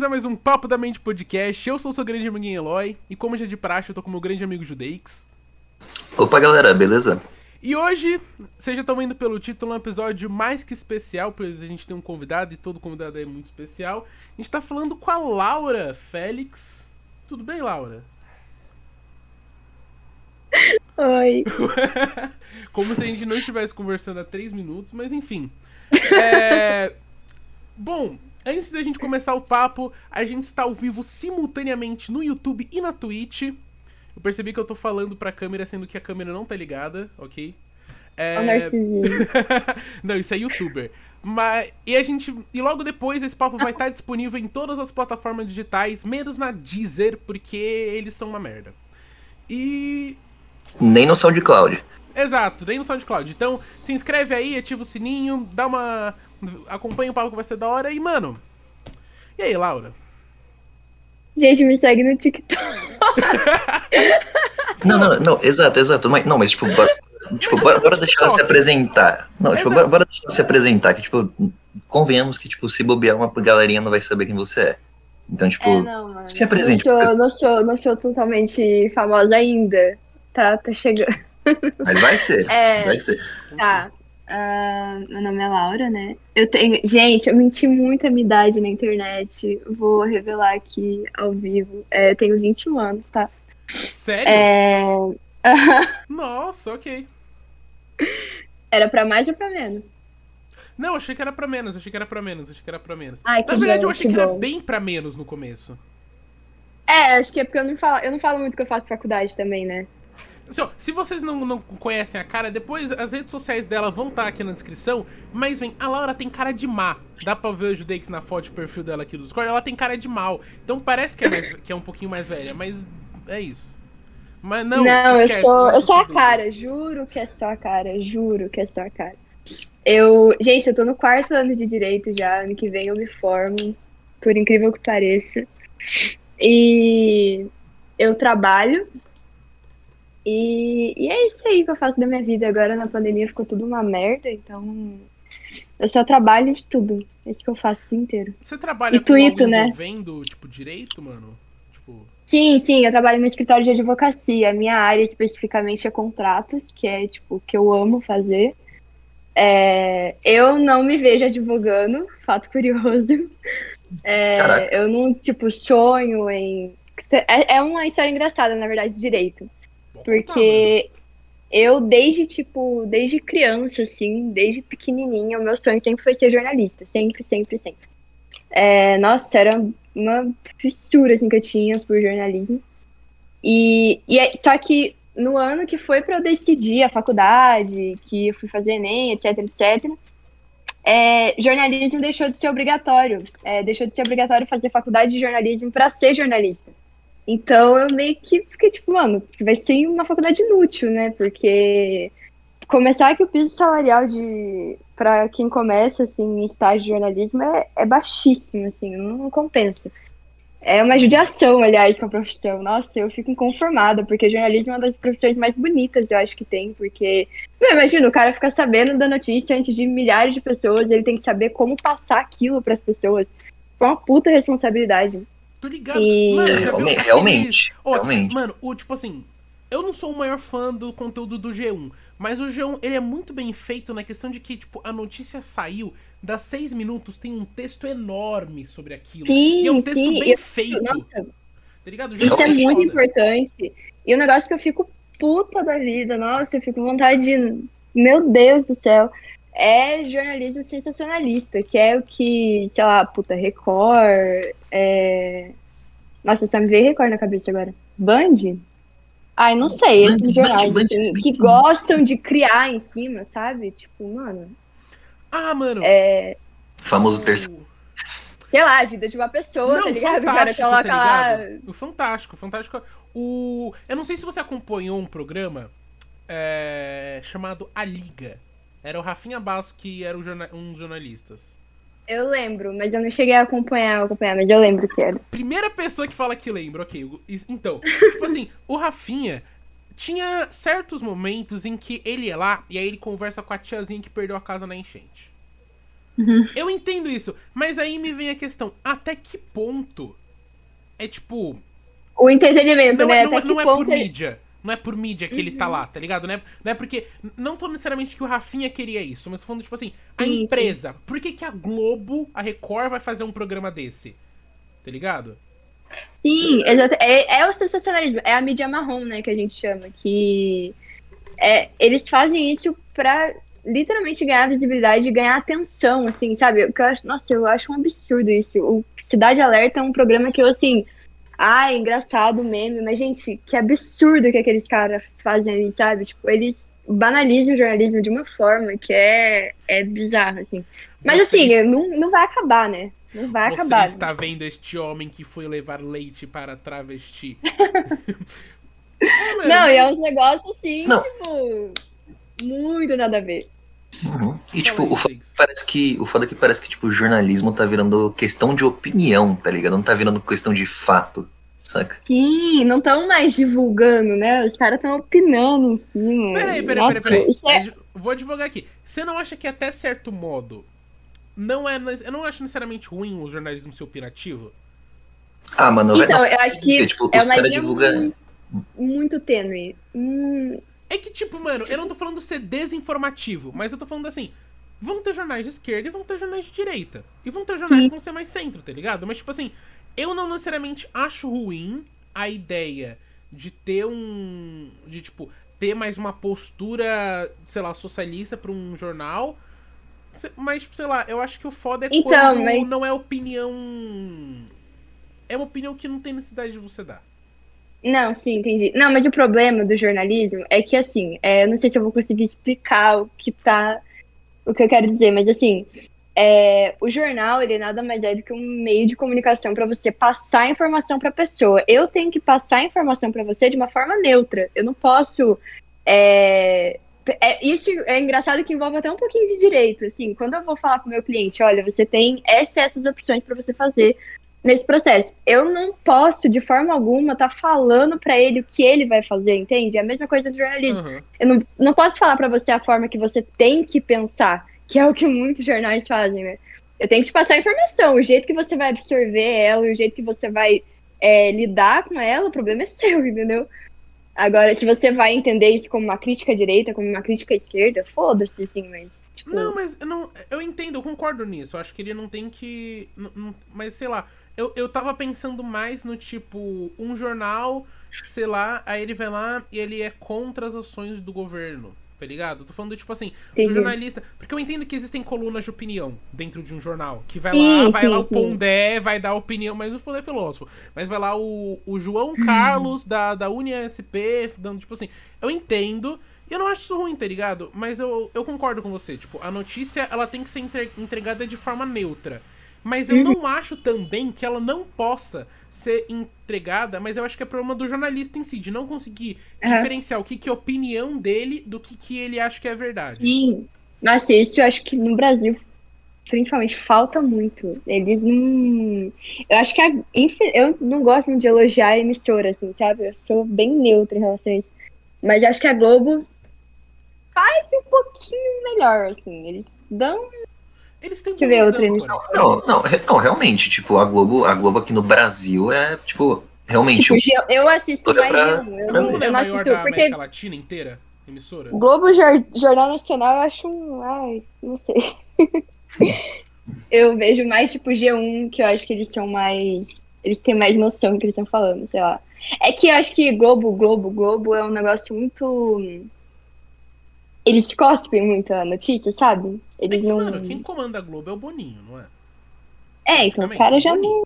bem-vindos a mais um Papo da Mente Podcast. Eu sou o seu grande amiguinho Eloy, e como já é de praxe, eu tô com o meu grande amigo Judeix. Opa, galera, beleza? E hoje, vocês já estão vendo pelo título, é um episódio mais que especial, pois a gente tem um convidado e todo convidado é muito especial. A gente tá falando com a Laura Félix. Tudo bem, Laura? Oi. Como se a gente não estivesse conversando há três minutos, mas enfim. É... Bom, antes da gente começar o papo, a gente está ao vivo simultaneamente no YouTube e na Twitch. Eu percebi que eu tô falando pra câmera, sendo que a câmera não tá ligada, ok? É... O narcisismo. não, isso é youtuber. Mas, e a gente. E logo depois esse papo vai estar disponível em todas as plataformas digitais, menos na Deezer, porque eles são uma merda. E. Nem no SoundCloud. Exato, nem no SoundCloud. Então, se inscreve aí, ativa o sininho, dá uma Acompanha o papo que vai ser da hora. E, mano. E aí, Laura? Gente, me segue no TikTok. não, não, não, exato, exato. Mas, não, mas tipo, bora, tipo, bora, bora deixar ela se apresentar. Não, tipo, bora, bora, deixar ela se apresentar. Que, tipo, convenhamos que, tipo, se bobear uma galerinha não vai saber quem você é. Então, tipo, é, não, se apresente. Não sou, não, sou, não sou totalmente famosa ainda. Tá, tá chegando. Mas vai ser. É, vai ser. Tá. Uh, meu nome é Laura, né? Eu tenho. Gente, eu menti muito a minha idade na internet. Vou revelar aqui ao vivo. É, eu tenho 21 anos, tá? Sério? É... Nossa, ok. Era pra mais ou pra menos? Não, achei que era pra menos, achei que era pra menos, achei que era pra menos. Ai, Na verdade, bom, eu achei que, que era bem pra menos no começo. É, acho que é porque eu não falo, eu não falo muito que eu faço faculdade também, né? Assim, se vocês não, não conhecem a cara, depois as redes sociais dela vão estar tá aqui na descrição. Mas vem, a Laura tem cara de má. Dá pra ver o Judex na foto de perfil dela aqui do Discord. Ela tem cara de mal. Então parece que é, mais, que é um pouquinho mais velha, mas é isso. Mas não, não esquece, eu sou, eu sou a cara, juro que é só a cara, juro que é só a cara. Eu, gente, eu tô no quarto ano de direito já, ano que vem eu me formo, por incrível que pareça. E eu trabalho e, e é isso aí que eu faço da minha vida. Agora na pandemia ficou tudo uma merda, então eu só trabalho e estudo. É isso que eu faço o dia inteiro. Você trabalha e com tuito, né? envolvendo, tipo, direito, mano? Tipo... Sim, sim, eu trabalho no escritório de advocacia. A minha área especificamente é contratos, que é, tipo, que eu amo fazer. É, eu não me vejo advogando, fato curioso. É, eu não, tipo, sonho em. É, é uma história engraçada, na verdade, direito. Porque eu, desde, tipo, desde criança, assim, desde pequenininha, o meu sonho sempre foi ser jornalista. Sempre, sempre, sempre. É, nossa, era uma fissura, assim, que eu tinha por jornalismo. E, e é, só que no ano que foi para eu decidir a faculdade, que eu fui fazer Enem, etc, etc, é, jornalismo deixou de ser obrigatório. É, deixou de ser obrigatório fazer faculdade de jornalismo para ser jornalista. Então eu meio que fiquei tipo, mano, vai ser uma faculdade inútil, né? Porque começar que o piso salarial de para quem começa assim em estágio de jornalismo é, é baixíssimo, assim, não compensa. É uma judiação, aliás, com a profissão. Nossa, eu fico inconformada, porque jornalismo é uma das profissões mais bonitas, eu acho que tem, porque. Imagina, o cara fica sabendo da notícia antes de milhares de pessoas, ele tem que saber como passar aquilo para as pessoas. É uma puta responsabilidade. Tô ligado. E... Mano, realmente, realmente, oh, realmente. Mano, o, tipo assim, eu não sou o maior fã do conteúdo do G1, mas o G1 ele é muito bem feito na questão de que, tipo, a notícia saiu, dá seis minutos, tem um texto enorme sobre aquilo. Sim, e é um texto sim. bem eu, feito. Nossa, tá ligado? Isso é muito foda. importante. E o um negócio que eu fico puta da vida, nossa, eu fico com vontade de. Meu Deus do céu é jornalismo sensacionalista, que é o que, sei lá, puta, Record, é... Nossa, só me veio Record na cabeça agora. Band? Ai, não sei, Band, esses jornais Band, assim, Band, que gostam de criar em cima, sabe? Tipo, mano... Ah, mano... É... Famoso terceiro. Sei lá, a vida de uma pessoa, não, tá ligado? O cara coloca tá lá... O fantástico, fantástico. O... Eu não sei se você acompanhou um programa é... chamado A Liga. Era o Rafinha Basso que era um dos jornalistas. Eu lembro, mas eu não cheguei a acompanhar, acompanhar, mas eu lembro que era. Primeira pessoa que fala que lembra, ok. Então, tipo assim, o Rafinha tinha certos momentos em que ele é lá e aí ele conversa com a tiazinha que perdeu a casa na enchente. Uhum. Eu entendo isso, mas aí me vem a questão, até que ponto é tipo. O entretenimento, Não, né? é, não, Até é- não que é por ele- mídia. Não é por mídia que ele tá Uhum. lá, tá ligado? Não é, não é porque. Não tô necessariamente que o Rafinha queria isso, mas tô falando, tipo assim, a Sim, empresa. Por que, que a Globo, a Record, vai fazer um programa desse? Tá ligado? Sim, exato. É, é o sensacionalismo, é a mídia marrom, né, que a gente chama, que é, eles fazem isso pra literalmente ganhar visibilidade e ganhar atenção, assim, sabe? O que eu acho, nossa, eu acho um absurdo isso. O Cidade Alerta é um programa que eu, assim, ai, engraçado, meme, mas, gente, que absurdo que aqueles caras fazem ali, sabe? Tipo, eles banalizam o jornalismo de uma forma que é, é bizarro, assim. Mas, Você assim, não, não vai acabar, né? Não vai Você acabar. está vendo este homem que foi levar leite para travesti. É, Não, e é uns negócios assim, Não. tipo. Muito nada a ver. Uhum. E Fala tipo, aí, o foda, parece que, o foda é que parece que tipo, o jornalismo tá virando questão de opinião, tá ligado? Não tá virando questão de fato, saca? Sim, não estão mais divulgando, né? Os caras estão opinando em cima. Peraí, peraí, Nossa, peraí, peraí. É... Vou advogar aqui. Você não acha que até certo modo não é. Eu não acho necessariamente ruim o jornalismo ser opinativo? Ah, mano, vai Então, eu acho que tipo, é os caras divulgam. muito, muito tênue. Hum, É que, tipo, mano, eu não tô falando ser desinformativo, mas eu tô falando assim. Vão ter jornais de esquerda e vão ter jornais de direita. E vão ter jornais Sim. que vão ser mais centro, tá ligado? Mas, tipo assim, eu não necessariamente acho ruim a ideia de ter um. De, tipo, ter mais uma postura, sei lá, socialista pra um jornal. Mas, tipo, sei lá, eu acho que o foda é Então, quando mas- não é opinião. É uma opinião que não tem necessidade de você dar. Não, sim, entendi. Não, mas o problema do jornalismo é que, assim, é, eu não sei se eu vou conseguir explicar o que tá. O que eu quero dizer, mas assim. é, o jornal, ele nada mais é do que um meio de comunicação para você passar a informação para a pessoa. Eu tenho que passar a informação para você de uma forma neutra. Eu não posso. é, é, isso é engraçado que envolve até um pouquinho de direito. Assim, quando eu vou falar para o meu cliente, olha, você tem essas, essas opções para você fazer nesse processo. Eu não posso, de forma alguma, estar falando para ele o que ele vai fazer, entende? É a mesma coisa do jornalismo. Aham. Eu não, não posso falar para você a forma que você tem que pensar, que é o que muitos jornais fazem, né? Eu tenho que te passar a informação, o jeito que você vai absorver ela, o jeito que você vai é, lidar com ela, o problema é seu, entendeu? Agora, se você vai entender isso como uma crítica à direita, como uma crítica à esquerda, foda-se, assim, mas. Tipo, Não, mas eu, não, eu entendo, eu concordo nisso. Eu acho que ele não tem que. não- não- mas sei lá, eu, eu tava pensando mais no tipo, um jornal, sei lá, aí ele vai lá e ele é contra as ações do governo. Tá ligado? Eu tô falando, tipo assim, Entendi. jornalista. Porque eu entendo que existem colunas de opinião dentro de um jornal. Que vai Sim, lá, vai sim, lá o sim. Pondé, vai dar opinião, mas o Pondé é filósofo. Mas vai lá o, o João Uhum. Carlos da, da UniSP, dando, tipo assim, eu entendo. E eu não acho isso ruim, tá ligado? Mas eu, eu concordo com você. Tipo, a notícia, ela tem que ser entre- entregada de forma neutra. Mas eu Uhum. não acho também que ela não possa ser entregada, mas eu acho que é problema do jornalista em si, de não conseguir Aham. diferenciar o que, que é opinião dele do que, que ele acha que é verdade. Sim. Nossa, isso eu acho que no Brasil, principalmente, falta muito. Eles não. Eu acho que a... eu não gosto muito de elogiar a emissora, assim, sabe? Eu sou bem neutra em relação a isso. Mas acho que a Globo faz um pouquinho melhor, assim. Eles dão. Eles têm Deixa eu ver outra âncoras. Não, não, não, realmente, tipo, a Globo, a Globo aqui no Brasil é, tipo, realmente. Tipo, G- eu assisto mais pra- G1, Eu, pra não, é eu a não maior assisto, da porque América Latina inteira? Emissora? Globo Jor- Jornal Nacional eu acho um. Ai, não sei. eu vejo mais tipo G1, que eu acho que eles são mais. Eles têm mais noção do que eles estão falando, sei lá. É que eu acho que Globo, Globo, Globo é um negócio muito. Eles cospem muito a notícia, sabe? É Eles que, não. mano, quem comanda a Globo é o Boninho, não é? É, então o cara já não.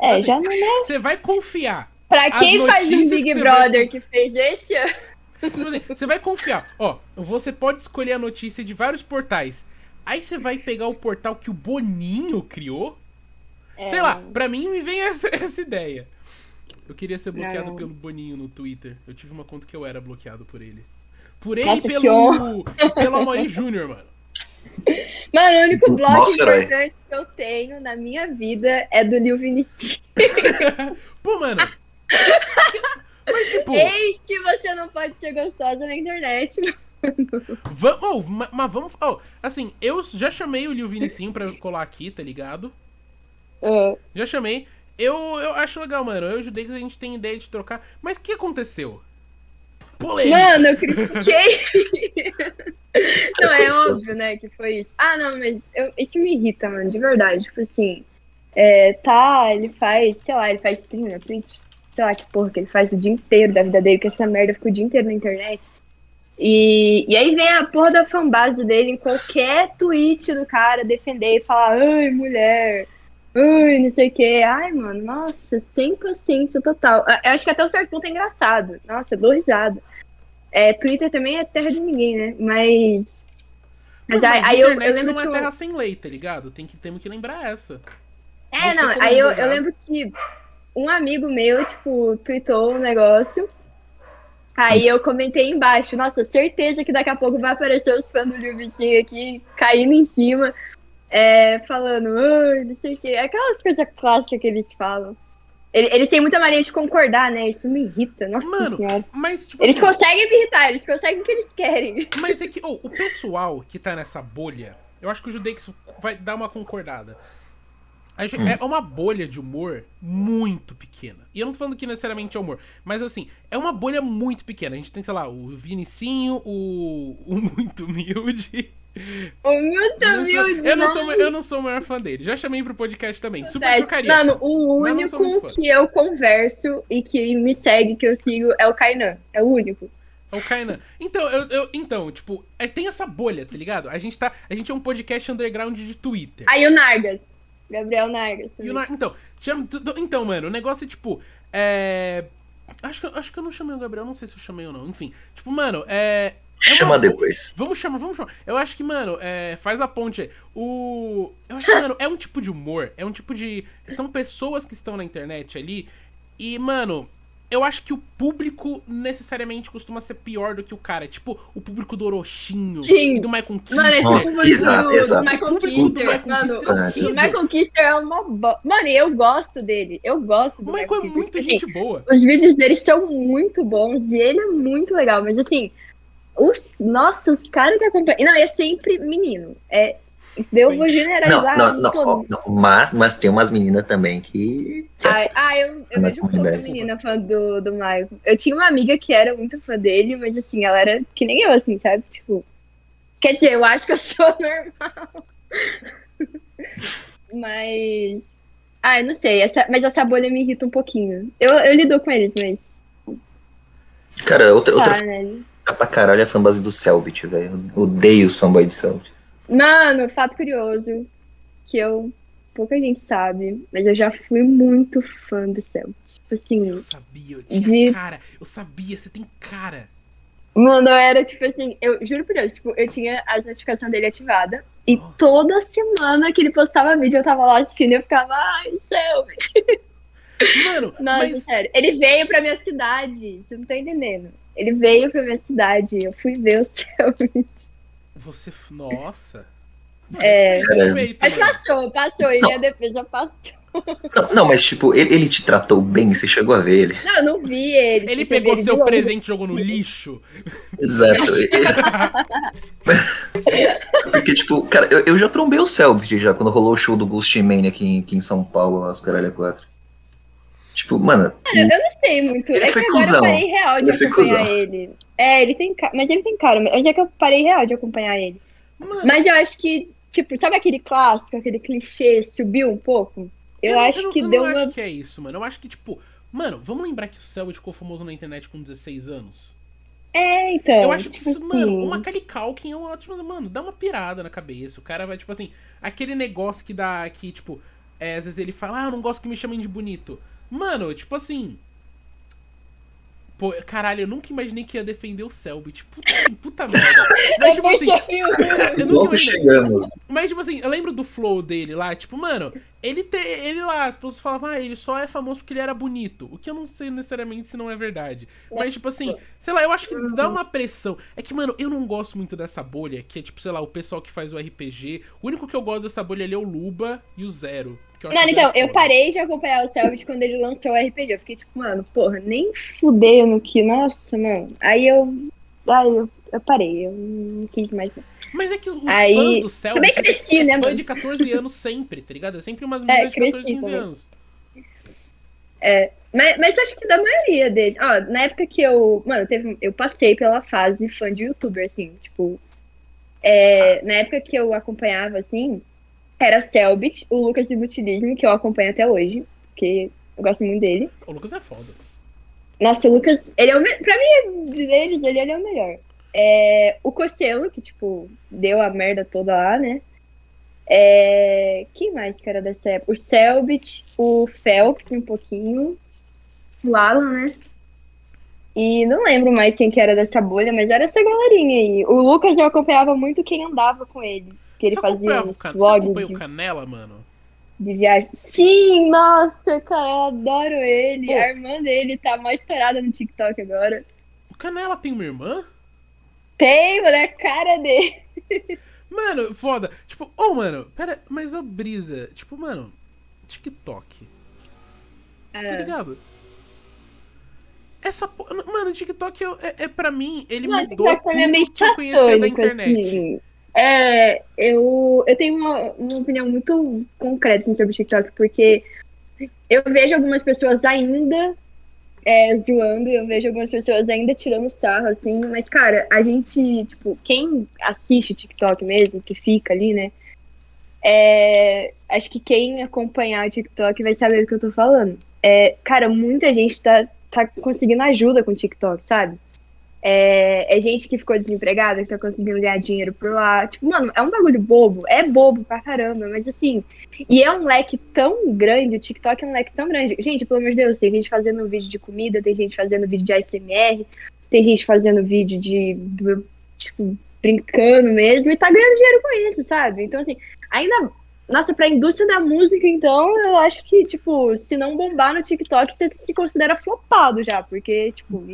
É, Assim, já não é. Você vai confiar. Pra quem faz um Big que Brother vai- que fez esse ano. Tipo assim, você vai confiar. Ó, você pode escolher a notícia de vários portais. Aí você vai pegar o portal que o Boninho criou. É, Sei lá, pra mim me vem essa, essa ideia. Eu queria ser bloqueado Não. pelo Boninho no Twitter. Eu tive uma conta que eu era bloqueado por ele. Por ele Nossa, e que pelo, pelo Amaury Júnior, mano. Mano, o único blog Nosso herói. importante que eu tenho na minha vida é do Lil Vinicius. Pô, mano. Mas tipo. Eis que você não pode ser gostosa na internet. Vamos, oh, ma- mas vamos. Oh, assim, eu já chamei o Liu Vinicinho pra colar aqui, tá ligado? Ah, Já chamei. Eu, eu acho legal, mano. Eu e o Judex a gente tem ideia de trocar. Mas o que aconteceu? Polêmica. Mano, eu critiquei. não, é óbvio, né, que foi isso. Ah, não, mas eu, isso me irrita, mano, de verdade. Tipo assim, é, tá, ele faz, sei lá, ele faz stream na Twitch. Sei lá que porra que ele faz o dia inteiro da vida dele, que essa merda fica o dia inteiro na internet. E, e aí vem a porra da fanbase dele em qualquer tweet do cara defender e falar, ai, mulher, ai, não sei o que. Ai, mano, nossa, sem paciência total. Ah, Eu acho que até o certo ponto é engraçado. Nossa, eu dou risada. É, Twitter também é terra de ninguém, né? Mas. Mas, Não, aí, mas aí eu, eu internet lembro não que. é eu- terra sem lei, tá ligado? Tem que, temos que lembrar essa. É, Você não, aí eu, eu lembro que um amigo meu, tipo, tweetou um negócio. Aí eu comentei embaixo, nossa, certeza que daqui a pouco vai aparecer os fãs do Liu Vitinho aqui, caindo em cima, é, falando, ai, não sei o quê. Aquelas coisas clássicas que eles falam. Ele- Eles têm muita mania de concordar, né? Isso me irrita, nossa Mano, senhora. Mas, tipo Eles assim, conseguem me irritar, eles conseguem o que eles querem. Mas é que, oh, o pessoal que tá nessa bolha, eu acho que o Judex vai dar uma concordada. A gente- É uma bolha de humor muito pequena. E eu não tô falando que necessariamente é humor, mas assim, é uma bolha muito pequena. A gente tem, sei lá, o Vinicinho, o, o Muito Humilde. O muito Não sou- humilde, eu, não sou, mas- eu não sou o maior fã dele. Já chamei pro podcast também. Super porcaria. Mano, o único que eu converso e que me segue, que eu sigo, é o Kainan. É o único. É o Kainan. Então, eu, eu- então, tipo, é- tem essa bolha, tá ligado? A gente tá. A gente é um podcast underground de Twitter. Aí o Nargas. Gabriel Nargas. Nar- Então, chama- então, mano, o negócio é tipo. É. Acho que, acho que eu não chamei o Gabriel, não sei se eu chamei ou não. Enfim, tipo, mano, é. É uma Chama depois. Vamos chamar, vamos chamar. Eu acho que, mano, é, faz a ponte aí. O. Eu acho que, mano, é um tipo de humor. É um tipo de. São pessoas que estão na internet ali. E, mano, eu acho que o público necessariamente costuma ser pior do que o cara. Tipo, o público do Orochinho Sim. e do Michael Kister. Mano, esse Nossa, público exato, do, exato. do Michael Kister, Michael mano, Kister é o. Michael Kister é uma bo... Mano, eu gosto dele. Eu gosto do O Michael é Kister. muito Assim, gente boa. Os vídeos dele são muito bons e ele é muito legal, mas assim, os, nossa, os caras que acompanham. Não, é sempre menino. É, eu Sim. vou Não, generalizar. não, não, ó, não, mas, mas tem umas meninas também que. que Ah, ah, eu, eu vejo um pouco menina fã do, do Michael. Eu tinha uma amiga que era muito fã dele, mas assim, ela era que nem eu, assim, sabe? Tipo. Quer dizer, eu acho que eu sou normal. mas. Ah, eu não sei. Essa, mas essa bolha me irrita um pouquinho. Eu, eu lido com eles, mas. Cara, outra, outra Tá, né? Tá pra caralho é a fanbase do Selbit, velho. Eu Odeio os fanboys do Selbit. Mano, fato curioso. Que eu. Pouca gente sabe, mas eu já fui muito fã do Cell. Tipo assim. Eu sabia, eu tinha De- cara. Eu sabia, você tem cara. Mano, eu era tipo assim, eu juro por Deus, tipo, eu tinha as notificações dele ativada. E Nossa. toda semana que ele postava vídeo, eu tava lá assistindo e eu ficava, ai, céu. Mano, Nossa, mas. sério. Ele veio pra minha cidade, você não tá entendendo. Ele veio pra minha cidade, eu fui ver o céu. Você. Nossa. É. Mas mano. passou, passou, e minha defesa passou. Não, não, mas tipo, ele, ele te tratou bem, você chegou a ver ele. Não, eu não vi ele. Ele fui pegou ele seu presente e jogou no lixo. Exato. Porque, tipo, cara, eu, eu já trombei o Selbit já, quando rolou o show do Ghost Mania aqui, em- aqui em São Paulo, lá, os caralho 4. Tipo, mano, Eu, eu não sei muito. Ele é foi que agora cuzão. eu parei real de Ele acompanhar ele. É, ele tem cara. Mas ele tem cara. Mas é que eu parei real de acompanhar ele. Mano, Mas eu acho que, tipo, sabe aquele clássico, aquele clichê, subiu um pouco? Eu, acho não- que eu deu não uma. acho que é isso, mano. Eu acho que, tipo. Mano, vamos lembrar que o Selbit ficou famoso na internet com 16 anos? É, então. Eu acho que tipo isso, assim, mano, o Macaulay Culkin é um ótimo. Mano, dá uma pirada na cabeça. O cara vai, tipo assim, aquele negócio que dá. Que, tipo, é, às vezes ele fala, ah, eu não gosto que me chamem de bonito. Mano, tipo assim. Pô, caralho, eu nunca imaginei que ia defender o Selbit. Puta, puta merda. Mas, tipo assim, eu nunca chegamos. Mas, tipo assim, eu lembro do flow dele lá, tipo, mano, ele te, ele lá, as pessoas falavam, ah, ele só é famoso porque ele era bonito. O que eu não sei necessariamente se não é verdade. Mas, tipo assim, sei lá, eu acho que dá uma pressão. É que, mano, eu não gosto muito dessa bolha, que é, tipo, sei lá, o pessoal que faz o RPG. O único que eu gosto dessa bolha ali é o Luba e o Zero. Eu Mano, então, eu foda. parei de acompanhar o Selbit quando ele lançou o RPG. Eu fiquei tipo, mano, porra, nem fudendo que, nossa, não. Aí eu Ai, eu, eu parei, eu não quis mais. não. Mas é que os Aí- fãs do Cell Também cresci, né, fã mano? de 14 anos sempre, tá ligado? É sempre umas meninas de cresci 14, 15 também. anos. Mas, mas eu acho que da maioria deles. Ó, na época que eu. Mano, teve, eu passei pela fase fã de youtuber, assim, tipo. é, na época que eu acompanhava, assim, era Selbit, o Lucas de Butilismo, que eu acompanho até hoje, porque eu gosto muito dele. O Lucas é foda. Nossa, o Lucas, ele é o me... Pra mim, deles, ele, ele é o melhor. É, o Corcelo, que, tipo, deu a merda toda lá, né? É, quem mais que era dessa época? O Selbit, o Phelps, um pouquinho. O Alan, né? E não lembro mais quem que era dessa bolha, mas era essa galerinha aí. O Lucas eu acompanhava muito quem andava com ele. Que ele Você fazia Can... Você de, o Canela, mano? de viagem. Sim, nossa, cara, eu adoro ele. Pô. A irmã dele tá mais estourada no TikTok agora. O Canela tem uma irmã? Tem, mano, é a cara dele. Mano, foda. Tipo, ô, mano, pera, mas ô, brisa. Tipo, mano, TikTok. Tá É. ligado? Essa po... Mano, o TikTok eu- é, é pra mim, ele Mano, mudou TikTok pra mim é meio tudo que eu conhecia da internet. assim. É, eu, eu tenho uma, uma opinião muito concreta assim, sobre o TikTok, porque eu vejo algumas pessoas ainda é, zoando, eu vejo algumas pessoas ainda tirando sarro, assim, mas, cara, a gente, tipo, quem assiste TikTok mesmo, que fica ali, né? É, acho que quem acompanhar o TikTok vai saber do que eu tô falando. É, cara, muita gente tá, tá conseguindo ajuda com o TikTok, sabe? É, é gente que ficou desempregada, que tá conseguindo ganhar dinheiro por lá. Tipo, mano, é um bagulho bobo. É bobo pra caramba, mas assim. E é um leque tão grande, o TikTok é um leque tão grande. Gente, pelo amor de Deus, tem gente fazendo vídeo de comida, tem gente fazendo vídeo de ASMR, tem gente fazendo vídeo de. Tipo, brincando mesmo, e tá ganhando dinheiro com isso, sabe? Então, assim, ainda. Nossa, pra indústria da música, então, eu acho que, tipo, se não bombar no TikTok, você se considera flopado já, porque, tipo,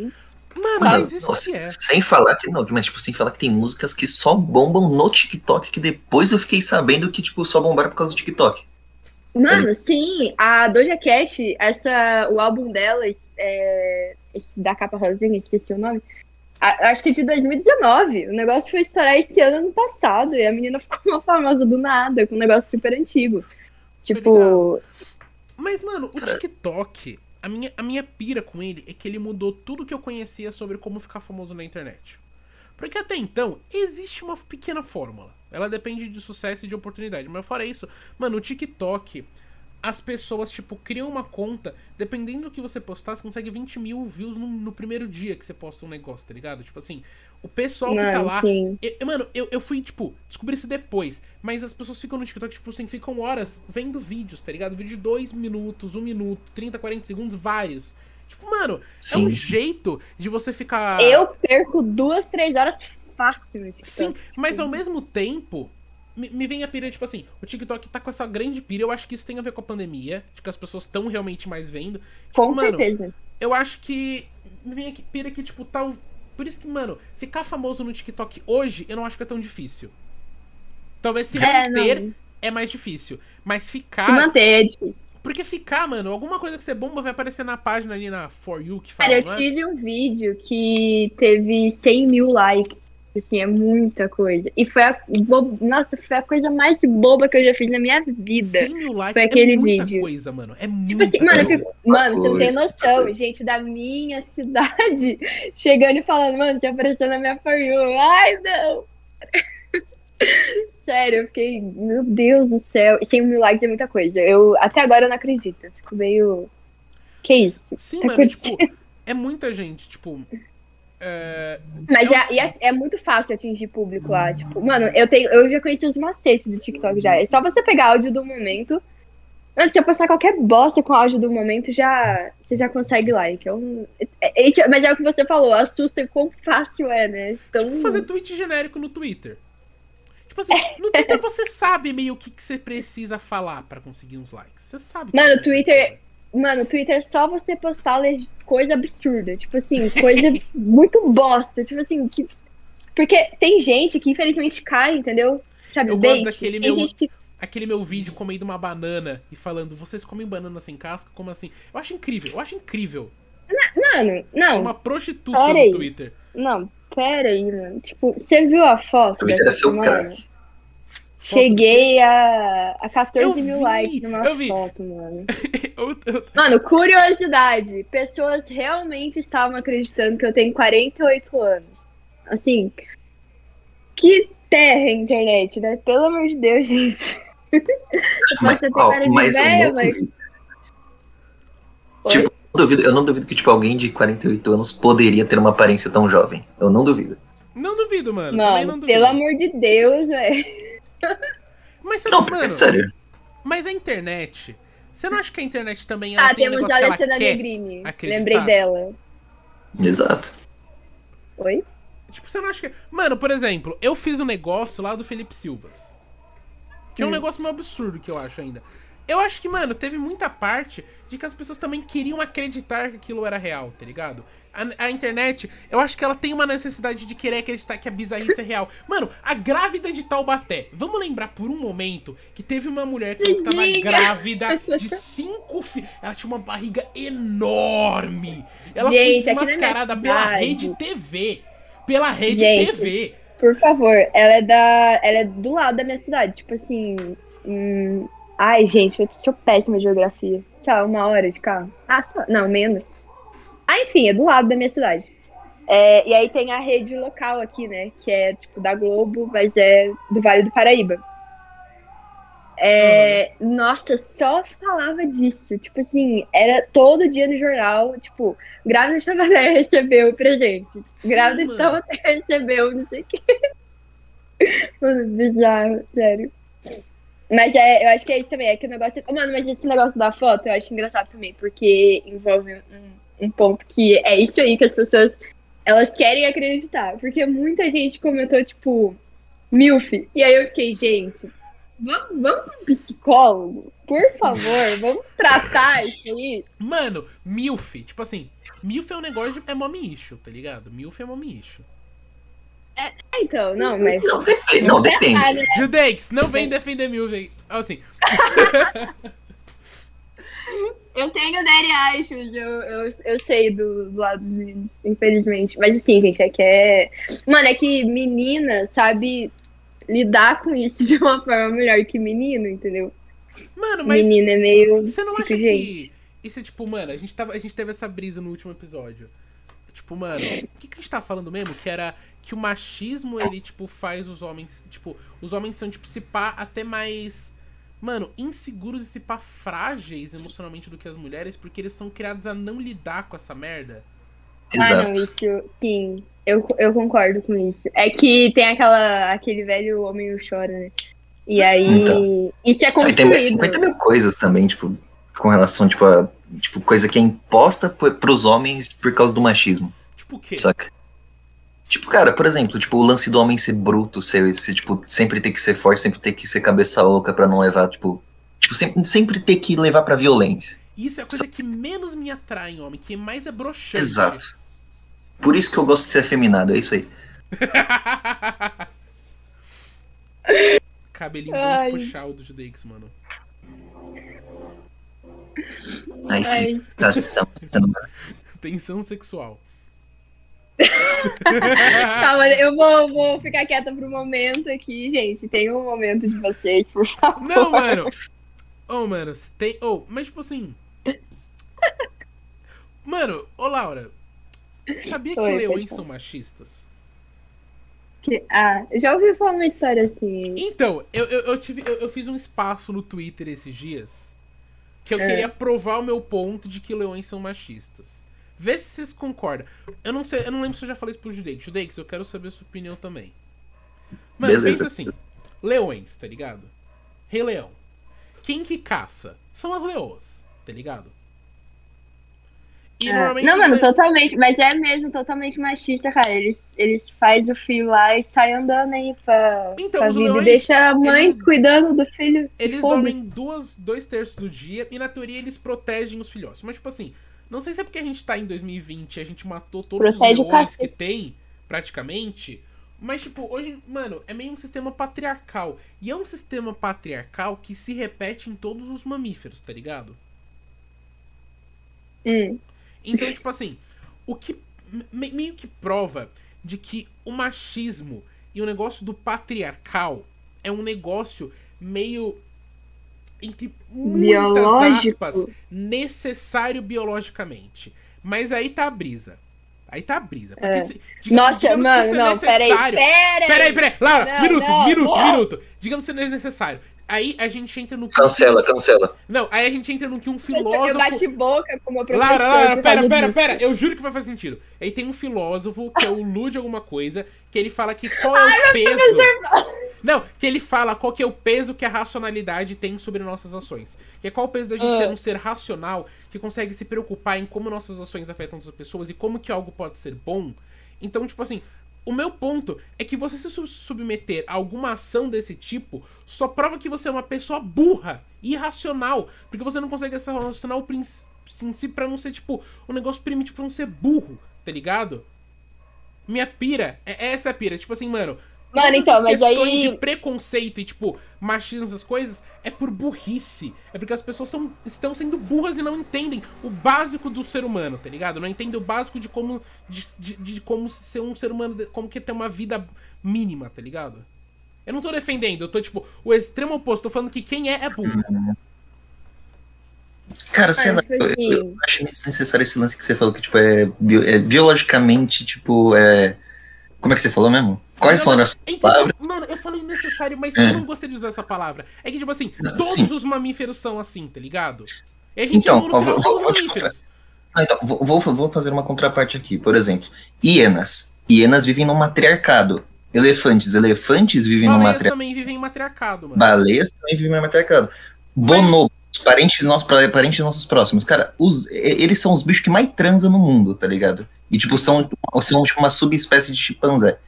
Mano, mas isso Nossa, que é. Sem falar que não, mas tipo, sem falar que tem músicas que só bombam no TikTok, que depois eu fiquei sabendo que, tipo, só bombaram por causa do TikTok. Mano, sim, a Doja Cat, essa, o álbum dela, é, da capa rosinha, esqueci o nome, a- acho que é de 2019. O negócio foi estourar esse ano, ano passado, e a menina ficou uma famosa do nada, com um negócio super antigo. Tipo, Mas, mano, o TikTok, a minha, a minha pira com ele é que ele mudou tudo que eu conhecia sobre como ficar famoso na internet. Porque até então, existe uma pequena fórmula. Ela depende de sucesso e de oportunidade. Mas fora isso, mano, o TikTok, as pessoas, tipo, criam uma conta, dependendo do que você postar, você consegue 20 mil views no, no primeiro dia que você posta um negócio, tá ligado? Tipo assim, o pessoal que tá lá. sim. Eu- mano, eu, eu fui, tipo, descobrir isso depois. Mas as pessoas ficam no TikTok, tipo assim, ficam horas vendo vídeos, tá ligado? Vídeo de 2 minutos, 1 minuto, 30, 40 segundos, vários. Tipo, mano, é um Sim, sim. jeito de você ficar. Eu perco duas, três horas fácil no TikTok. Sim, mas ao mesmo tempo, me, me vem a pira, tipo assim, o TikTok tá com essa grande pira. Eu acho que isso tem a ver com a pandemia, de que as pessoas estão realmente mais vendo. Tipo, Com mano, certeza. eu acho que. Me vem aqui pira que, tipo, tal. Por isso que, mano, ficar famoso no TikTok hoje, eu não acho que é tão difícil. Talvez se É, manter não. é mais difícil. Mas ficar. Se manter é difícil. Porque ficar, mano, alguma coisa que você bomba vai aparecer na página ali na For You que fala, Cara, eu não é? tive um vídeo que teve 100 mil likes. Assim, é muita coisa. E foi a. bo- Nossa, foi a coisa mais boba que eu já fiz na minha vida. 100 mil likes Foi aquele é muita vídeo. coisa, mano. É muita Tipo assim, mano, coisa. fico- mano, você não tem coisa, noção. coisa. Gente da minha cidade chegando e falando, mano, você apareceu na minha For You. Ai, não! Sério, eu fiquei, meu Deus do céu. E 100 mil likes é muita coisa. Eu, até agora eu não acredito. Eu fico meio. Que isso? Sim, Tá mano, tipo, é muita gente, tipo. É, Mas Eu- é, é, é muito fácil atingir público lá. Tipo, mano, eu tenho, eu já conheci os macetes do TikTok já. É só você pegar áudio do momento. Mano, se eu postar qualquer bosta com áudio do momento, já, você já consegue like. É um, é- é- isso- mas é o que você falou, assusta quão fácil é, né? Então, Tipo, fazer tweet genérico no Twitter. Tipo assim, no Twitter você sabe meio o que, que você precisa falar pra conseguir uns likes. Você sabe. Mano, o Twitter-. Mano, Twitter é só você postar coisa absurda. Tipo assim, coisa muito bosta. Tipo assim, que. Porque tem gente que infelizmente cai, entendeu? Sabe, Eu gosto bait. daquele tem meu- que Aquele meu vídeo comendo uma banana e falando, vocês comem banana sem casca? Como assim? Eu acho incrível, eu acho incrível. Mano, É não. uma prostituta no aí. Twitter. Não, pera aí, mano. Tipo, você viu a foto? Twitter é seu semana? Cheguei a, a 14 Eu mil vi, likes numa eu vi. foto, mano. Eu- eu- Mano, curiosidade. Pessoas realmente estavam acreditando que eu tenho 48 anos. Assim, que terra a internet, né? Pelo amor de Deus, gente. Eu Mas, posso ter ó, cara de mas não mas. Tipo, eu não duvido, eu não duvido que tipo, alguém de 48 anos poderia ter uma aparência tão jovem. Eu não duvido. Não duvido, mano. Não duvido. pelo amor de Deus, velho. Mas você Não, não, porque mano, é sério. mas a internet. Você não acha que a internet também ela Ah, tem um temos negócio a que ela Alessandra quer? Negrini. acreditar. Lembrei dela. Exato. Oi? Tipo, você não acha que. Mano, por exemplo, eu fiz um negócio lá do Felipe Silvas. Que é um Hum. negócio meio absurdo que eu acho ainda. Eu acho que, mano, teve muita parte de que as pessoas também queriam acreditar que aquilo era real, tá ligado? A, a internet, eu acho que ela tem uma necessidade de querer acreditar que a bizarrice é real. Mano, a grávida de Taubaté. Vamos lembrar por um momento que teve uma mulher que tava Desliga. grávida de cinco filhos. Ela tinha uma barriga enorme. Ela Gente, foi desmascarada pela cidade- rede TV. Pela rede Gente, TV. Por favor, ela é da. Ela é do lado da minha cidade. Tipo assim. hum, Ai, gente, eu sou péssima de geografia. Sei lá, uma hora de carro. Ah, só... não, menos. Ah, enfim, é do lado da minha cidade. É, e aí tem a rede local aqui, né? Que é tipo da Globo, mas é do Vale do Paraíba. É, Nossa, só falava disso. Tipo assim, era todo dia no jornal, tipo, grávida de Taubaté recebeu presente. Sim, Grávida de mano. Taubaté recebeu, não sei o que. Mano, bizarro, sério. Mas é, eu acho que é isso também, é que o negócio. Mano, mas esse negócio da foto eu acho engraçado também, porque envolve um, um ponto que é isso aí que as pessoas elas querem acreditar. Porque muita gente comentou, tipo, MILF. E aí eu fiquei, gente, vamos, vamos um psicólogo? Por favor, vamos tratar isso aí. Mano, MILF, tipo assim, MILF é um negócio de. É mommy issue, tá ligado? MILF é mommy issue. Ah, Então, não, mas. Não, depende. Não, depende. Ah, né? Judex, não vem defender MILF aí. Assim, Eu tenho daddy issues, eu, eu, eu sei do, do lado dos meninos, infelizmente. Mas assim, gente, é que é. Mano, é que menina sabe lidar com isso de uma forma melhor que menino, entendeu? mano, mas. Menina é meio. Você não tipo, acha gente. que. Isso é tipo, mano, a gente, tava, a gente teve essa brisa no último episódio. Tipo, mano, o que, que a gente tava falando mesmo? Que era que o machismo, ele, tipo, faz os homens. Tipo, os homens são, tipo, se pá, até mais. Mano, inseguros e se pá frágeis emocionalmente do que as mulheres, porque eles são criados a não lidar com essa merda. Ah, não, Exato. isso. Sim, eu, eu concordo com isso. É que tem aquela, aquele velho homem chora, né? E aí. Então. Isso é Aí tem mais construído. 50 mil coisas também, tipo, com relação, tipo, a tipo, coisa que é imposta por, pros homens por causa do machismo, Tipo o quê? saca? Tipo, cara, por exemplo, tipo, o lance do homem ser bruto, ser, ser, tipo, sempre ter que ser forte, sempre ter que ser cabeça oca pra não levar, tipo. Tipo, sempre, sempre ter que levar pra violência. Isso é a coisa que menos me atrai em homem, que mais é broxante. Exato. Por isso que eu gosto de ser afeminado, é isso aí. Cabelinho Ai. muito puxado do Judex, mano. Ai, sendo- Tensão sexual. calma, eu vou, vou ficar quieta por um momento aqui, gente. Tem um momento de vocês, por favor. Não, mano. Ô, mano, tem. Ô, mas tipo assim. Mano, ô Laura. Sabia que Oi, leões pode são machistas? Que- ah, já ouvi falar uma história assim. Então, eu, eu, eu tive, eu, eu fiz um espaço no Twitter esses dias que eu É. queria provar o meu ponto de que leões são machistas. Vê se vocês concordam. Eu não sei, eu não lembro se eu já falei isso pro Judex. Judex, eu quero saber a sua opinião também. Mano, Beleza. pensa assim: leões, tá ligado? Rei Leão. Quem que caça? São as leoas, tá ligado? Normalmente. não, mano, le- totalmente, mas é mesmo totalmente machista, cara. Eles, eles fazem o filho lá e saem andando aí pra, Então, pra os vida. leões, e deixa a mãe eles- cuidando do filho. Eles dormem duas, dois terços do dia e na teoria eles protegem os filhotes. Mas, tipo assim, não sei se é porque a gente tá em 2020 e a gente matou todos Protege o os leões que tem, praticamente. Mas, tipo, hoje, mano, é meio um sistema patriarcal. E é um sistema patriarcal que se repete em todos os mamíferos, tá ligado? Hum, Então, tipo assim, o que me- meio que prova de que o machismo e o negócio do patriarcal é um negócio meio entre muitas Biológico. aspas necessário biologicamente. Mas aí tá a brisa. Aí tá a brisa. Porque É. se- digamos- Nossa, digamos que mano, isso é não, peraí, necessário. peraí. Peraí, peraí, Laura, Não, minuto, não, minuto, não. minuto. Digamos que não é necessário. Aí a gente entra no que. Cancela, cancela. Não, aí a gente entra no que um Eu filósofo. bate boca com o meu professor. Laura, Laura, por pera, pera, disso. pera. Eu juro que vai fazer sentido. Aí tem um filósofo, que é o Lud alguma coisa, que ele fala que qual é o peso. Não, que ele fala qual que é o peso que a racionalidade tem sobre nossas ações. Que é qual o peso da gente Ah. ser um ser racional que consegue se preocupar em como nossas ações afetam outras pessoas e como que algo pode ser bom. Então, tipo assim, o meu ponto é que você se su- submeter a alguma ação desse tipo só prova que você é uma pessoa burra, irracional, porque você não consegue se relacionar o princ- em si pra não ser, tipo, um negócio primitivo pra não ser burro, tá ligado? Minha pira, é essa é a pira, tipo assim, mano. Mano, então, as mas questões aí- de preconceito e, tipo, machismo, essas coisas, é por burrice. É porque as pessoas são, estão sendo burras e não entendem o básico do ser humano, tá ligado? Não entendem o básico de como. De, de, de como ser um ser humano, como que ter uma vida mínima, tá ligado? Eu não tô defendendo, eu tô, tipo, o extremo oposto, tô falando que quem é é burro. Cara, sei Ah, lá, tipo eu, assim- eu acho meio desnecessário esse lance que você falou, que, tipo, é, bio- é biologicamente, tipo, é... Como é que você falou mesmo? Quais Não, não, as Entendeu? palavras? Mano, eu falei necessário, mas É. eu não gostei de usar essa palavra. É que, tipo assim, Não, todos sim. os mamíferos são assim, tá ligado? Então, ó, vou- vou te mamíferos. Ah, então, vou, vou, vou fazer uma contraparte aqui. Por exemplo, hienas. Hienas vivem num matriarcado. Elefantes. Elefantes vivem num Baleias matriarcado. também vivem em matriarcado, mano. Baleias também vivem num matriarcado. Bonobos. Parentes nossos, parentes nossos próximos. Cara, os, eles são os bichos que mais transam no mundo, tá ligado? E, tipo, são, são tipo, uma subespécie de chimpanzé.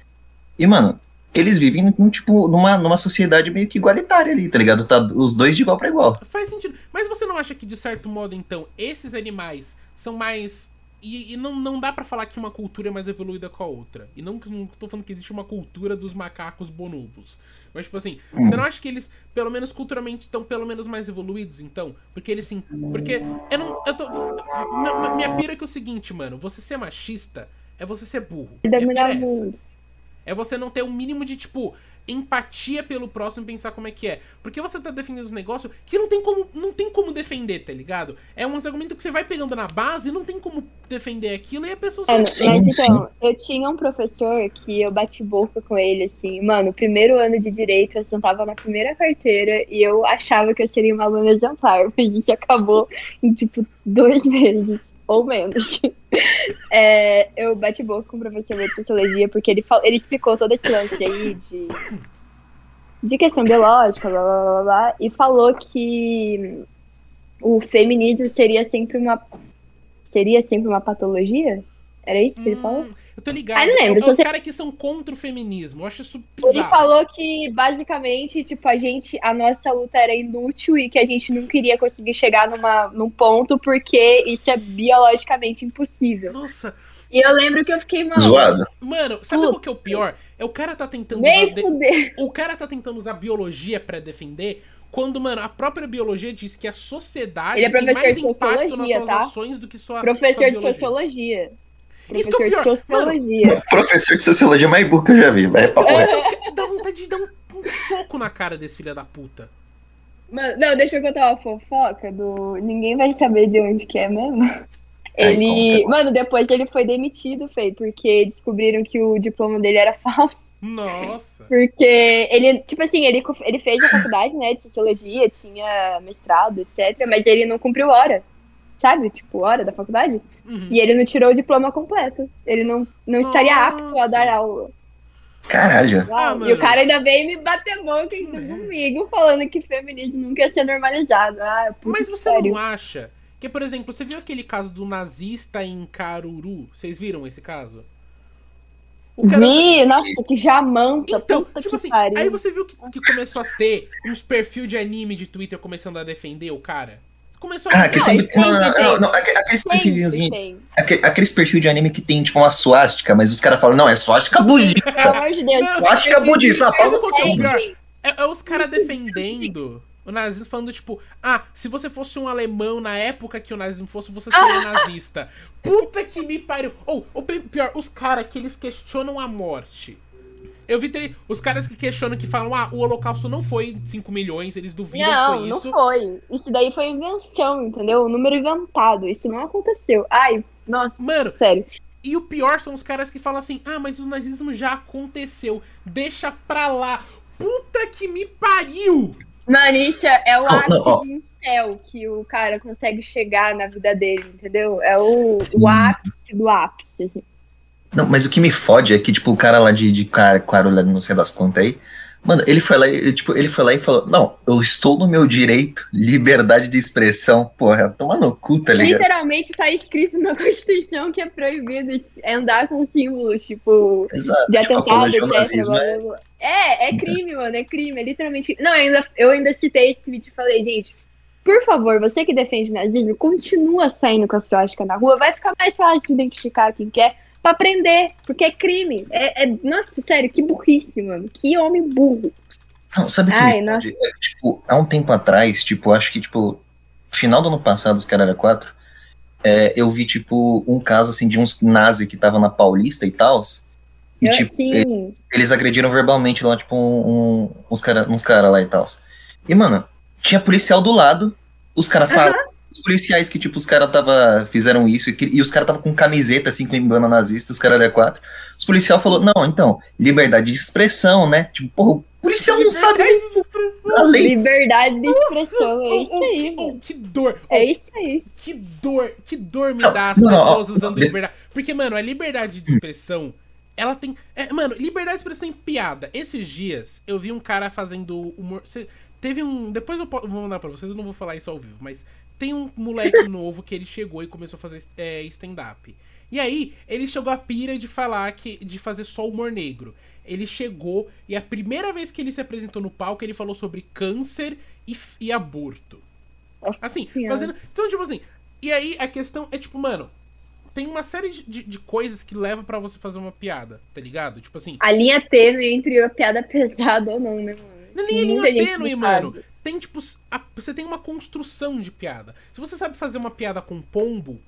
E, mano, eles vivem, num, tipo, numa, numa sociedade meio que igualitária ali, tá ligado? Tá os dois de igual pra igual. Faz sentido. Mas você não acha que, de certo modo, então, esses animais são mais. E, e não, não dá pra falar que uma cultura é mais evoluída com a outra. E não, não tô falando que existe uma cultura dos macacos bonobos. Mas, tipo assim, Hum. você não acha que eles, pelo menos culturalmente, estão pelo menos mais evoluídos, então? Porque eles sim. Porque eu não. Eu tô. Minha, minha pira é que é o seguinte, mano. Você ser machista é você ser burro. Dominar é o essa. mundo. É você não ter um mínimo de, tipo, empatia pelo próximo e pensar como é que é. Porque você tá defendendo os negócios que não tem como, não tem como defender, tá ligado? É uns argumentos que você vai pegando na base e não tem como defender aquilo e a pessoa Sim, mas então, eu tinha um professor que eu bati boca com ele, assim, mano, primeiro ano de direito, eu sentava na primeira carteira e eu achava que eu seria uma aluna exemplar, mas isso acabou em, tipo, dois meses, ou menos. É, eu bati boca com o professor de sociologia porque ele, fal- ele explicou todo esse lance aí de, de questão biológica, blá, blá, blá, blá, e falou que o feminismo seria sempre uma seria sempre uma patologia? Era isso que ele falou? Eu tô ligado. Ah, não lembro, é, é os você- caras que são contra o feminismo. Eu acho isso Ele bizarro. falou que basicamente, tipo, a gente, a nossa luta era inútil e que a gente não queria conseguir chegar numa, num ponto porque isso é biologicamente impossível. Nossa, E eu lembro que eu fiquei, mano, Zoado. mano, sabe qual que é o pior? É o cara tá tentando nem usar de- fuder. O cara tá tentando usar biologia pra defender, quando, mano, a própria biologia diz que a sociedade Ele é tem mais impacto nas suas tá? ações do que sua Professor sua de sociologia. Isso que é o Professor de pior. Mano, sociologia. Professor de sociologia mais burro que eu já vi. É papo reto. Dá vontade de dar um, um soco na cara desse filho da puta. Mano, não, deixa eu contar uma fofoca do. Ninguém vai saber de onde que é mesmo. Ele. Mano, depois ele foi demitido, Fê, porque descobriram que o diploma dele era falso. Nossa. Porque ele, tipo assim, ele, ele fez a faculdade, né, de sociologia, tinha mestrado, etc. Mas ele não cumpriu hora. Sabe? Tipo, hora da faculdade. Uhum. E ele não tirou o diploma completo. Ele não, não estaria apto a dar aula. Caralho. Ah, e mano. o cara ainda veio me bater boca ainda comigo, falando que feminismo nunca ia ser normalizado. Ah, puta Mas você pariu. não acha que, por exemplo, você viu aquele caso do nazista em Caruru? Vocês viram esse caso? O cara- Vi, nossa, que jamanta, Então, puta tipo que assim, pariu. aí você viu que, que começou a ter uns perfil de anime de Twitter começando a defender o cara? Começou a Ah, que Não, sempre, não, não, tem. não, não, aque- aqueles perfilzinhos, aqueles perfil de anime que tem tipo uma suástica, mas os caras falam, não, é suástica Pelo budista. amor de Deus. Suástica budista, fala é tem. É, é os caras defendendo. O nazismo falando, tipo, ah, se você fosse um alemão na época que o nazismo fosse, você seria nazista. Puta que me pariu. Ou, ou pior, os caras que eles questionam a morte. Eu vi ter, os caras que questionam, que falam, ah, o holocausto não foi 5 milhões, eles duvidam não, que foi isso. Não, foi. Isso daí foi invenção, entendeu? O número inventado. Isso não aconteceu. Ai, nossa. Mano, sério. E o pior são os caras que falam assim, ah, mas o nazismo já aconteceu. Deixa pra lá. Puta que me pariu! Mano, isso é o Não, ápice não, ó. de incel que o cara consegue chegar na vida dele, entendeu? É o, o ápice do ápice, assim. Não, mas o que me fode é que, tipo, o cara lá de, de cara, Quarulha, não sei das contas aí, mano, ele foi lá e, tipo, ele foi lá e falou, não, eu estou no meu direito, liberdade de expressão, porra, toma no cu, tá ligado? Literalmente tá escrito na Constituição que é proibido andar com símbolos, tipo, Exato, de tipo, atentado, etc. nazismo blá, é... blá, blá. É, é crime, mano, é crime, é literalmente. Não, eu ainda, eu ainda citei esse tweet e falei, gente, por favor, você que defende nazismo, continua saindo com a suástica na rua, vai ficar mais fácil de identificar quem quer pra prender, porque é crime. É, é- nossa, sério, que burrice, mano. Que homem burro. Não, sabe o que Ai? É, tipo, há um tempo atrás, tipo, acho que, tipo, final do ano passado, os Caralho 4, é, eu vi, tipo, um caso, assim, de uns nazi que estavam na Paulista e tal, e, Eu, tipo, assim, eles agrediram verbalmente lá, tipo, um, um- uns caras uns cara lá e tal. E, mano, tinha policial do lado, os caras falam. Os policiais que, tipo, os caras tava, fizeram isso e, e os caras tava com camiseta, assim, com emblema nazista, os caras eram quatro. Os policial falou, não, então, liberdade de expressão, né? Tipo, porra, o policial não sabe Liberdade de expressão. a lei. liberdade de expressão, é Oh, isso oh, aí, que, oh, que dor. Oh, É isso aí. Que dor, que dor me Não, dá as não, não, pessoas ó, usando de- liberdade. Porque, mano, a liberdade de expressão, ela tem. É, mano, liberdade de expressão em piada. Esses dias eu vi um cara fazendo humor. cê- teve um. Depois eu vou mandar pra vocês, eu não vou falar isso ao vivo, mas tem um moleque novo que ele chegou e começou a fazer é, stand-up. E aí, ele chegou a pira de falar que. de fazer só humor negro. Ele chegou e a primeira vez que ele se apresentou no palco, ele falou sobre câncer e, e aborto. Nossa Assim, Senhora. fazendo. Então, tipo assim. E aí a questão é, tipo, mano. Tem uma série de, de, coisas que leva pra você fazer uma piada, tá ligado? Tipo assim. A linha tênue entre a piada pesada ou não, né, mano? Não nem Muita linha tênue, mano. Tem, tipo, a- você tem uma construção de piada. Se você sabe fazer uma piada com pombo,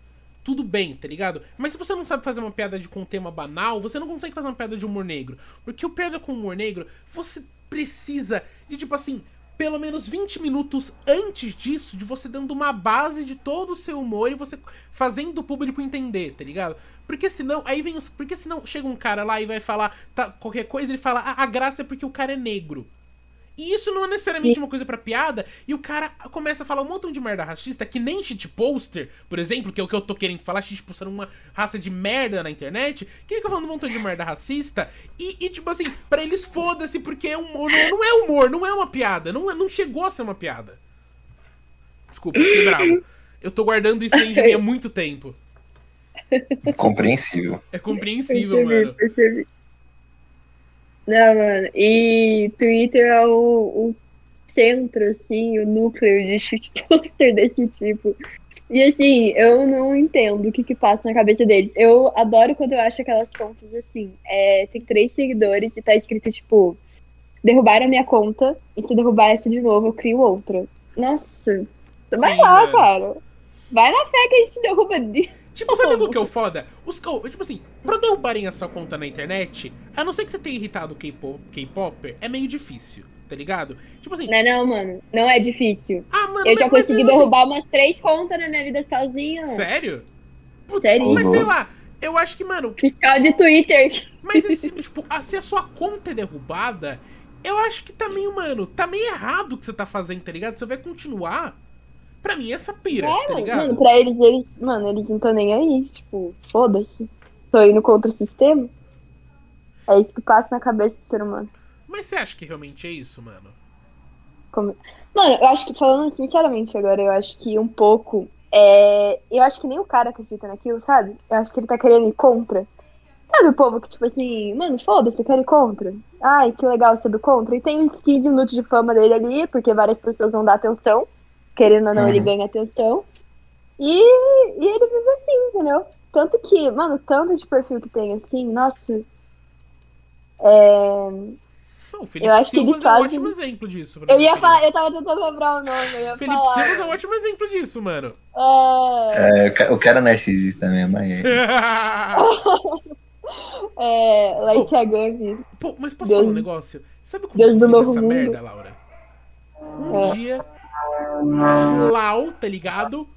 tudo bem, tá ligado? Mas se você não sabe fazer uma piada de, com tema banal, você não consegue fazer uma piada de humor negro. Porque o piada com humor negro, você precisa de, tipo assim, pelo menos 20 minutos antes disso, de você dando uma base de todo o seu humor e você fazendo o público entender, tá ligado? Porque senão, aí vem os. Porque senão chega um cara lá e vai falar tá, qualquer coisa, ele fala, ah, a graça é porque o cara é negro. E isso não é necessariamente uma coisa pra piada, e o cara começa a falar um montão de merda racista, que nem shitposter, por exemplo, que é o que eu tô querendo falar, shitposter é uma raça de merda na internet, que fica falando um montão de merda racista, e, e, tipo assim, pra eles foda-se, porque é humor, não, não é humor, não é uma piada, não, é- não chegou a ser uma piada. Desculpa, eu fiquei bravo. Eu tô guardando isso de mim há muito tempo. Compreensível. É compreensível, percebi, mano. percebi. Não, mano. E Twitter é o, o centro, assim, o núcleo de shitposter desse tipo. E assim, eu não entendo o que que passa na cabeça deles. Eu adoro quando eu acho aquelas contas assim. É, tem três seguidores e tá escrito, tipo, derrubaram a minha conta, e se derrubar essa de novo, eu crio outra. Nossa. Vai Sim, lá, mano. cara. Vai na fé que a gente derruba de Tipo, sabe o que é o foda? Os, co- tipo assim, pra derrubarem essa conta na internet, a não ser que você tenha irritado o K-pop- K-Popper, é meio difícil, tá ligado? Tipo assim, Não, não, mano. Não é difícil. ah, mano, Eu já mas- mas consegui mesmo assim- derrubar umas três contas na minha vida sozinha. Sério? Puta, Sério? Mas sei lá, eu acho que, mano, Fiscal de Twitter. mas esse, tipo, se a sua conta é derrubada, eu acho que tá meio, mano, tá meio errado o que você tá fazendo, tá ligado? Você vai continuar. Pra mim, essa pira, tá É, ligado? mano, pra eles, eles, mano, eles não estão nem aí. Tipo, foda-se. Tô indo contra o sistema. É isso que passa na cabeça do ser humano. Mas você acha que realmente é isso, mano? Como- Mano, eu acho que, falando sinceramente agora, eu acho que um pouco. É... Eu acho que nem o cara acredita naquilo, sabe? Eu acho que ele tá querendo ir contra. Sabe o povo que, tipo assim, mano, foda-se, eu quero ir contra. Ai, que legal ser do contra. E tem uns 15 minutos de fama dele ali, porque várias pessoas vão dar atenção. Querendo ou não, Uhum. ele ganha atenção. E, e ele vive assim, entendeu? Tanto que, mano, tanto de perfil que tem assim, nossa. É... Não, o Felipe Eu acho que Silva eles é um ótimo exemplo disso. Eu ia falar, eu tava tentando lembrar o nome, eu ia Felipe falar. Silva é um ótimo exemplo disso, mano. É, É, o ca- o cara narcisista mesmo, aí. é, Light Yagami. Pô, mas posso Deus- falar um negócio? Sabe como Deus eu fiz essa mundo. merda, Laura? Um É. dia, flau, tá ligado?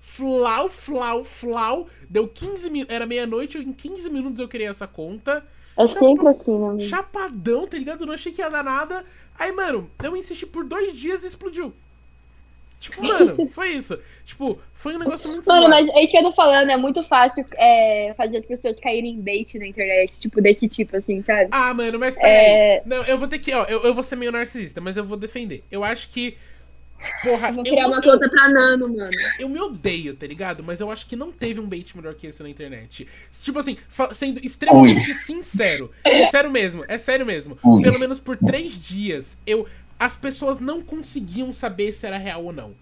Flau, flau, flau. Deu 15 minutos. Era meia-noite, em 15 minutos eu criei essa conta. É sempre assim, né? Chapadão, tá ligado? Eu não achei que ia dar nada. Aí, mano, eu insisti por dois dias e explodiu. Tipo, mano, foi isso. Tipo, foi um negócio muito Mano, mas é isso que eu tô falando, é muito fácil é, fazer as pessoas caírem em bait na internet, tipo, desse tipo, assim, sabe? Ah, mano, mas peraí. É, Não, eu vou ter que, ó, eu, eu vou ser meio narcisista, mas eu vou defender. Eu acho que. Porra, eu vou eu, criar uma eu, conta pra Nano, mano. eu me odeio, tá ligado? Mas eu acho que não teve um bait melhor que esse na internet. Tipo assim, sendo extremamente sincero. Sincero mesmo, é sério mesmo. Ui. Pelo menos por três dias, eu. As pessoas não conseguiam saber se era real ou não.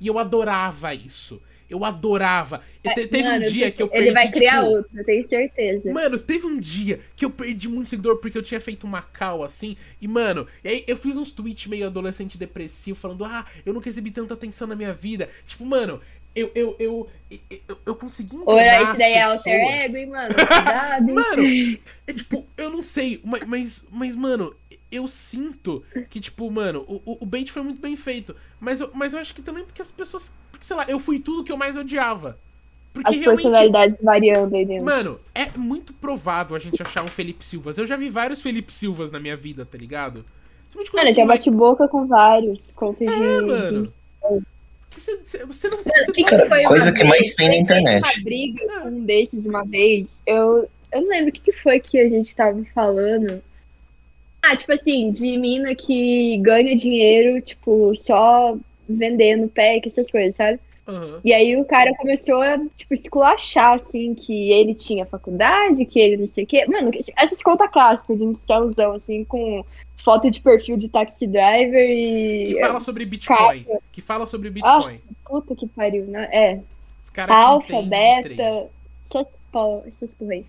E eu adorava isso. Eu adorava. Eu te- teve Mano, um dia que eu perdi. Ele vai criar tipo, outro, eu tenho certeza. Mano, teve um dia que eu perdi muito seguidor porque eu tinha feito uma cal assim. E, mano, eu fiz uns tweets meio adolescente depressivo, falando, ah, eu nunca recebi tanta atenção na minha vida. Tipo, mano, eu, eu, eu, eu, eu consegui Ora, enganar isso as daí é alter ego, hein, mano? Cuidado. Mano, é tipo, eu não sei, mas, mas, mas, mano, eu sinto que, tipo, mano, o, o- o bait foi muito bem feito. Mas eu, mas eu acho que também porque as pessoas. Porque, sei lá, eu fui tudo que eu mais odiava. Porque As realmente. personalidades variando aí dentro. Mano, é muito provável a gente achar um Felipe Silvas. Eu já vi vários Felipe Silvas na minha vida, tá ligado? Eu já bate boca com vários de. É, de- mano. que Você, você- não. Você que não- que foi Coisa uma que mais tem na internet. numa briga com um desses uma vez. Eu, eu não lembro o que, que foi que a gente tava falando. Ah, tipo assim, de mina que ganha dinheiro, tipo, só vendendo pack, essas coisas, sabe? Aham. E aí o cara começou a, tipo, esculachar, assim, que ele tinha faculdade, que ele não sei o quê. Mano, essas contas clássicas de inicialzão, assim, com foto de perfil de taxi driver e. Que fala sobre Bitcoin. Que fala sobre Bitcoin. Puta que pariu, né? É. Os caras Alfa, beta, essas porra aí.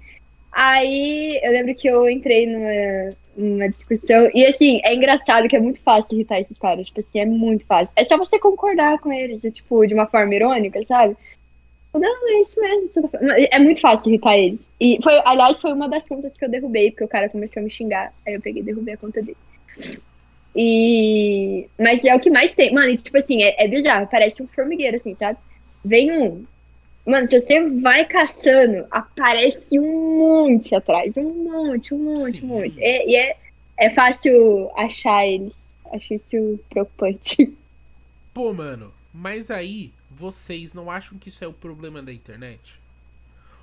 Aí eu lembro que eu entrei numa, numa discussão. E assim, é engraçado que é muito fácil irritar esses caras. Tipo assim, é muito fácil. É só você concordar com eles, tipo, de uma forma irônica, sabe? Não, é isso mesmo. tá. É muito fácil irritar eles. E foi, aliás, foi uma das contas que eu derrubei, porque o cara começou a me xingar. Aí eu peguei e derrubei a conta dele. E. Mas é o que mais tem. Mano, e, tipo assim, é, é bizarro. Parece um formigueiro, assim, sabe? Vem um. Mano, se você vai caçando, aparece um monte atrás. Um monte, um monte, Sim. um monte. É- E é, é fácil achar eles. Acho isso preocupante. Pô, mano, mas aí vocês não acham que isso é o problema da internet?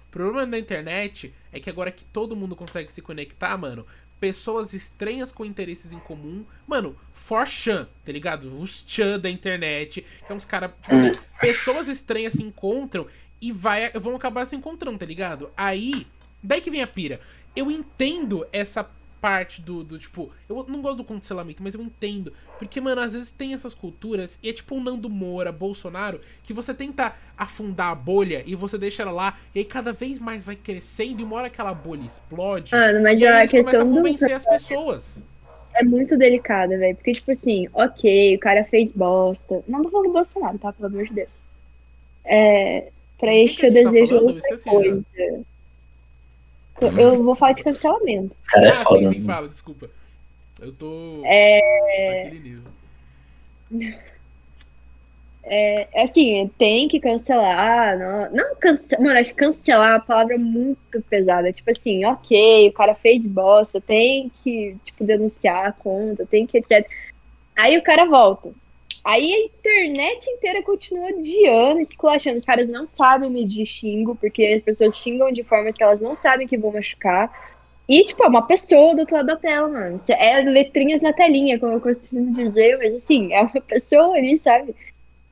O problema da internet é que agora que todo mundo consegue se conectar, mano, pessoas estranhas com interesses em comum, mano, for chan, tá ligado? Os chan da internet, que é uns caras, tipo, assim, pessoas estranhas se encontram e vai, vão acabar se encontrando, tá ligado? Aí, daí que vem a pira. Eu entendo essa parte do, do tipo, eu não gosto do cancelamento, mas eu entendo. Porque, mano, às vezes tem essas culturas, e é tipo o Nando Moura, Bolsonaro, que você tenta afundar a bolha e você deixa ela lá, e aí cada vez mais vai crescendo, e uma hora aquela bolha explode. Mano, mas e aí a eles começam a questão do. convencer as pessoas. É muito delicada, velho. Porque, tipo assim, ok, o cara fez bosta. Não tô falando do Bolsonaro, tá? Pelo amor de Deus. É. Pra De quem este que a eu tá desejo? Eu outra esqueci coisa. Eu vou falar de cancelamento. Cara é ah, foda. sim, sim, né? fala, desculpa. Eu tô. É. naquele nível. É, assim, tem que cancelar. Não, não cancelar. Mano, acho que cancelar é uma palavra muito pesada. Tipo assim, ok, o cara fez bosta, tem que, tipo, denunciar a conta, tem que, etc. Aí o cara volta. Aí a internet inteira continua odiando, esculachando. Os caras não sabem medir xingo, porque as pessoas xingam de formas que elas não sabem que vão machucar. E, tipo, é uma pessoa do outro lado da tela, mano. É letrinhas na telinha, como eu costumo dizer, mas assim, é uma pessoa ali, sabe?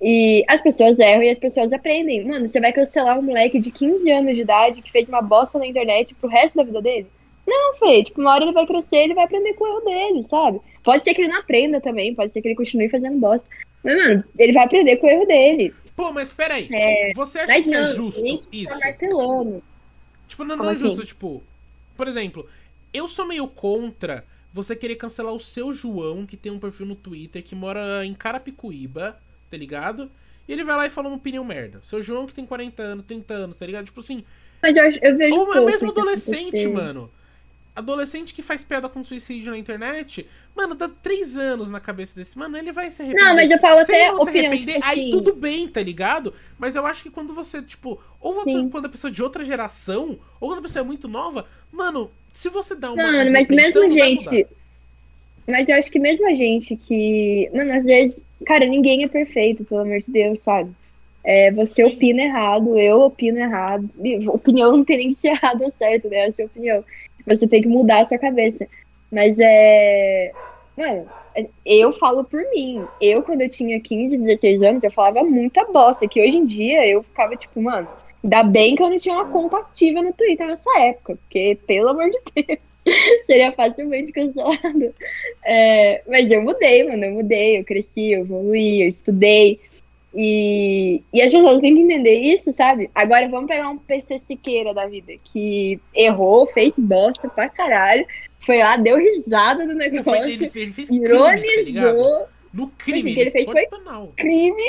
E as pessoas erram e as pessoas aprendem. Mano, você vai cancelar um moleque de 15 anos de idade que fez uma bosta na internet pro resto da vida dele? Não, Fê. Tipo, uma hora ele vai crescer ele vai aprender com o erro dele, sabe? Pode ser que ele não aprenda também, pode ser que ele continue fazendo bosta. Mas, mano, ele vai aprender com o erro dele. Pô, mas peraí. É, Você acha Mas que é não, justo nem isso? tá martelando. Tipo, não, não é justo, assim? tipo. Por exemplo, eu sou meio contra você querer cancelar o seu João, que tem um perfil no Twitter, que mora em Carapicuíba, tá ligado? E ele vai lá e fala uma opinião merda. Seu João que tem 40 anos, 30 anos, tá ligado? Tipo assim. Mas eu, eu vejo. Ou pouco mesmo adolescente, mano. Adolescente que faz piada com suicídio na internet, mano, dá três anos na cabeça desse mano, ele vai se arrepender. Não, mas eu falo se até ele não se opinião, arrepender, tipo aí assim. tudo bem, tá ligado? Mas eu acho que quando você, tipo, ou Sim. quando a pessoa é de outra geração, ou quando a pessoa é muito nova, mano, se você dá uma. Mano, mas mesmo gente. Mas eu acho que mesmo a gente que. Mano, às vezes. Cara, ninguém é perfeito, pelo amor de Deus, sabe? É, você Sim. opina errado, eu opino errado. Opinião não tem nem que ser errado ou certo, né? É a sua opinião. Você tem que mudar a sua cabeça. Mas é. Mano, eu falo por mim. Eu, quando eu tinha 15, 16 anos, eu falava muita bosta. Que hoje em dia eu ficava tipo, mano, ainda bem que eu não tinha uma conta ativa no Twitter nessa época. Porque, pelo amor de Deus, seria facilmente cancelado. É, mas eu mudei, mano. Eu mudei, eu cresci, eu evoluí, eu estudei. E, e as pessoas têm que entender isso, sabe? Agora vamos pegar um PC Siqueira da vida, que errou, fez bosta pra caralho, foi lá, deu risada do negócio, foi- ele, fez- ele fez crime, tá ironizou, No crime, Assim, que ele fez foi- penal. crime.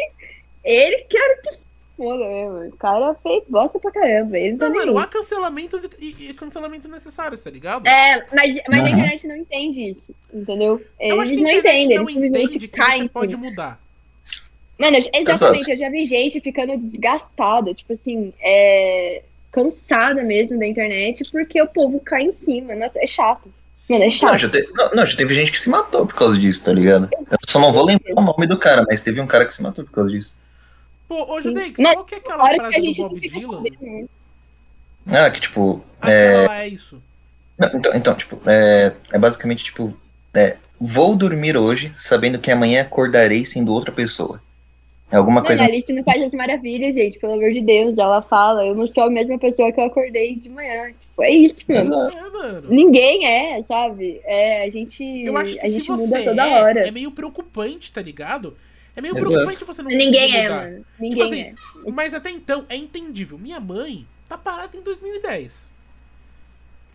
Ele quer que foda mesmo. O cara fez bosta pra caramba. Ele não tá Não, nem mano, há cancelamentos e, e- cancelamentos necessários, tá ligado? É, mas, mas a Uhum. internet não entende isso, entendeu? Eu acho Eles que a não entendem, eles simplesmente entende que caem. você pode mudar. Mano, exatamente, eu já vi gente ficando desgastada, tipo assim, é, cansada mesmo da internet, porque o povo cai em cima. Nossa, é chato. Mano, é Não chato. já, te- não, não, já teve gente que se matou por causa disso, tá ligado? Eu só não vou lembrar o nome do cara, mas teve um cara que se matou por causa disso. Pô, ô Judex, qual que é aquela frase a do gente não Bob Dylan? sabendo, né? Ah, que tipo. Aquela lá é isso. Não, então, então, tipo, é, é basicamente tipo. é, vou dormir hoje sabendo que amanhã acordarei sendo outra pessoa. É alguma coisa. a Alice não faz as maravilhas, gente, pelo amor de Deus. Ela fala, eu não sou a mesma pessoa que eu acordei de manhã. Tipo, é isso, mano. Exato. É, mano. Ninguém é, sabe? É, a gente, Eu acho que a se gente você muda toda é, hora. é meio preocupante, tá ligado? É meio Exato. preocupante você não Ninguém é, mano. Ninguém assim, é. Mas até então, é entendível. Minha mãe tá parada em 2010.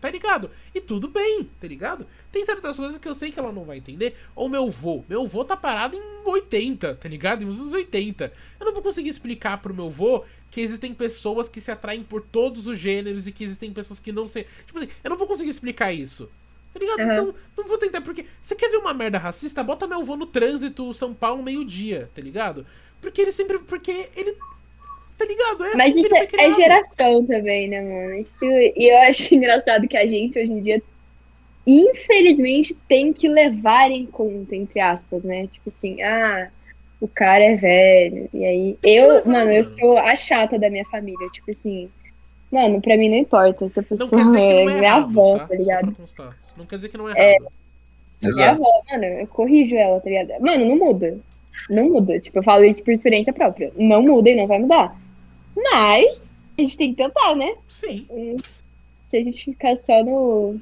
Tá ligado? E tudo bem, tá ligado? Tem certas coisas que eu sei que ela não vai entender. Ou meu vô. Meu vô tá parado em 80, tá ligado? Em uns anos 80. Eu não vou conseguir explicar pro meu vô que existem pessoas que se atraem por todos os gêneros e que existem pessoas que não se. Tipo assim, eu não vou conseguir explicar isso. Tá ligado? Uhum. Então, não vou tentar. Porque. Você quer ver uma merda racista? Bota meu vô no trânsito São Paulo meio-dia, tá ligado? Porque ele sempre. Porque ele. Tá ligado? É Mas assim que isso ele é, é geração também, né, mano? Isso, e eu acho engraçado que a gente, hoje em dia, infelizmente, tem que levar em conta, entre aspas, né? Tipo assim, ah, o cara é velho. E aí, eu, levar, mano, eu sou a chata da minha família. Tipo assim, mano, pra mim não importa. Se a Não pessoa quer dizer que é não é minha errado, avó, tá? tá ligado? Não quer dizer que não é errado. Minha avó, mano, eu corrijo ela, tá ligado? Mano, não muda. Não muda. Tipo, eu falo isso por experiência própria. Não muda e não vai mudar. Mas, a gente tem que tentar, né? Sim. Se a gente ficar só no.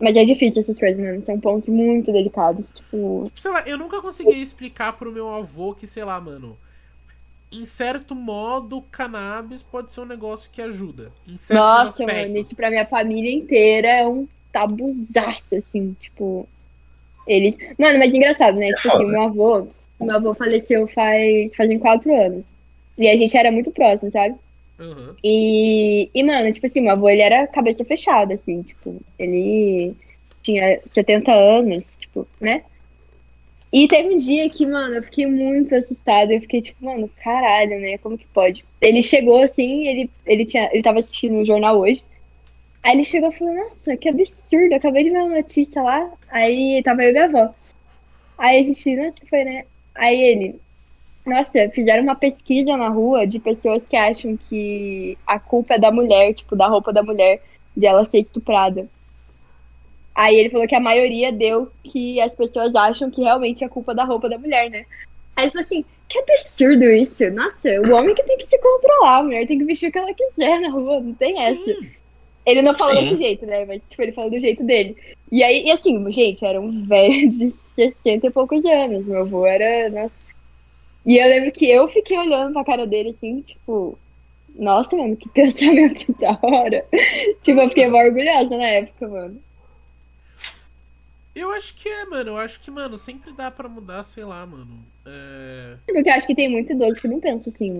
Mas é difícil essas coisas, mano. São pontos muito delicados. Tipo. Sei lá, eu nunca consegui explicar pro meu avô que, sei lá, mano. Em certo modo, cannabis pode ser um negócio que ajuda. Em certos Nossa, aspectos. mano, isso pra minha família inteira é um tabuzaço, assim, tipo. Eles. Mano, mas engraçado, né? Tipo assim, meu avô. Meu avô faleceu faz. fazem quatro anos. E a gente era muito próximo, sabe? Aham. E, e, mano, tipo assim, meu avô, ele era cabeça fechada, assim, tipo, ele tinha 70 anos, tipo, né? E teve um dia que, mano, eu fiquei muito assustada, eu fiquei tipo, mano, caralho, né, como que pode? Ele chegou assim, ele, ele, tinha, ele tava assistindo o jornal hoje, aí ele chegou e falou, nossa, que absurdo, acabei de ver uma notícia lá, aí tava eu e minha avó. Aí a gente, que foi, né? Aí ele, nossa, fizeram uma pesquisa na rua de pessoas que acham que a culpa é da mulher, tipo, da roupa da mulher, de ela ser estuprada. Aí ele falou que a maioria deu que as pessoas acham que realmente é culpa da roupa da mulher, né? Aí ele falou assim, que absurdo isso. Nossa, o homem que tem que se controlar, a mulher tem que vestir o que ela quiser na rua, não tem essa. Sim. Ele não falou Sim. desse jeito, né? Mas tipo, ele falou do jeito dele. E aí, e assim, gente, era um velho de 60 e poucos anos. Meu avô era. Nossa. E eu lembro que eu fiquei olhando pra cara dele assim, tipo. Nossa, mano, que pensamento da hora. tipo, eu fiquei mó orgulhosa na época, mano. Eu acho que é, mano. Eu acho que, mano, sempre dá pra mudar, sei lá, mano. É... Porque eu acho que tem muito idoso que não pensa assim.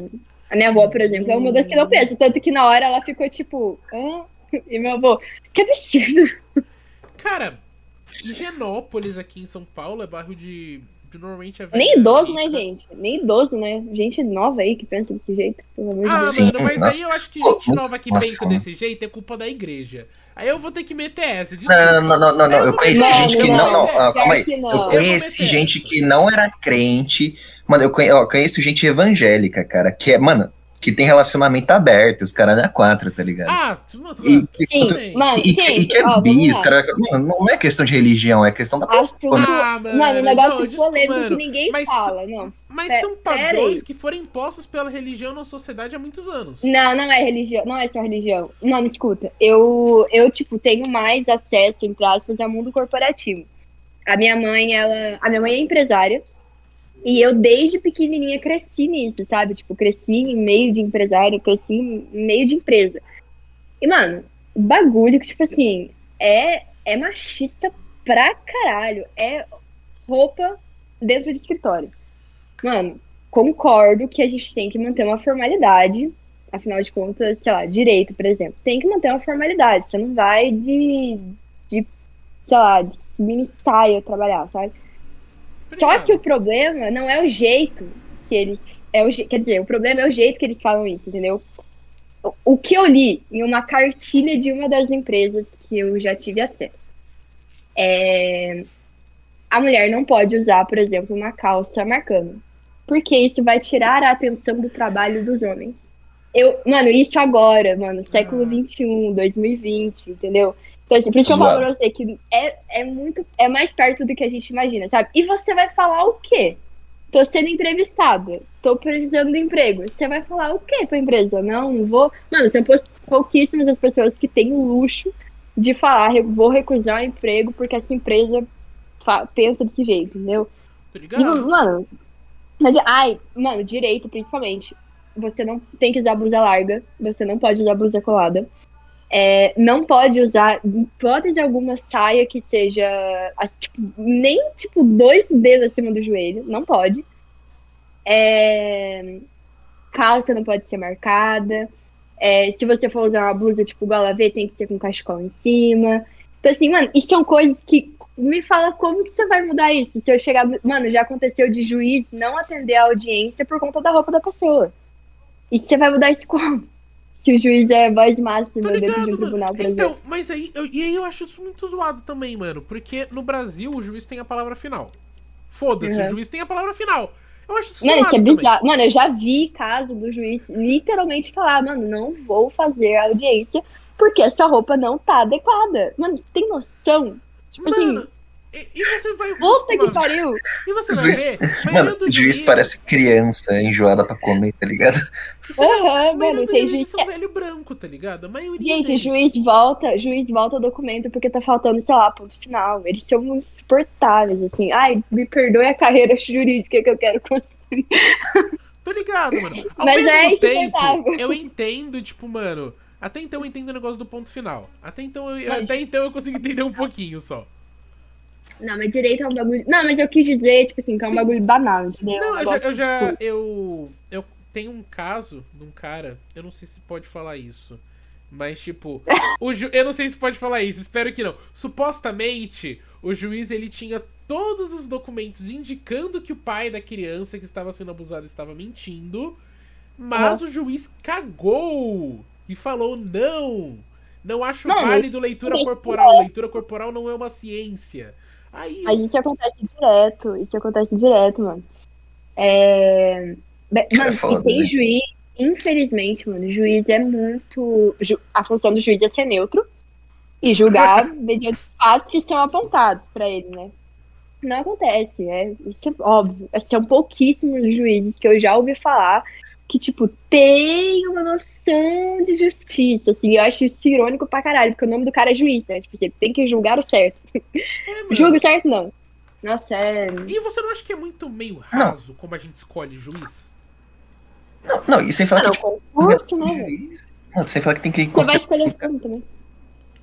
A minha avó, por exemplo, é uma das que não pensa. Tanto que na hora ela ficou tipo. Hã? E meu avô, que absurdo. Cara, Higienópolis aqui em São Paulo é bairro de. De normalmente é velha Nem idoso, né, rica. gente? Nem idoso, né? Gente nova aí que pensa desse jeito. Pelo amor de Ah, Deus. Mano, mas nossa. aí eu acho que gente nova que nossa. pensa desse jeito é culpa da igreja. Aí eu vou ter que meter essa. desculpa. Não, não, não, não, não. Eu conheci Não, gente que não, não. Ah, calma aí. que. Eu conheci gente que não era crente. Mano, eu conheço gente evangélica, cara, que é, mano, que tem relacionamento aberto, os caras não é quatro, tá ligado? Ah, não. E- Sim, tudo bem. mano, E, que- e que é ó, bi, vamos os lá. caras. Mano, não é questão de religião, é questão da Assunto- pessoa. né? Ah, mano, Mano, um negócio não, desculpa, polêmico mano, que ninguém mas- fala, não. Mas Pera- são padrões que foram impostos pela religião na sociedade há muitos anos. Não, não é religião, não é só religião. Mano, escuta, eu, eu, tipo, tenho mais acesso, entre aspas, ao mundo corporativo. A minha mãe, ela. A minha mãe é empresária. E eu, desde pequenininha, cresci nisso, sabe? Tipo, cresci em meio de empresária, cresci em meio de empresa. E, mano, bagulho que, tipo assim, é, é machista pra caralho. É roupa dentro de escritório. Mano, concordo que a gente tem que manter uma formalidade. Afinal de contas, sei lá, direito, por exemplo. Tem que manter uma formalidade. Você não vai de, de sei lá, de mini saia trabalhar, sabe? Só que o problema não é o jeito que eles. É o, quer dizer, o problema é o jeito que eles falam isso, entendeu? O, o que eu li em uma cartilha de uma das empresas que eu já tive acesso é. A mulher não pode usar, por exemplo, uma calça marcando. Porque isso vai tirar a atenção do trabalho dos homens. Eu, mano, isso agora, mano, século Ah. XXI, 2020, entendeu? Então, assim, por isso que eu falo pra você que é, é muito. É mais perto do que a gente imagina, sabe? E você vai falar o quê? Tô sendo entrevistada, tô precisando de emprego. Você vai falar o quê pra empresa? Não, não vou. Mano, são pou- pouquíssimas as pessoas que têm o luxo de falar, "Eu vou recusar um emprego porque essa empresa pensa desse jeito, entendeu? Tá E, ligado? mano, ai, mano, direito principalmente. Você não tem que usar blusa larga, você não pode usar blusa colada. É, não pode usar, em hipótese alguma, saia que seja tipo, nem tipo dois dedos acima do joelho, não pode. É, calça não pode ser marcada. É, se você for usar uma blusa tipo gola V, tem que ser com cachecol em cima. Então, assim, mano, isso são coisas que. Me fala como que você vai mudar isso? Se eu chegar. Mano, já aconteceu de juiz não atender a audiência por conta da roupa da pessoa. E você vai mudar isso como? Se o juiz é voz máxima Tô dentro de ligado, um tribunal, exemplo. Então, mas aí, eu, e aí eu acho isso muito zoado também, mano. Porque no Brasil o juiz tem a palavra final. Foda-se, Uhum. o juiz tem a palavra final. Eu acho isso Mano, isso é bizarro. Mano, eu já vi caso do juiz literalmente falar, mano, não vou fazer a audiência porque a sua roupa não tá adequada. Mano, você tem noção? Tipo assim, Mano, e, e você vai. puta que pariu. E você vai Juiz- ver. Mano, juiz juízes- parece criança enjoada pra comer, tá ligado? Aham, mano, tem juiz são velho branco, tá ligado? A maioria Gente, deles. juiz volta, juiz volta o documento porque tá faltando, sei lá, ponto final. Eles são insuportáveis, assim. Ai, me perdoe a carreira jurídica que eu quero construir. Tô ligado, mano. Ao Mas mesmo é tempo, eu entendo, tipo, mano. Até então eu entendo o negócio do ponto final. Até então eu, Mas- até então eu consigo entender um pouquinho só. Não, mas direito é um bagulho. Não, mas eu quis dizer, tipo assim, que é um Sim. bagulho banal, entendeu? Não, Um eu já, eu já. tipo, Eu. Eu tenho um caso de um cara. Eu não sei se pode falar isso. Mas, tipo. o ju, eu não sei se pode falar isso, espero que não. Supostamente, o juiz ele tinha todos os documentos indicando que o pai da criança que estava sendo abusada estava mentindo. Mas o juiz cagou e falou: não! Não acho Não, válido leitura corporal. Leitura corporal não é uma ciência. Aí. Mas isso acontece direto, isso acontece direto, mano. É... be- Cara, Mano, é foda, e tem né? juiz, infelizmente, mano, juiz é muito. ju- A função do juiz é ser neutro e julgar mediante fatos que são apontados pra ele, né? Não acontece, é, isso é óbvio. São pouquíssimos juízes que eu já ouvi falar que, tipo, tem uma noção de justiça, assim, eu acho isso irônico pra caralho, porque o nome do cara é juiz, né? Tipo, você tem que julgar o certo. É, mano. Julgo certo, não. Nossa, é. E você não acha que é muito meio raso como a gente escolhe juiz? Não, não, e sem falar não, que, tipo, concurso, né, juiz. Não, sem falar que tem que Você vai escolher também.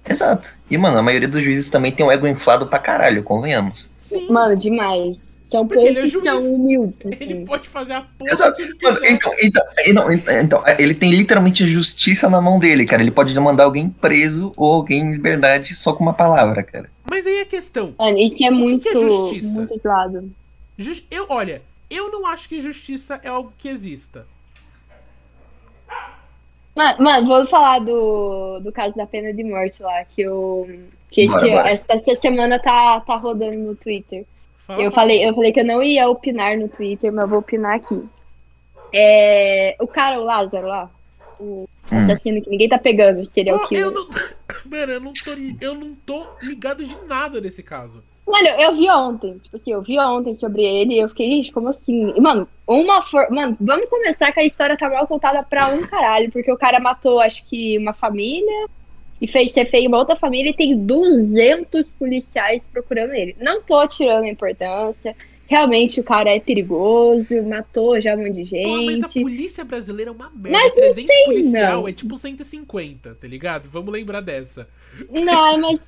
Exato. E, mano, a maioria dos juízes também tem um ego inflado pra caralho, convenhamos. Sim. Mano, demais. São Porque ele é poucos que são juiz. humildes. Ele assim. pode fazer a porra Exato. que ele Mano, quiser. então, então, então, então, então, ele tem literalmente a justiça na mão dele, cara. Ele pode mandar alguém preso ou alguém em liberdade só com uma palavra, cara. Mas aí a questão. Mano, isso é que muito, que é justiça? muito. Jus- Eu, olha, eu não acho que justiça é algo que exista. Mano, mano, vou falar do, do caso da pena de morte lá, que eu. Que esse- Bora, bora. Essa, essa semana tá, tá rodando no Twitter. Fala, Eu falei, eu falei que eu não ia opinar no Twitter, mas eu vou opinar aqui. É, o cara, o Lázaro lá, o Hum. assassino que ninguém tá pegando, serial Pô, killer. eu não. Mano, eu não, tô, eu não tô ligado de nada nesse caso. Mano, eu vi ontem, tipo assim, eu vi ontem sobre ele e eu fiquei, gente, como assim? E, mano, uma for... Mano, vamos começar que a história tá mal contada pra um caralho, porque o cara matou, acho que, uma família e fez ser feio uma outra família e tem 200 policiais procurando ele. Não tô tirando a importância, realmente o cara é perigoso, matou já um monte de Pô, mas a gente. polícia brasileira é uma merda. Mas não 300 sei, policial não. é tipo 150, tá ligado? Vamos lembrar dessa. Não, mas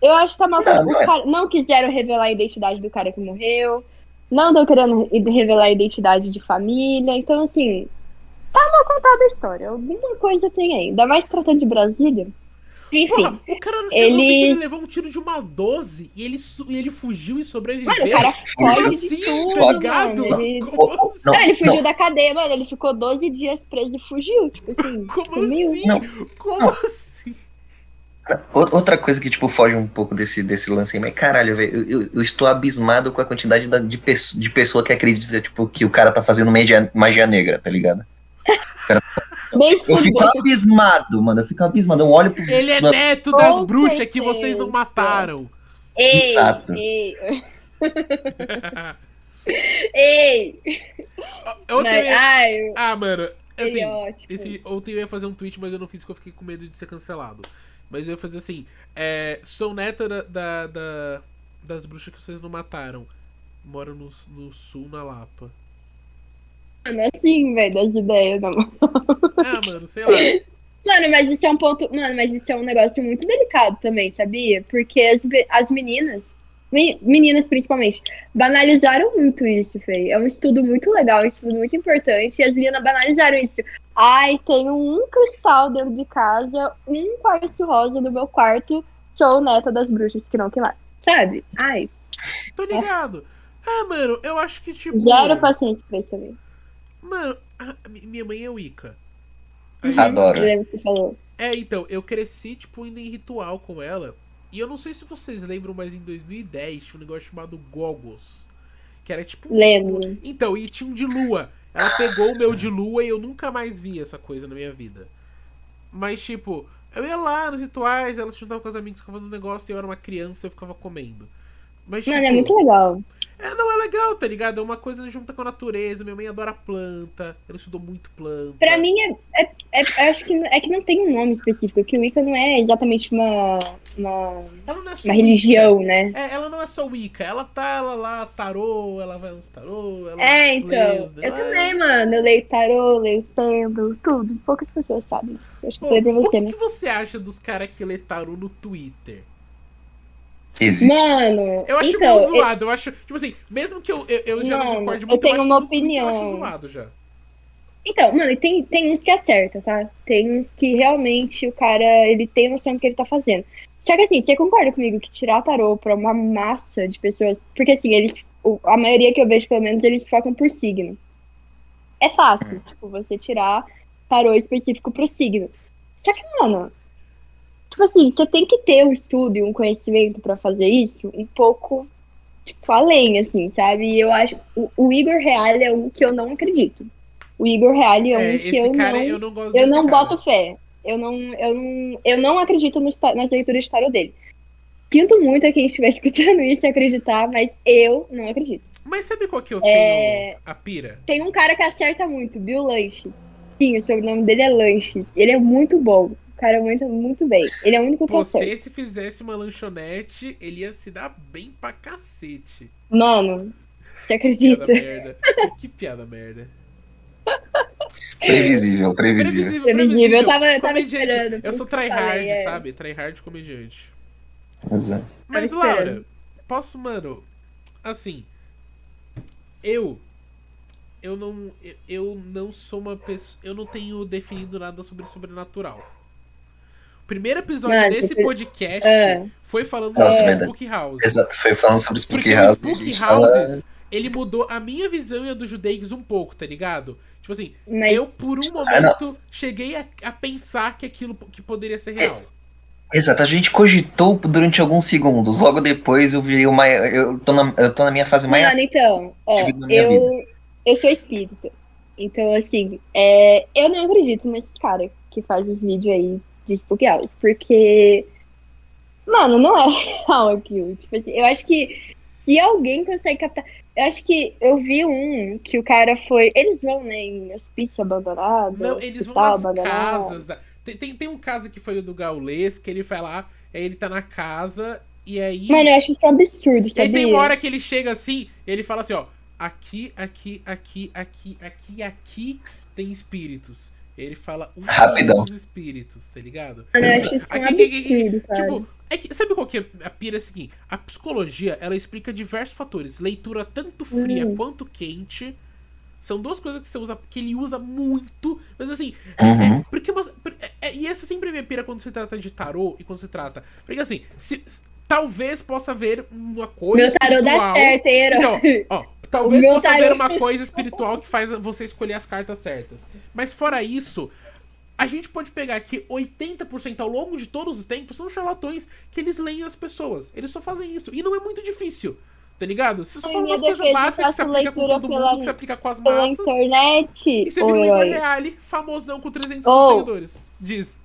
eu acho que tá mal. Não, não é. não quiseram revelar a identidade do cara que morreu. Não estão querendo re- revelar a identidade de família. Então, assim, tá mal contada a história. Alguma coisa tem aí. Ainda mais tratando de Brasília. Enfim. Porra, o cara. Ele- que ele levou um tiro de uma 12 e ele, su- e ele fugiu e sobreviveu. Mano, o cara Como foge assim, de tá tudo, ligado? Ele... Como assim? Não, Não, ele fugiu não. da cadeia, mano. Ele ficou 12 dias preso e fugiu. Tipo assim, Como sumiu. assim? Não. Como Não. assim? O- Outra coisa que, tipo, foge um pouco desse, desse lance aí, mas caralho, velho, eu, eu- eu estou abismado com a quantidade da- de, pesso- de pessoa que acredita, tipo, que o cara tá fazendo magia, magia negra, tá ligado? Bem Eu fico abismado, mano, eu fico abismado. Eu olho pro. Ele é neto das Com bruxas que vocês não mataram. Ei, Exato. ei, ei. Ontem ia- ai, Ah, mano, assim, é ótimo. esse, ontem eu ia fazer um tweet, mas eu não fiz porque eu fiquei com medo de ser cancelado. Mas eu ia fazer assim: é, sou neta da, da- da- das bruxas que vocês não mataram. Moro no, no sul, na Lapa. Mano, assim, velho, das ideias, não. Ah, mano, sei lá. Mano, mas isso é um ponto. Mano, mas isso é um negócio muito delicado também, sabia? Porque as, as meninas, me- meninas principalmente, banalizaram muito isso, Fê. É um estudo muito legal, um estudo muito importante, e as meninas banalizaram isso. Ai, tenho um cristal dentro de casa, um quartzo rosa no meu quarto, sou neta das bruxas que não queimaram. Sabe? Ai, Tô ligado. Ah, mano, eu acho que tipo. zero paciência pra isso também. Mano, minha mãe é Wicca. Aí- Adoro. Eu lembro que você falou. É, então, eu cresci, tipo, indo em ritual com ela. E eu não sei se vocês lembram, mas em 2010 tinha um negócio chamado Gogos. Que era tipo. um- Lembro. Então, e tinha um de lua. Ela pegou o meu de lua e eu nunca mais vi essa coisa na minha vida. Mas, tipo, eu ia lá nos rituais, ela se juntava com os amigos, ficava fazendo negócio e eu era uma criança e eu ficava comendo. Mas, tipo, Mano, é muito legal. É, não é legal, tá ligado? É uma coisa junta com a natureza. Minha mãe adora planta. Ela estudou muito planta. Pra mim, é, é, é- acho que, é que não tem um nome específico, que o Wicca não é exatamente uma, uma, é uma religião, né? É, ela não é só Wicca. Ela tá ela lá, tarô, ela vai uns tarô, ela É, então. os Eu também, mano. Eu leio tarô, leio pêndulo, tudo. Poucas pessoas sabem. Eu acho que Pô, pra o você, que, né? que você acha dos caras que lê tarô no Twitter? Existe. Mano, Eu acho então, meio eu- zoado. Eu acho, tipo assim, mesmo que eu, eu, eu já não Mano, concorde eu muito, tenho acho uma Twitter Eu acho opinião. zoado já. então, mano, e tem, tem uns que acerta, tá? Tem uns que realmente o cara, ele tem noção do que ele tá fazendo. Só que assim, você concorda comigo que tirar tarô pra uma massa de pessoas... Porque assim, eles... A maioria que eu vejo, pelo menos, eles focam por signo. É fácil, tipo, você tirar tarô específico pro signo. Só que, mano... Tipo assim, você tem que ter um estudo e um conhecimento pra fazer isso um pouco, tipo, além, assim, sabe? E eu acho... O, o Igor Real é um que eu não acredito. O Igor Real é um É, que eu cara não... eu não Eu não boto fé. Eu não, eu não, eu não acredito ta- nas leituras de tarot dele. Sinto muito a quem estiver escutando isso e acreditar, mas eu não acredito. Mas sabe qual que eu É. tenho a pira? Tem um cara que acerta muito, Bill Lanches. Sim, o sobrenome dele é Lanches. Ele é muito bom. Cara é muito, muito bem. Ele é o único que Você, acerta. se fizesse uma lanchonete, ele ia se dar bem pra cacete. Mano, você Piada acredita? merda. que piada merda. Previsível, previsível. Previsível, eu tava, eu tava Comediante. esperando. Eu sou que eu tryhard, é. sabe? Tryhard comediante. Exato. Mas, Tava esperando. Laura, posso, mano, assim, eu, eu não, eu, eu não sou uma pessoa, eu não tenho definido nada sobre sobrenatural. O primeiro episódio Mano, desse podcast É. foi falando Nossa, sobre verdade. Spook House. Exato, foi falando sobre Spooky Porque o House. Spook Houses, ele mudou a minha visão e a do Judeix um pouco, tá ligado? Tipo assim, Mas eu por um Ah, não. momento cheguei a, a pensar que aquilo que poderia ser real. Exato, a gente cogitou durante alguns segundos. Logo depois eu virei uma. Eu tô na, eu tô na minha fase mais. Mano, então, ó, eu, eu sou espírita. Então, assim, é, eu não acredito nesse cara que faz os vídeos aí de Spook porque, mano, não é real aquilo. Tipo assim, eu acho que se alguém consegue captar. Eu acho que eu vi um que o cara foi. Eles vão, né, em hospício abandonado. Não, eles vão nas abandonado. casas. da- Tem, tem, tem um caso que foi o do Gaules, que ele vai lá, ele tá na casa, e aí. Mano, eu acho isso um absurdo, e aí tem sabia? uma hora que ele chega assim, ele fala assim, ó. Aqui, aqui, aqui, aqui, aqui, aqui tem espíritos. Ele fala um Rapidão. dos espíritos, tá ligado? Um Aqui, aqui, aqui. Tipo, é que, sabe qual que é a pira? É o seguinte, a psicologia, ela explica diversos fatores. Leitura tanto fria Hum. quanto quente. São duas coisas que você usa, que ele usa muito. Mas assim, Uhum. é, porque você- é- é- e essa sempre é a minha pira quando se trata de tarô e quando se trata. Porque assim, se- talvez possa haver uma coisa. Meu tarô dá espiritual- certo, hein, herói? Então, ó, talvez possa tarô- haver uma coisa espiritual que faz você escolher as cartas certas. Mas fora isso, a gente pode pegar que 80% ao longo de todos os tempos são charlatões que eles leem as pessoas. Eles só fazem isso. E não é muito difícil. Tá ligado? Você só fala umas coisas básicas que faço aplica com todo pela- mundo, que você aplica com as Pela massas. internet. E você Ô, vira um. Reale famosão com 300 Oh. seguidores. Diz.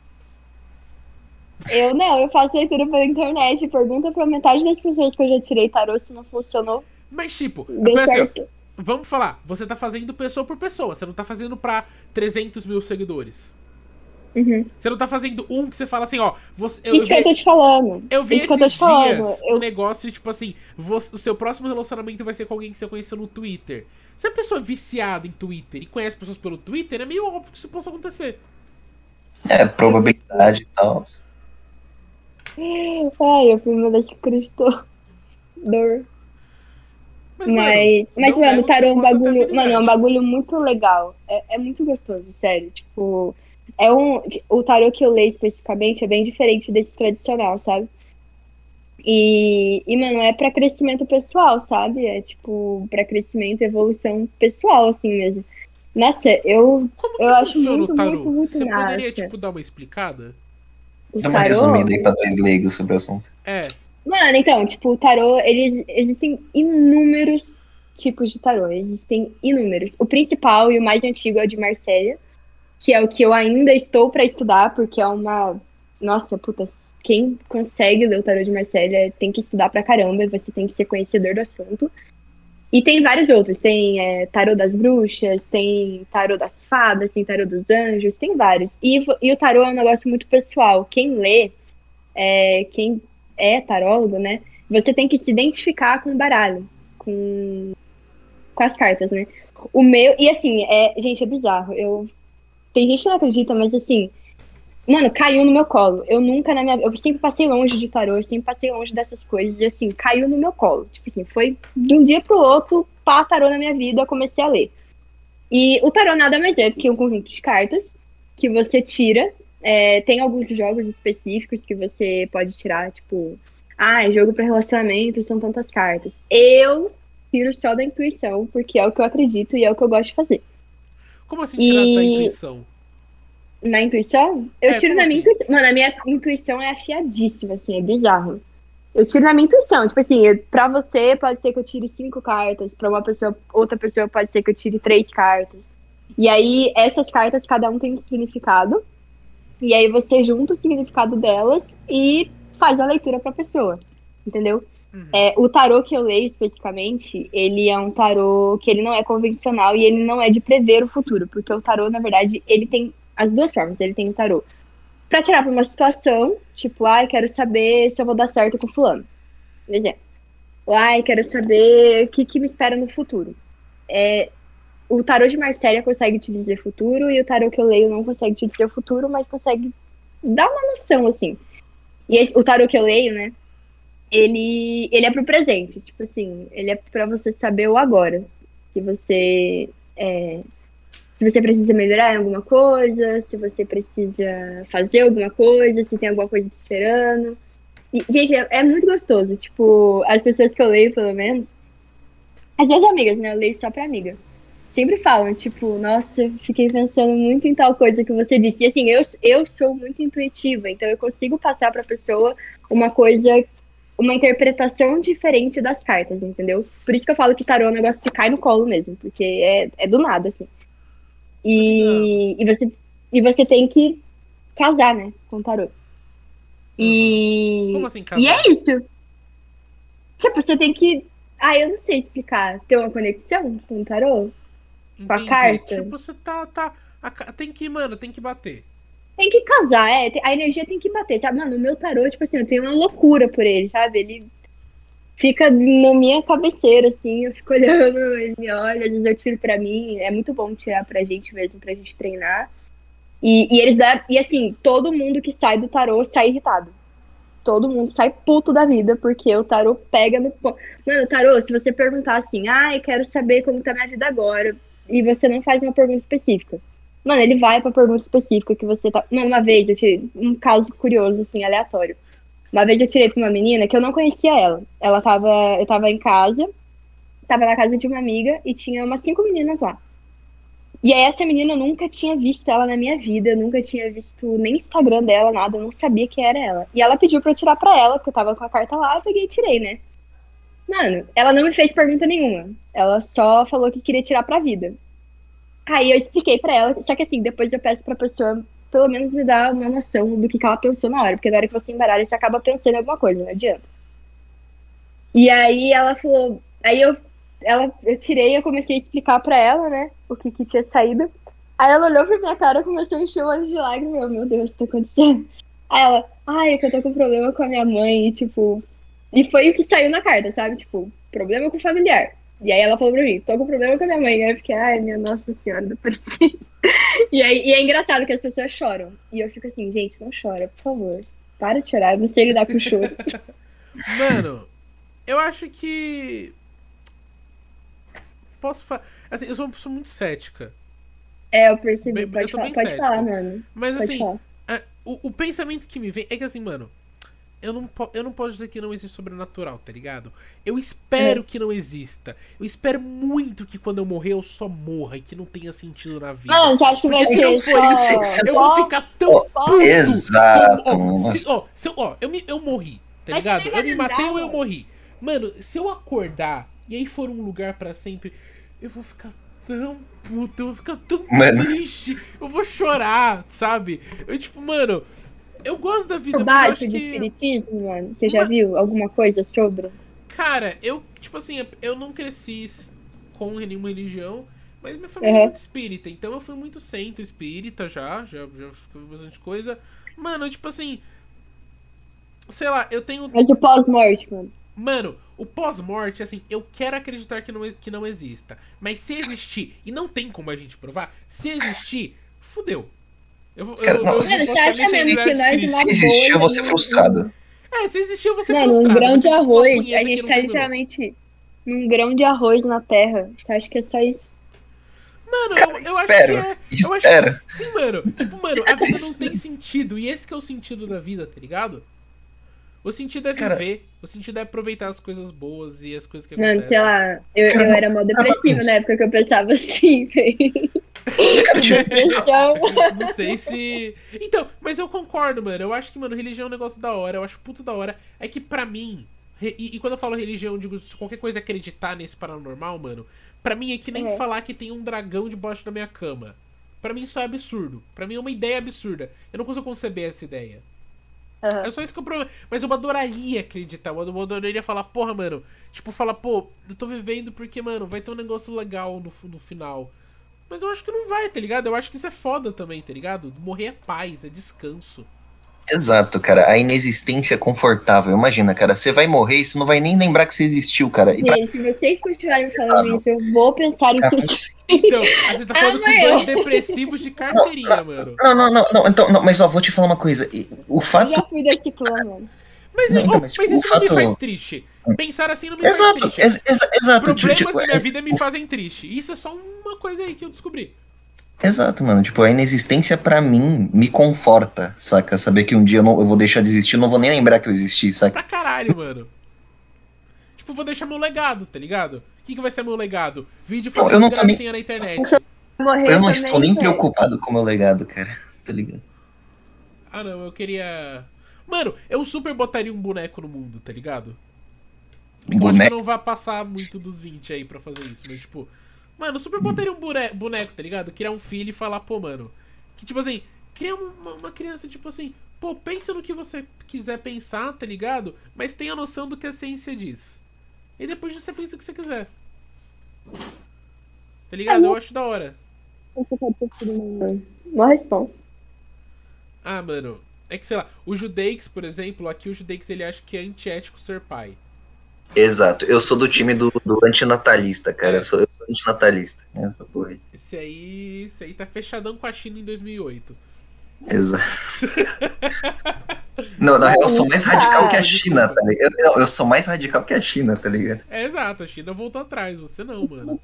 Eu não, eu faço leitura pela internet. Pergunta pra metade das pessoas que eu já tirei tarô se não funcionou. Mas, tipo, assim, vamos falar. Você tá fazendo pessoa por pessoa. Você não tá fazendo pra 300 mil seguidores. Uhum. Você não tá fazendo um que você fala assim, ó. Você, eu, Isso que eu tô te falando. eu vi Isso que eu esses tô te falando. dias Eu- um negócio, tipo assim, você- o seu próximo relacionamento vai ser com alguém que você conheceu no Twitter. Se a pessoa é viciada em Twitter e conhece pessoas pelo Twitter, é meio óbvio que isso possa acontecer. É, probabilidade e tal. Ai, eu fui uma das que acreditou. Dor. Mas, mano, Mas, mas mano, o tarô é um bagulho. Mano, é um bagulho muito legal. É, é muito gostoso, sério. Tipo, é um. O tarô que eu leio especificamente é bem diferente desse tradicional, sabe? E, e, mano, é pra crescimento pessoal, sabe? É tipo, pra crescimento e evolução pessoal, assim mesmo. Nossa, eu. como que eu acho funciona muito, o tarô? muito, muito você poderia, massa. tipo, dar uma explicada? Dá uma resumida aí pra dois leigos sobre o assunto. É. Mano, então, tipo, o tarô, eles existem inúmeros tipos de tarô, existem inúmeros. O principal e o mais antigo é o de Marsella, que é o que eu ainda estou pra estudar, porque é uma nossa, puta, quem consegue ler o tarô de Marsella tem que estudar pra caramba, você tem que ser conhecedor do assunto. E tem vários outros, tem é, tarô das bruxas, tem tarô das fadas, tem tarô dos anjos, tem vários. E, e o tarô é um negócio muito pessoal. Quem lê, é, quem é tarólogo, né? Você tem que se identificar com o baralho, com, com as cartas, né? O meu, e assim, é, gente, é bizarro. Eu tem gente que não acredita, mas assim, mano, caiu no meu colo. Eu nunca na minha, eu sempre passei longe de tarô, eu sempre passei longe dessas coisas e assim, caiu no meu colo. Tipo assim, foi de um dia pro outro, pá, tarô na minha vida, eu comecei a ler. E o tarô nada mais é do que um conjunto de cartas que você tira é, tem alguns jogos específicos que você pode tirar, tipo, ah, jogo para relacionamento, são tantas cartas. Eu tiro só da intuição, porque é o que eu acredito e é o que eu gosto de fazer. Como assim tirar E- da intuição? Na intuição, eu É, tiro na minha assim? intuição. Mano, a minha intuição é afiadíssima, assim, é bizarro. Eu tiro na minha intuição, tipo assim, eu- pra você pode ser que eu tire cinco cartas, pra uma pessoa, outra pessoa pode ser que eu tire três cartas. E aí, essas cartas, cada um tem um significado. E aí você junta o significado delas e faz a leitura pra pessoa. Entendeu? Uhum. É, o tarô que eu leio especificamente, ele é um tarô que ele não é convencional e ele não é de prever o futuro, porque o tarô, na verdade, ele tem as duas formas. Ele tem o tarô pra tirar pra uma situação, tipo, ai, quero saber se eu vou dar certo com fulano. Por exemplo. Ai, quero saber o que, que me espera no futuro. É, o tarô de Marcélia consegue te dizer futuro e o tarô que eu leio não consegue te dizer o futuro, mas consegue dar uma noção, assim. E esse, o tarô que eu leio, né? Ele, ele é pro presente, tipo assim, ele é para você saber o agora. Se você é, se você precisa melhorar em alguma coisa, se você precisa fazer alguma coisa, se tem alguma coisa te esperando. E, gente, é, é muito gostoso. Tipo, as pessoas que eu leio, pelo menos, as minhas amigas, né? Eu leio só pra amiga. Sempre falam, tipo, nossa, fiquei pensando muito em tal coisa que você disse. E assim, eu, eu sou muito intuitiva, então eu consigo passar pra pessoa uma coisa, uma interpretação diferente das cartas, entendeu? Por isso que eu falo que tarô é um negócio que cai no colo mesmo, porque é, é do nada, assim. E, e, você, e você tem que casar, né, com o tarô. E, Como assim, casar? e é isso. Tipo, você tem que. Ah, eu não sei explicar. Ter uma conexão com o tarô? Com a Entendi. carta. Tipo, você tá. tá a tem que, mano, tem que bater. Tem que casar, é. A energia tem que bater, sabe? Mano, o meu tarô, tipo assim, eu tenho uma loucura por ele, sabe? Ele fica na minha cabeceira, assim, eu fico olhando, ele me olha, às vezes eu tiro pra mim. É muito bom tirar pra gente mesmo, pra gente treinar. E, e eles dão. E assim, todo mundo que sai do tarô sai irritado. Todo mundo sai puto da vida, porque o tarô pega no. Mano, tarô, se você perguntar assim, ah, eu quero saber como tá minha vida agora, e você não faz uma pergunta específica. Mano, ele vai pra pergunta específica que você tá. Mano, uma vez eu tirei um caso curioso, assim, aleatório. Uma vez eu tirei pra uma menina que eu não conhecia ela. Ela tava. Eu tava em casa, tava na casa de uma amiga e tinha umas cinco meninas lá. E aí essa menina eu nunca tinha visto ela na minha vida, eu nunca tinha visto nem Instagram dela, nada, eu não sabia quem era ela. E ela pediu pra eu tirar pra ela, porque eu tava com a carta lá, eu peguei e tirei, né? Mano, ela não me fez pergunta nenhuma. Ela só falou que queria tirar pra vida. Aí eu expliquei pra ela, só que assim, depois eu peço pra pessoa pelo menos me dar uma noção do que, que ela pensou na hora, porque na hora que você embaralha, você acaba pensando em alguma coisa, não adianta. E aí ela falou, aí eu, ela, eu tirei, eu comecei a explicar pra ela, né, o que, que tinha saído. Aí ela olhou pra minha cara, começou a encher o olho de lágrimas, eu, meu Deus, o que tá acontecendo? Aí ela, ai, é que eu tô com problema com a minha mãe, e tipo, e foi o que saiu na carta, sabe? Tipo, problema com o familiar. E aí ela falou pra mim, tô com problema com a minha mãe. Aí eu fiquei, ai, minha nossa senhora do Aparecida. E, aí, e é engraçado que as pessoas choram. E eu fico assim, gente, não chora, por favor. Para de chorar, eu não sei lidar com choro. Mano, eu acho que. Posso falar. Assim, eu sou uma pessoa muito cética. É, eu percebi. Bem- eu pode sou falar, pode cético. falar, mano. Mas Pode assim, a- o, o pensamento que me vem é que assim, mano. Eu não, eu não posso dizer que não existe sobrenatural, tá ligado? Eu espero que não exista. Eu espero muito que quando eu morrer eu só morra e que não tenha sentido na vida. Mano, você acha que vai Porque ser se não for isso, eu vou só- ficar tão Ó, puto. Exato. Se eu- ó, se- ó, se eu, ó, eu, me, eu morri, tá Mas ligado? Eu me matei ou eu mano. morri. Mano, se eu acordar e aí for um lugar pra sempre, eu vou ficar tão puto, eu vou ficar tão Mano. triste, eu vou chorar, sabe? Eu, tipo, mano, eu gosto da vida, acho de que. espiritismo, mano. Você já Uma- viu alguma coisa sobre? Cara, eu, tipo assim, eu não cresci com nenhuma religião, mas minha família é Uhum. muito espírita, então eu fui muito centro espírita já, já, já fiz bastante coisa. Mano, tipo assim. Sei lá, eu tenho. Mas o pós-morte, mano. Mano, o pós-morte, assim, eu quero acreditar que não, que não exista. Mas se existir, e não tem como a gente provar, se existir, fudeu. Eu, vou- Cara, eu, não, eu, se- eu Mano, vou você ficar acha nesse mesmo que lugar nós, triste. uma Se existir, eu vou ser frustrado. É, se existir, eu vou ser Mano, um frustrado. grão de arroz. A gente tá literalmente num grão de arroz na terra. Você acha que é só isso? Mano, Cara, eu, eu acho espero. que é. Eu acho Espera. que, sim, mano. Tipo, mano, a vida não tem sentido. E esse que é o sentido da vida, tá ligado? O sentido é Cara- viver. O sentido é aproveitar as coisas boas e as coisas que Mano, acontecem. sei lá, eu, eu era mó depressiva na época que eu pensava assim, velho. Cara, Depressão. Não sei se. Então, mas eu concordo, mano. Eu acho que, mano, religião é um negócio da hora. Eu acho puto da hora. É que pra mim. E, e quando eu falo religião, eu digo qualquer coisa acreditar nesse paranormal, mano. Pra mim é que nem Uhum. falar que tem um dragão debaixo da minha cama. Pra mim isso é absurdo. Pra mim é uma ideia absurda. Eu não consigo conceber essa ideia. Aham. É só isso que eu provo. Mas eu adoraria acreditar. Eu adoraria falar, porra, mano. Tipo, falar, pô, eu tô vivendo porque, mano, vai ter um negócio legal no, no final. Mas eu acho que não vai, tá ligado? Eu acho que isso é foda também, tá ligado? Morrer é paz, é descanso. Exato, cara. A inexistência confortável. Imagina, cara, você vai morrer e você não vai nem lembrar que você existiu, cara. E pra- Gente, se vocês continuarem falando isso, eu vou pensar em Ah, suicídio. Então, a gente tá falando com Amanhã. dois depressivos de carteirinha, mano. Não, não, não, não, então, não, mas ó, vou te falar uma coisa. O Eu fato. já fui da ciclone, mano. Mas, Não, então, mas, mas, tipo, isso o não me fato- faz triste. Pensar assim não me faz Exato, triste. ex- ex- exato. Problemas tipo, da é- minha vida me fazem triste. Isso é só uma coisa aí que eu descobri. Exato, mano. Tipo, a inexistência pra mim me conforta, saca? Saber que um dia eu, não, eu vou deixar de existir, eu não vou nem lembrar que eu existi, saca? Pra caralho, mano. Tipo, vou deixar meu legado, tá ligado? O que, que vai ser meu legado? Vídeo Não, eu não tô nem- na internet. Morrer Eu não também, estou nem preocupado com o meu legado, cara. Tá ligado? Ah, não, eu queria. Mano, eu super botaria um boneco no mundo, tá ligado? Eu acho que Boneco. não vai passar muito dos 20 aí pra fazer isso, mas tipo. Mano, eu super botaria um boneco, tá ligado? Criar um filho e falar, pô, mano. Que tipo assim, criar uma, uma criança, tipo assim, pô, pensa no que você quiser pensar, tá ligado? Mas tenha noção do que a ciência diz. E depois você pensa o que você quiser. Tá ligado? Eu acho da hora. Uma resposta. Ah, mano. É que sei lá, o Judeix, por exemplo, aqui o Judeix ele acha que é antiético ser pai. Exato. Eu sou do time do, do antinatalista, cara. Eu sou, eu sou antinatalista. Essa porra aí. Esse aí, esse aí tá fechadão com a China em 2008. Exato. Não, na real, eu sou mais radical que a China, tá ligado? Eu, eu- sou mais radical que a China, tá ligado? É exato, a China voltou atrás, você não, mano.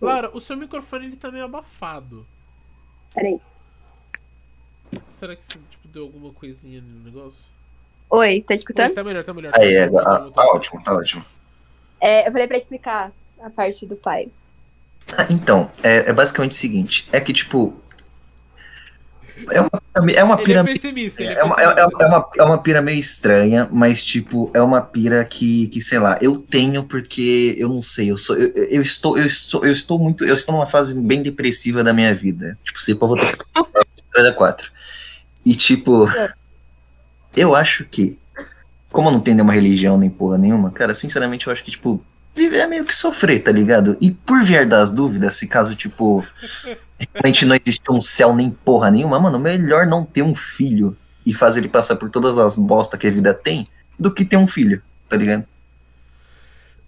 Laura, o seu microfone ele tá meio abafado. Peraí. Será que você tipo, deu alguma coisinha no negócio? Oi, tá Oi, escutando? tá melhor, tá melhor. Aí, é, voltou. tá ótimo, tá ótimo. É, eu falei pra explicar a parte do pai. Ah, Então, é, é basicamente o seguinte: é que, tipo. É uma, é uma é pira. pessimista, ele é, É uma, é, é- é uma, é uma pira meio estranha, mas, tipo, é uma pira que, que, sei lá, eu tenho porque eu não sei, eu sou. Eu, eu estou, eu estou, eu estou muito. Eu estou numa fase bem depressiva da minha vida. Tipo, se eu vou ter que 4. E, tipo, eu acho que. Como eu não tenho nenhuma religião nem porra nenhuma, cara, sinceramente eu acho que, tipo, viver é meio que sofrer, tá ligado? E por vier das dúvidas, se caso, tipo, realmente não existe um céu nem porra nenhuma, mano, melhor não ter um filho e fazer ele passar por todas as bosta que a vida tem do que ter um filho, tá ligado?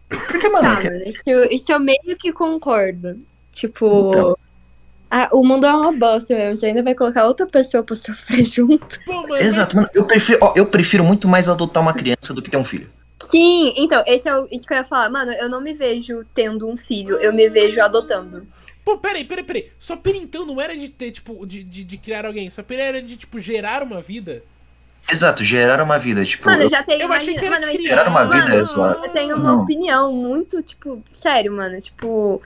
Porque, mano, Tá, é que- mano, isso, isso eu meio que concordo. Tipo, Então. Ah, o mundo é uma bosta mesmo. Você ainda vai colocar outra pessoa pra sofrer junto. Mano, exato, mano, eu prefiro, ó, eu prefiro muito mais adotar uma criança do que ter um filho. Sim, então, esse é o, isso que eu ia falar. Mano, eu não me vejo tendo um filho, eu me vejo adotando. Pô, peraí, peraí, peraí. Sua pira então não era de ter, tipo, de, de, de criar alguém. Sua pira era de, tipo, gerar uma vida. Exato, gerar uma vida, tipo, Mano, eu- já tenho. Eu achei que era mano, criar. Gerar uma vida Mano, é. Eu tenho uma Não. opinião muito, tipo, sério, mano. Tipo,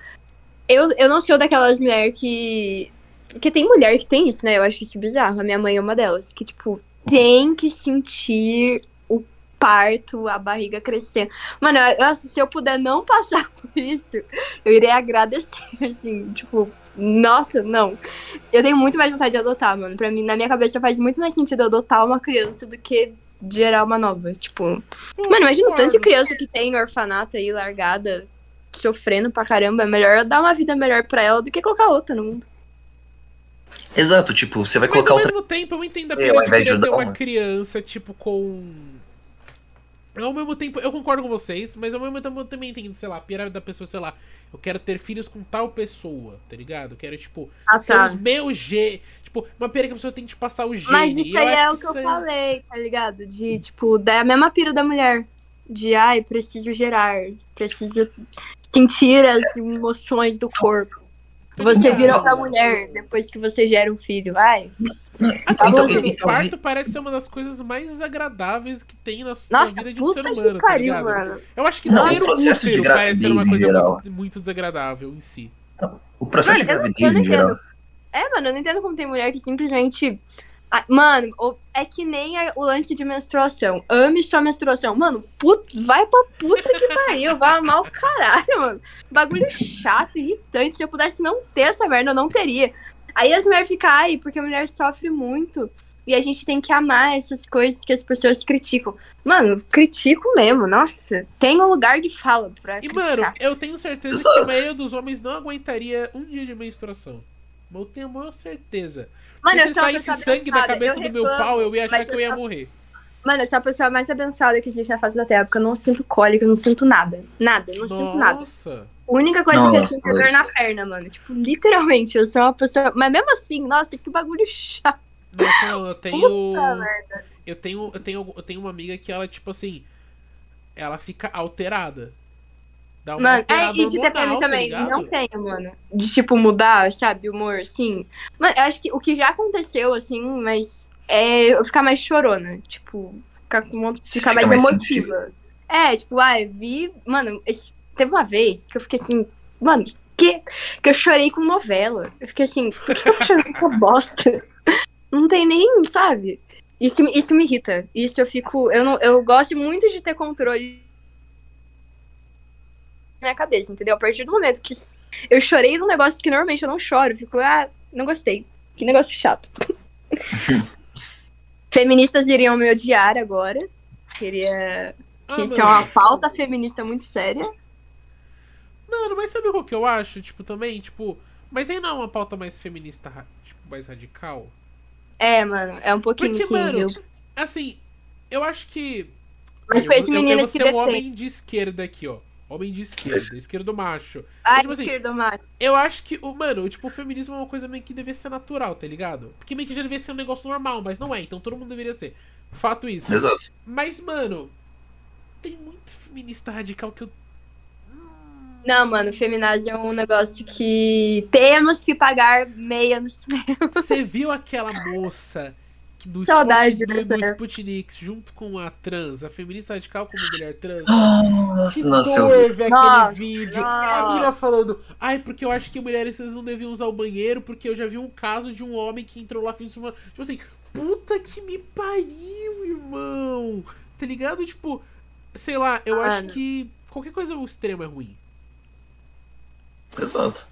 eu, eu não sou daquelas mulheres que. Porque tem mulher que tem isso, né? Eu acho isso bizarro. A minha mãe é uma delas. Que, tipo, tem que sentir o parto, a barriga crescendo. Mano, eu- nossa, se eu puder não passar por isso, eu irei agradecer, assim, tipo. Nossa, não. Eu tenho muito mais vontade de adotar, mano. Pra mim, na minha cabeça faz muito mais sentido adotar uma criança do que gerar uma nova. Tipo, Pô, Mano, imagina o tanto de criança que tem em orfanato aí, largada, sofrendo pra caramba. É melhor eu dar uma vida melhor pra ela do que colocar outra no mundo. Exato, tipo, você vai Mas colocar ao outra. mesmo tempo eu entendo a É, pena ao de querer ter uma uma. criança, tipo, com. Ao mesmo tempo, eu concordo com vocês, mas ao mesmo tempo eu também entendo, sei lá, a pira da pessoa, sei lá, eu quero ter filhos com tal pessoa, tá ligado? Eu quero, tipo, Ah, ser os meus G. Tipo, uma pira que a pessoa tem que passar o gene. Mas isso aí é o que eu aí- falei, tá ligado? De, tipo, da mesma pira da mulher. De, ai, preciso gerar, preciso sentir as emoções do corpo. Você ligado. vira outra mulher depois que você gera um filho. Ai, Até Então, então, o parto parece ser uma das coisas mais desagradáveis que tem na, na nossa, vida de um ser humano, tá pariu, ligado? mano. Eu acho que Não, ter o um processo de útero parece ser uma gravidez em coisa geral. muito, muito desagradável em si. O processo Mano, de eu não- gravidez eu em não geral. entendo. É, mano, eu não entendo como tem mulher que simplesmente. Ah, Mano, é que nem o lance de menstruação. Ame sua menstruação. Mano, put... vai pra puta que pariu. Vai amar o caralho, mano. Bagulho chato, irritante. Se eu pudesse não ter essa merda, eu não teria. Aí as mulheres ficam, ai, porque a mulher sofre muito. E a gente tem que amar essas coisas que as pessoas criticam. Mano, critico mesmo, nossa. Tem um lugar de fala pra E, criticar. mano, eu tenho certeza que a maioria dos homens não aguentaria um dia de menstruação. Eu tenho a maior certeza. Mano, eu sou uma pessoa sangue da cabeça eu do meu reclamo, pau, eu ia achar que eu ia morrer. Mano, eu sou a pessoa mais abençoada que existe na face da Terra, porque eu não sinto cólica, eu não sinto nada. Nada, eu não sinto nada. Nossa. A única coisa que eu Nossa, sinto é dor na perna, mano. Tipo, literalmente, eu sou uma pessoa. Mas mesmo assim, nossa, que bagulho chato. Nossa, não, eu tenho. Puta Eu tenho, eu tenho. Eu tenho uma amiga que ela, tipo assim. Ela fica alterada. Dá uma Mano, é, e de hormonal, TPM tá também, ligado? não tenho, mano. De, tipo, mudar, sabe, o humor, assim. Mano, eu acho que o que já aconteceu, assim, mas é eu ficar mais chorona. Tipo, ficar, com uma, ficar fica mais, mais emotiva. É, tipo, ai, vi. Mano, teve uma vez que eu fiquei assim, mano, que? Que eu chorei com novela. Eu fiquei assim, por que eu tô chorando com bosta? Não tem nem, sabe? Isso, me- isso me irrita. Isso eu fico. Eu, não, eu gosto muito de ter controle minha cabeça, entendeu? A partir do momento que eu chorei num negócio que normalmente eu não choro, fico, ah, não gostei. Que negócio chato. Feministas iriam me odiar agora. Queria. Ah, Que isso mano. é uma pauta feminista muito séria. Mano, mas sabe o que eu acho? Tipo, também, tipo. Mas aí não é uma pauta mais feminista, tipo, mais radical? É, mano, é um pouquinho Porque, sim, mano, viu? assim, eu acho que. Mas foi esse eu, eu que um homem de esquerda aqui, ó. Homem de esquerda, Esse- esquerdo macho. Ai, tipo assim, esquerdo, macho. Eu acho que, o mano, tipo, o feminismo é uma coisa meio que deveria ser natural, tá ligado? Porque meio que já deveria ser um negócio normal, mas não é, então todo mundo deveria ser. Fato isso. Exato. Mas, mano, tem muito feminista radical que eu. Não, mano, feminazia é um negócio que temos que pagar meia no cinema. Você viu aquela moça do, Saudade Sputnik, dessa do. Sputnik junto com a trans, a feminista radical como mulher trans? Nossa, Que nossa, eu vi. aquele Nossa, vídeo. nossa. A mina falando, ai, porque eu acho que mulheres vocês não deviam usar o banheiro, porque eu já vi um caso de um homem que entrou lá fez uma. Tipo assim, puta que me pariu, irmão! Tá ligado? Tipo, sei lá, eu acho Mano. que qualquer coisa ao extremo é ruim. Exato.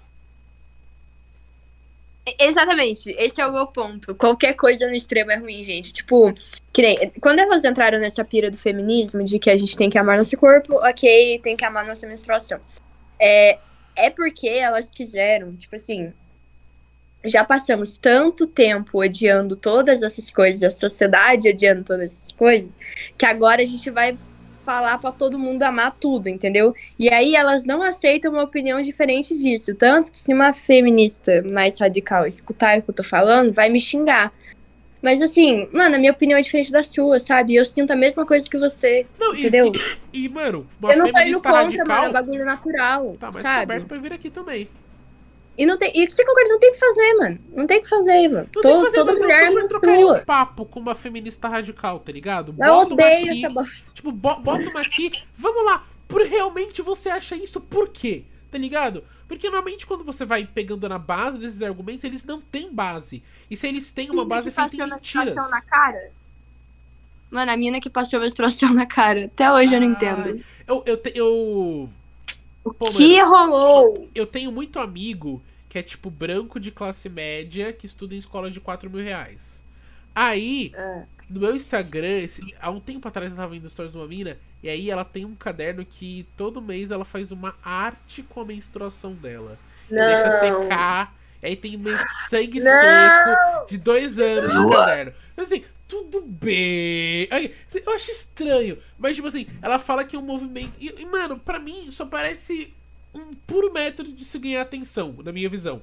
Exatamente, esse é o meu ponto. Qualquer coisa no extremo é ruim, gente. Tipo, que nem. Quando elas entraram nessa pira do feminismo, de que a gente tem que amar nosso corpo, ok, tem que amar nossa menstruação. É, é porque elas quiseram, tipo assim. Já passamos tanto tempo odiando todas essas coisas, a sociedade odiando todas essas coisas, que agora a gente vai falar pra todo mundo amar tudo, entendeu? E aí elas não aceitam uma opinião diferente disso. Tanto que se uma feminista mais radical escutar o que eu tô falando, vai me xingar. Mas assim, mano, a minha opinião é diferente da sua, sabe? Eu sinto a mesma coisa que você, Não, e, entendeu? e, mano, uma eu não tô indo contra, radical. mano, é um bagulho natural, Tá, mas sabe? coberto pra vir aqui também. E não tem, e você concorda, não tem o que fazer, mano. Não tem o que fazer, mano. Não Tô- tem que fazer, toda mas mulher eu super um papo com uma feminista radical, tá ligado? Eu Bota uma odeio aqui, essa bosta. Tipo, bo- bota uma aqui. Vamos lá. Por realmente você acha isso? Por quê? Tá ligado? Porque normalmente quando você vai pegando na base desses argumentos, eles não têm base. E se eles têm uma base é feita em passou mentiras. menstruação na cara? Mano, a mina que passou menstruação na cara. Até hoje eu não Ah, entendo. Eu, eu, te- eu, O pô, que rolou? eu tenho muito amigo que é tipo branco de classe média que estuda em escola de 4 mil reais. Aí, É. no meu Instagram, esse- há um tempo atrás eu tava vendo stories de uma mina, e aí ela tem um caderno que todo mês ela faz uma arte com a menstruação dela. E deixa Não. secar. Aí tem sangue Não. seco de dois anos no caderno. Então, assim, tudo bem. Eu acho estranho. Mas, tipo assim, ela fala que é um movimento. E, e, mano, pra mim, só parece um puro método de se ganhar atenção, na minha visão.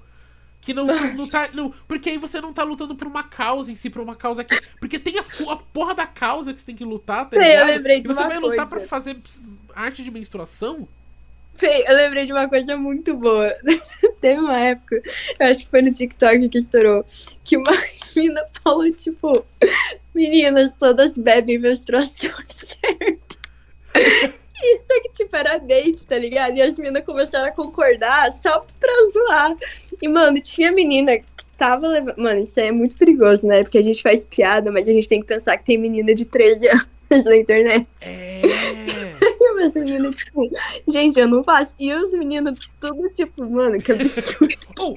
Que não, não, não tá. Não, porque aí você não tá lutando por uma causa em si, por uma causa que. Porque tem a, a porra da causa que você tem que lutar, tá Sei, eu ligado? lembrei de e você vai lutar coisa. pra fazer ps- arte de menstruação? Eu lembrei de uma coisa muito boa. Teve uma época, eu acho que foi no TikTok que estourou, que uma menina falou, tipo, meninas todas bebem menstruação certa. Isso que, tipo, era bait, tá ligado? E as meninas começaram a concordar só pra zoar. E, mano, tinha menina que tava levando. Mano, isso aí é muito perigoso, né? Porque a gente faz piada, mas a gente tem que pensar que tem menina de 13 anos na internet. É. E umas meninas, tipo, gente, eu não faço. E os meninos, tudo tipo, mano, que absurdo. Oh,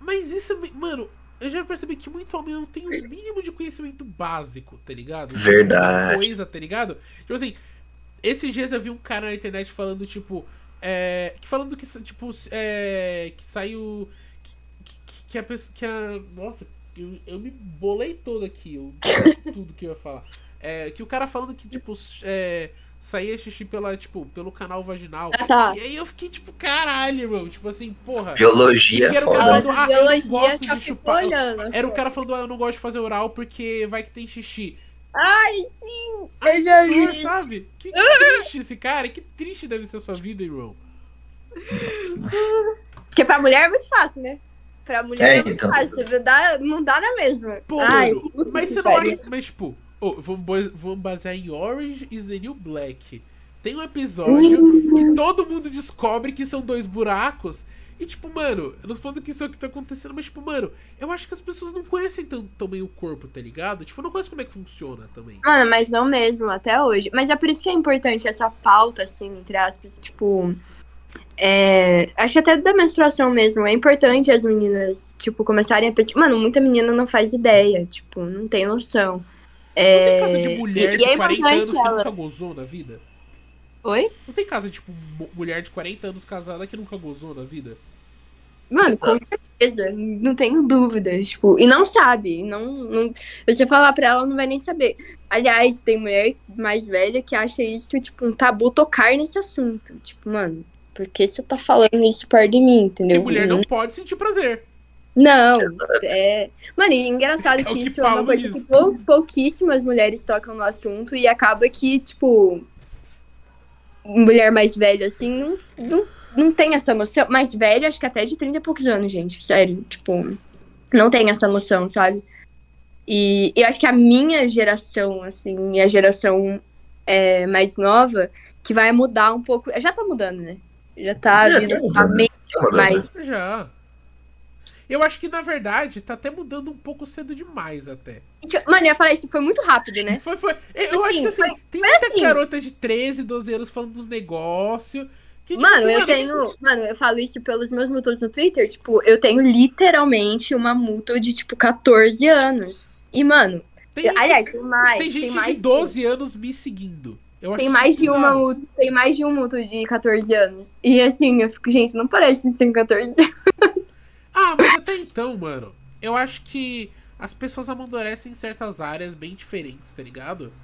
mas isso, mano, eu já percebi que muito homem não tem o mínimo de conhecimento básico, tá ligado? De Verdade. Coisa, tá ligado? Tipo assim, esses dias eu vi um cara na internet falando, tipo, é, que falando que, tipo, é, que saiu, que, que- que a pessoa. Que a, nossa, eu, eu me bolei todo aqui. Eu tudo que eu ia falar. É, que o cara falando que, tipo, é, saía xixi pela, tipo, pelo canal vaginal. Ah, tá. E aí eu fiquei, tipo, caralho, irmão. Tipo assim, porra. Biologia era o cara foda. falando, ah, eu não biologia de ficou chupar. olhando. Era o cara falando, ah, eu não gosto de fazer oral porque vai que tem xixi. Ai, sim! Eu já vi. Sabe? Que triste esse cara. Que triste deve ser a sua vida, irmão. Porque pra mulher é muito fácil, né? Pra mulher é, É, muito então. fácil. Dá, não dá na mesma. Pô, Ai, mas você não acha. Mas, tipo, ô, vamos, vamos basear em Orange is the New Black. Tem um episódio Uhum. que todo mundo descobre que são dois buracos. E, tipo, mano, eu não tô falando que isso é o que tá acontecendo, mas, tipo, mano, eu acho que as pessoas não conhecem tão, tão bem o corpo, tá ligado? Tipo, não conhecem como é que funciona também. Mano, mas não mesmo, até hoje. Mas é por isso que é importante essa pauta, assim, entre aspas, tipo. É, acho até da menstruação mesmo. É importante as meninas, tipo, começarem a pesquisar. Mano, muita menina não faz ideia, tipo, não tem noção. Não tem casa É, de mulher e- de e é 40 anos importante que ela- nunca gozou na vida? Oi? Não tem casa, tipo, mu- mulher de 40 anos casada que nunca gozou na vida? Mano, com certeza, não tenho dúvidas, tipo, e não sabe, não, não, você falar pra ela, não vai nem saber. Aliás, tem mulher mais velha que acha isso, tipo, um tabu tocar nesse assunto. Tipo, mano, por que você tá falando isso perto de mim, Porque entendeu? mulher não pode sentir prazer. Não, Exato. é. Mano, e engraçado É que que isso é uma coisa diz. que pou- pouquíssimas mulheres tocam no assunto e acaba que, tipo, mulher mais velha, assim, não, não, não tem essa noção. Mais velha, acho que até de 30 e poucos anos, gente, sério. Tipo, não tem essa noção, sabe? E eu acho que a minha geração, assim, e a geração é, mais nova, que vai mudar um pouco. Já tá mudando, né? Já tá É, vindo tá mudando. a meio Tá mudando. mais. Já. Eu acho que, na verdade, tá até mudando um pouco cedo demais, até. Mano, eu ia falar isso, foi muito rápido, né? Foi, foi. Eu, eu Assim, acho que, assim, tem foi muita assim. garota de 13, 12 anos falando dos negócios. Que, tipo, Mano, assim, eu tenho. Mano, eu falo isso pelos meus multas no Twitter. Tipo, eu tenho literalmente uma multa de, tipo, 14 anos. E, mano, Tem, eu- aliás, tem mais. tem Tem, gente mais de 12 anos me seguindo. Eu Tem mais de uma multa. Tem mais de um multa de 14 anos. E assim, eu fico, gente, não parece que vocês têm 14 anos. Ah, mas até então, mano, eu acho que as pessoas amadurecem em certas áreas bem diferentes, tá ligado?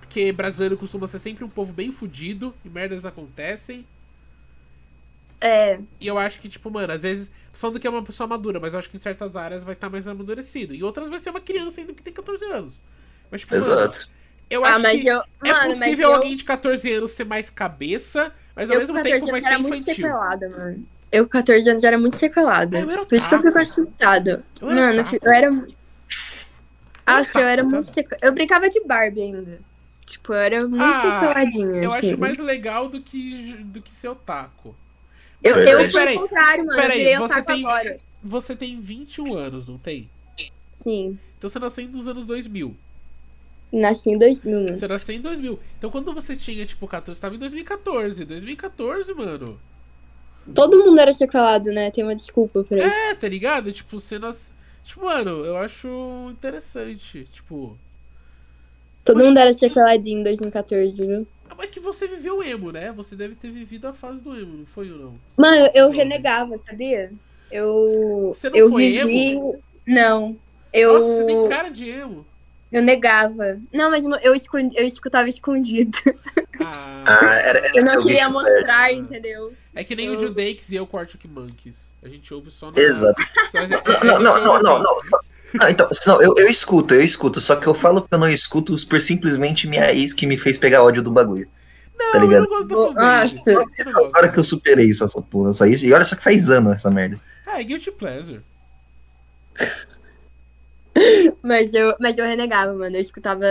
Porque brasileiro costuma ser sempre um povo bem fudido e merdas acontecem. É. E eu acho que, tipo, mano, às vezes. Tô falando que é uma pessoa madura, mas eu acho que em certas áreas vai estar mais amadurecido. E outras vai ser uma criança ainda que tem 14 anos. Mas, tipo, mano, Exato. eu Ah, acho mas que eu. é Mano, mas possível eu. alguém de 14 anos ser mais cabeça, mas ao Eu mesmo tempo 14 vai ser era muito infantil. sequelada, mano. Eu com 14 anos era muito sequelada. Eu era Por isso que eu fico assustada. Eu era Mano, eu era. Nossa, eu era muito sequelada. Eu brincava de Barbie ainda. Tipo, eu era muito Ah, sequeladinha. Eu assim. acho mais legal do que, do que ser otaku. Eu, Mas, eu fui ao contrário, mano. peraí, eu virei você otaku tem- agora. Você tem 21 anos, não tem? Sim. Então você nasceu nos anos 2000. Nasci em 2000, mano. Você nasceu em 2000. Então quando você tinha, tipo, 14, você tava em 2014. 2014, mano. Todo mundo era sequelado, né? Tem uma desculpa pra isso. É, tá ligado? Tipo, você nas... Tipo, mano, eu acho interessante. Tipo. Todo mundo era sequeladinho em 2014, viu? É que você viveu emo, né? Você deve ter vivido a fase do emo, não foi ou não? Mano, eu Jovem. renegava, sabia? Eu. Você não eu foi vivi. Não. Eu. Nossa, você tem cara de emo. Eu negava. Não, mas eu, escondi, eu escutava escondido. Ah, Ah, era, era Eu não queria mostrar, entendeu? é que nem o eu- Judeix e eu com Arctic Monkeys. A gente ouve só no. Exato. Só a gente- Não, não, não, não, não. Então, não, eu, eu escuto, eu escuto, só que eu falo que eu não escuto por simplesmente minha ex que me fez pegar ódio do bagulho. Não, tá eu ligado? não gosto da Bo- fanbase. Nossa. Eu não. Agora que eu superei isso, essa porra, só isso. E olha só que faz ano essa merda. Ah, é Guilty Pleasure. Mas eu, mas eu renegava, mano. Eu escutava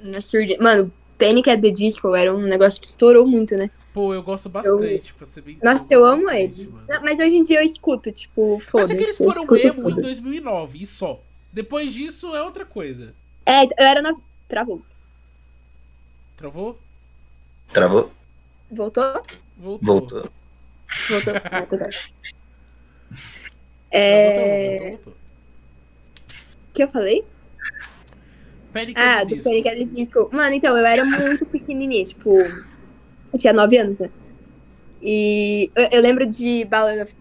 na surdina. Mano, Panic at the Disco era um negócio que estourou muito, né? Pô, eu gosto bastante, pra ser bem. Nossa, eu amo bastante, eles. Não, Mas hoje em dia eu escuto, tipo, Mas foda-se. é que eles eu foram emo em tudo. 2009 e só. Depois disso é outra coisa. É, eu era na. Travou. Travou? Travou? Voltou? Voltou. Voltou. Voltou. Voltou. tá. É. travou, voltou, voltou. Que eu falei? Ah, do. Panic! Disco. Mano, então, eu era muito pequenininha, tipo... Eu tinha 9 anos, né? E eu, eu lembro de Ballad of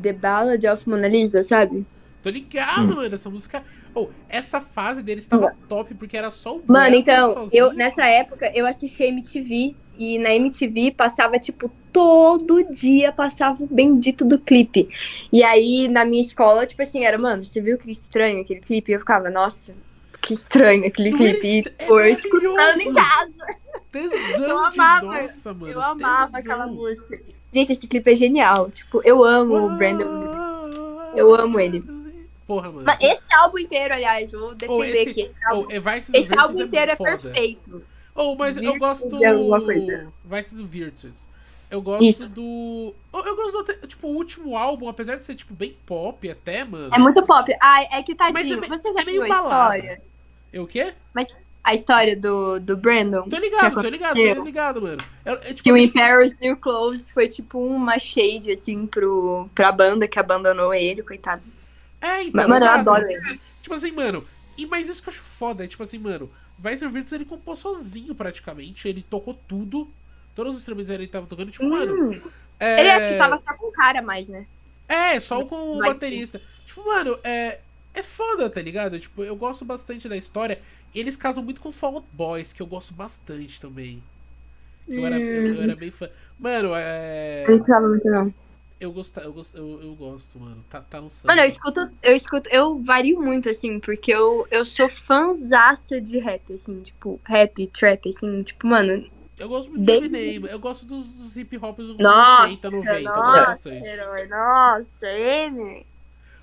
The Ballad of Mona Lisa, sabe? Tô ligado, mano. Essa música. Oh, essa fase deles tava top porque era só o Mano, então, sozinho. eu nessa época eu assisti MTV e na MTV passava tipo todo dia passava o bendito do clipe. E aí na minha escola, tipo assim, era, mano, você viu que estranho aquele clipe? E eu ficava, nossa, que estranho aquele clipe. E est- é foi escutando em casa. Tesão Eu amava, nossa, mano. Eu amava tesão. aquela música. Gente, esse clipe é genial. Tipo, eu amo o Brandon. Eu amo ele. Porra, mano. Mas esse álbum inteiro, aliás, vou defender Oh, esse- aqui. Esse Oh, álbum, é Vices esse álbum inteiro é foda. perfeito. Oh, mas eu Virtus gosto. alguma coisa. Vices Virtus. Eu gosto Isso. do. Eu gosto do. Tipo, o último álbum, apesar de ser, tipo, bem pop até, mano. É muito pop. Ai, é que tadinho. Mas é Você já é meio viu a balada. história? É o quê? A história do, do Brandon? Tô ligado, tô ligado, tô ligado, mano. É, é, tipo, Que o assim, Imperial's New Clothes foi tipo uma shade, assim, pro, pra banda que abandonou ele, coitado. É, então. Mas, mano, eu adoro ele. Tipo assim, mano. E, mas isso que eu acho foda, é tipo assim, mano. Vice Virtus ele compôs sozinho praticamente. Ele tocou tudo. Todos os instrumentos ele tava tocando. Tipo, mano. Hum, É... Ele acho que tava só com o cara mais, né? É, só com o Mas baterista. Tipo, mano, é. É foda, tá ligado? Tipo, eu gosto bastante da história. Eles casam muito com Fall Out Boys, que eu gosto bastante também. Que eu, era, eu, eu era bem fã. Mano, é. Não sabe muito, não. Eu gosto, eu gosto, eu, eu gosto, mano. Tá, tá no sangue. Mano, eu escuto, eu escuto, eu vario muito, assim, porque eu, eu sou fãzaça de rap, assim, tipo, rap, trap, assim, tipo, mano, Eu gosto muito Desde- de Eminem. Eu gosto dos, dos hip hops anos nossa, 80, 90. eu gosto nossa, bastante. herói, nossa, Eminem,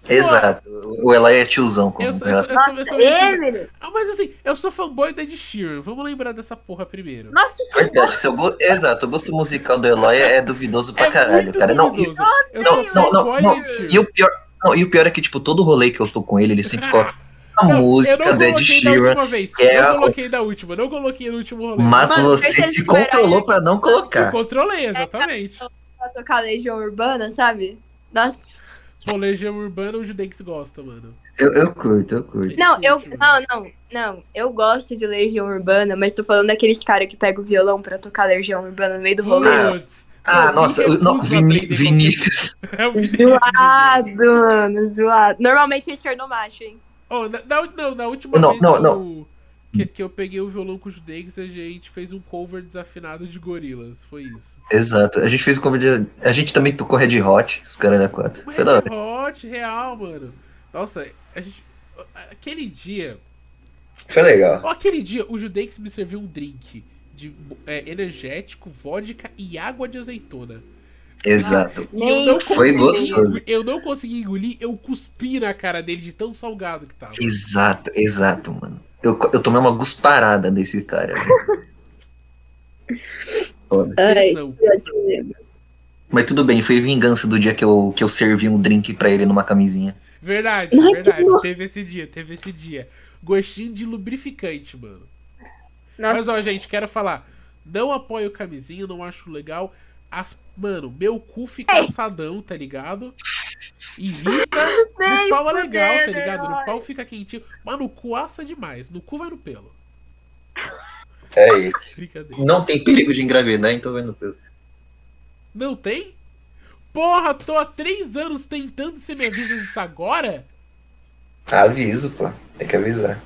Exato. O Eli é tiozão Eu sou, eu, sou, eu, sou, eu Ah, mas assim, eu sou fanboy da Ed Sheeran. Vamos lembrar dessa porra primeiro. nossa, que Verdade, seu go... Exato, o gosto musical do Eloy é duvidoso pra é caralho, muito cara. Não, duvidoso. Eu não, não, não, não. e o pior, não, e o pior é que, tipo, todo rolê que eu tô com ele, ele sempre coloca a Não, eu música não da Ed coloquei da Sheeran. última vez. que é não a- coloquei da última, não coloquei no último rolê. Mas Mano, você se controlou pra não Eu colocar. controlei, exatamente. pra tocar Legião Urbana, sabe? Nossa. Pô, Legião Urbana, o Judex gosta, mano. Eu, eu curto, eu curto. Não, eu. Não, não, não. Eu gosto de Legião Urbana, mas tô falando daqueles caras que pegam o violão pra tocar Legião Urbana no meio do rolê. Putz. Ah, nossa, não, aprender Vinícius. É o Vinícius. Zoado, mano, zoado. Normalmente é esquerdomacho, hein? Oh, na, na, não, na última Não, vez não, que, não. Que, que eu peguei o violão com o Judex, a gente fez um cover desafinado de gorilas. Foi isso. Exato. A gente fez o cover de. A gente também tocou Red Hot, os caras da 4. O Foi da hora. Red Hot, real, mano. Nossa, a gente. Aquele dia. Foi legal. Ó, aquele dia, o Judex me serviu um drink de é, energético, vodka e água de azeitona. Exato. E eu não Foi gostoso. Eu não consegui engolir, eu cuspi na cara dele de tão salgado que tava. Exato, exato, mano. Eu, eu tomei uma gusparada desse cara. Foda. Ai. Mas tudo bem, foi vingança do dia que eu, que eu servi um drink pra ele numa camisinha. Verdade, Ai, verdade. Teve esse dia, teve esse dia. Gostinho de lubrificante, mano. Nossa. Mas ó, gente, quero falar. Não apoio camisinha, não acho legal. As, mano, meu cu fica Ei. assadão, tá ligado? Irrita. Nem No pau é legal, tá ligado? No pau fica quentinho. Mas no cu assa demais. No cu vai no pelo. É isso. Não tem perigo de engravidar, então vai no pelo. Não tem? Porra, tô há três anos tentando você me avisa isso agora? Aviso, pô. Tem que avisar.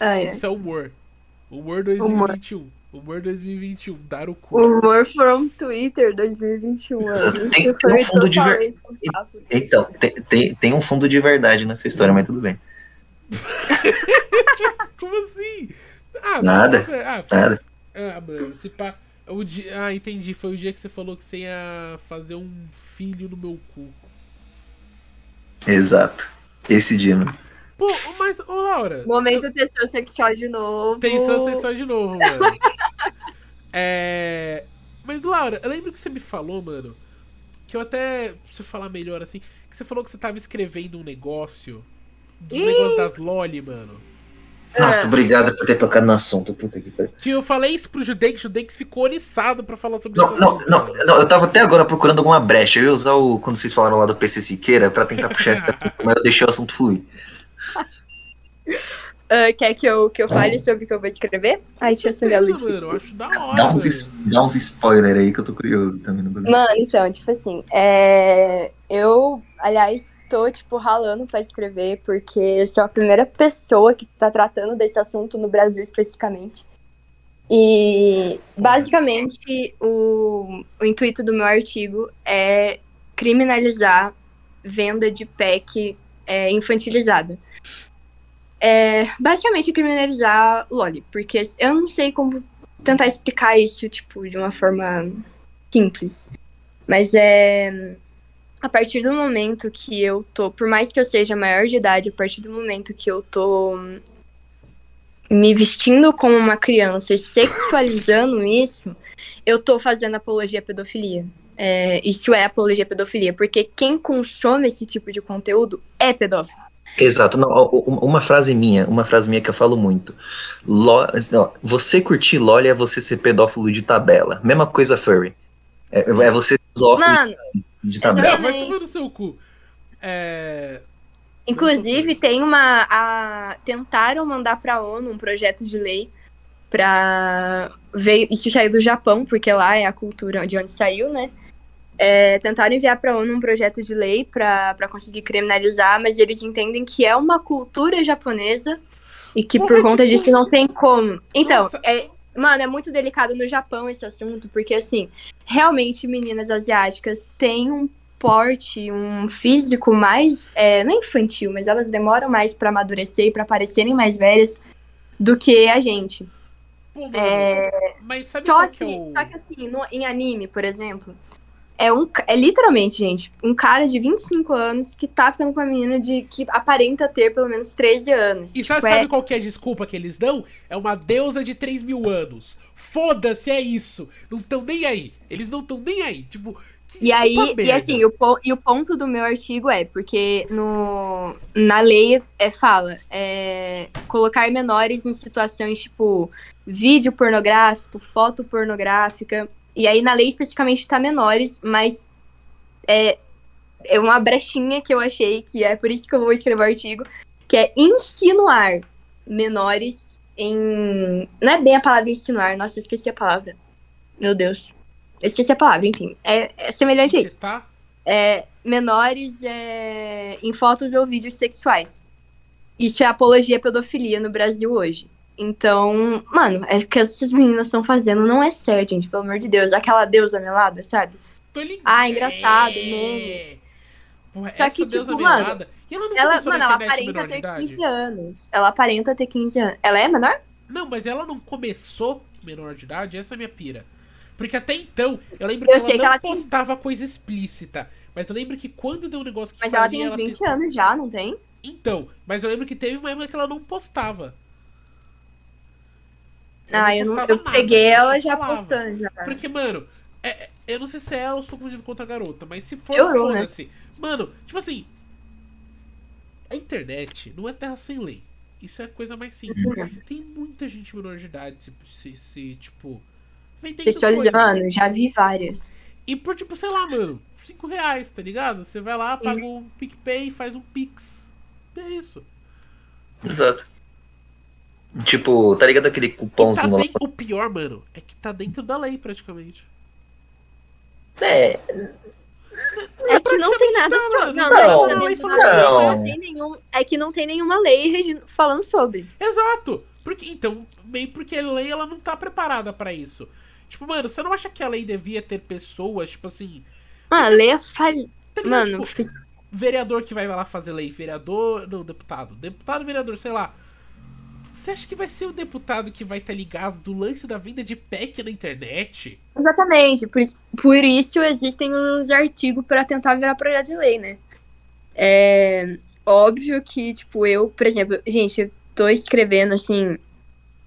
Ai, ai. Isso é humor. Humor 2021. Humor 2021. Dar o cu. Humor from Twitter 2021. Exato. mano. Tem- tem um fundo de ver-. Então, tem, tem, tem um fundo de verdade nessa história, mas tudo bem. Como assim? Ah, Nada. Ah, Nada. ah mano, se pá. O dia, ah, entendi. Foi o dia que você falou que você ia fazer um filho no meu cu. Exato. Esse dia, mano. Pô, mas, ô Laura, Momento tensão sexual de novo. tensão sexual de novo, mano. é. Mas, Laura, eu lembro que você me falou, mano. Que eu até. Preciso falar melhor assim. Que você falou que você tava escrevendo um negócio. Dos Ih! negócios das Loli, mano. Nossa, É. obrigado por ter tocado no assunto. Puta que pariu. Que eu falei isso pro Judex, o Judex ficou oriçado pra falar sobre Não, esse não, assunto, não, não, eu tava até agora procurando alguma brecha. Eu ia usar o. Quando vocês falaram lá do PC Siqueira pra tentar puxar esse assunto, mas eu deixei o assunto fluir. Ah, quer que eu, que eu fale sobre o que eu vou escrever? Ai, deixa eu acender a luz. eu acho da hora. Dá uns, dá uns spoiler aí que eu tô curioso também no. Mano, então, tipo assim, é... eu, aliás, tô, tipo, ralando pra escrever, porque eu sou a primeira pessoa que tá tratando desse assunto no Brasil especificamente. E, basicamente, o, o intuito do meu artigo é criminalizar venda de pack é, infantilizada. É, basicamente, criminalizar Loli, porque eu não sei como tentar explicar isso, tipo, de uma forma simples. Mas é. A partir do momento que eu tô. Por mais que eu seja maior de idade, a partir do momento que eu tô me vestindo como uma criança e sexualizando isso, eu tô fazendo apologia à pedofilia. É, isso é apologia à pedofilia, porque quem consome esse tipo de conteúdo é pedófilo. Exato, não, uma frase minha, uma frase minha que eu falo muito. Lo, não, você curtir LOL é você ser pedófilo de tabela. Mesma coisa furry. É, é você ser de tabela. Não, vai tomar no seu cu. É. Inclusive, tem uma. A, tentaram mandar pra ONU um projeto de lei pra. Veio, isso saiu do Japão, porque lá é a cultura de onde saiu, né? É, tentaram enviar pra ONU um projeto de lei pra, pra conseguir criminalizar, mas eles entendem que é uma cultura japonesa e que Porra, por conta tipo- disso não tem como. Então, Nossa. é, mano, é muito delicado no Japão esse assunto, porque assim, realmente meninas asiáticas têm um porte, um físico mais, é, não infantil, mas elas demoram mais pra amadurecer e pra parecerem mais velhas do que a gente. Pô, É, mas sabe só que, que é o. só que assim, no- em anime, por exemplo, é um é literalmente, gente, um cara de 25 anos que tá ficando com uma menina de que aparenta ter pelo menos 13 anos. E Tipo, sabe, é- sabe qual é a desculpa que eles dão? É uma deusa de 3 mil anos. Foda-se, é isso. Não tão nem aí. Eles não tão nem aí. Tipo, E aí, desculpa e merda. assim, o, e o ponto do meu artigo é, porque no, na lei é, fala, é, colocar menores em situações tipo vídeo pornográfico, foto pornográfica, e aí na lei especificamente tá menores, mas é, é uma brechinha que eu achei, que é por isso que eu vou escrever o artigo, que é insinuar menores em... Não é bem a palavra insinuar, nossa, esqueci a palavra. Meu Deus. Eu esqueci a palavra, enfim. É, é semelhante a isso. Tá? É, menores é, em fotos ou vídeos sexuais. Isso é apologia à pedofilia no Brasil hoje. Então, mano, é o que essas meninas estão fazendo não é certo, gente, pelo amor de Deus. Aquela deusa melada, sabe? Tô ligado. Ah, engraçado, É. meme. Porra, Só essa que, deusa tipo, mano, melada. E ela não Ela, mano, ela aparenta ter idade? 15 anos. Ela aparenta ter 15 anos. Ela é menor? Não, mas ela não começou menor de idade, essa é a minha pira. Porque até então, eu lembro Eu que sei ela que não ela tem- postava coisa explícita. Mas eu lembro que quando deu um negócio que Mas ela tem uns 20 te- anos já, não tem? Então, mas eu lembro que teve uma época que ela não postava. Ah, eu, não, eu nada, peguei ela já postando já. Porque, mano, é- é- eu não sei se é ela ou estou confundindo com outra garota, mas se for, Piorou, né? Mano, tipo assim, a internet não é terra sem lei. Isso é a coisa mais simples. Uhum. Tem muita gente menor de idade se, se, se, tipo, mano, já vi várias. E por, tipo, sei lá, mano, 5 reais, tá ligado? Você vai lá, paga um PicPay e faz um Pix. É isso. Exato. Tipo, tá ligado aquele tá cupomzinho lá? den- O pior, mano, é que tá dentro da lei, praticamente. É, É que não tem nada. tá, mano. Não, Não, não, tá não, não. não tem nenhum- É que não tem nenhuma lei falando sobre. Exato. Porque, então, meio porque a lei ela não tá preparada pra isso. Tipo, mano, você não acha que a lei devia ter pessoas, tipo assim. Mano, a lei é falha. tá? Mano, Tipo, fiz- vereador que vai lá fazer lei, vereador. Não, deputado. Deputado, vereador, sei lá. Você acha que vai ser o deputado que vai estar ligado do lance da venda de pack na internet? exatamente. Por isso, por isso existem os artigos pra tentar virar projeto de lei, né? É óbvio que, tipo, eu, por exemplo, gente, eu tô escrevendo assim.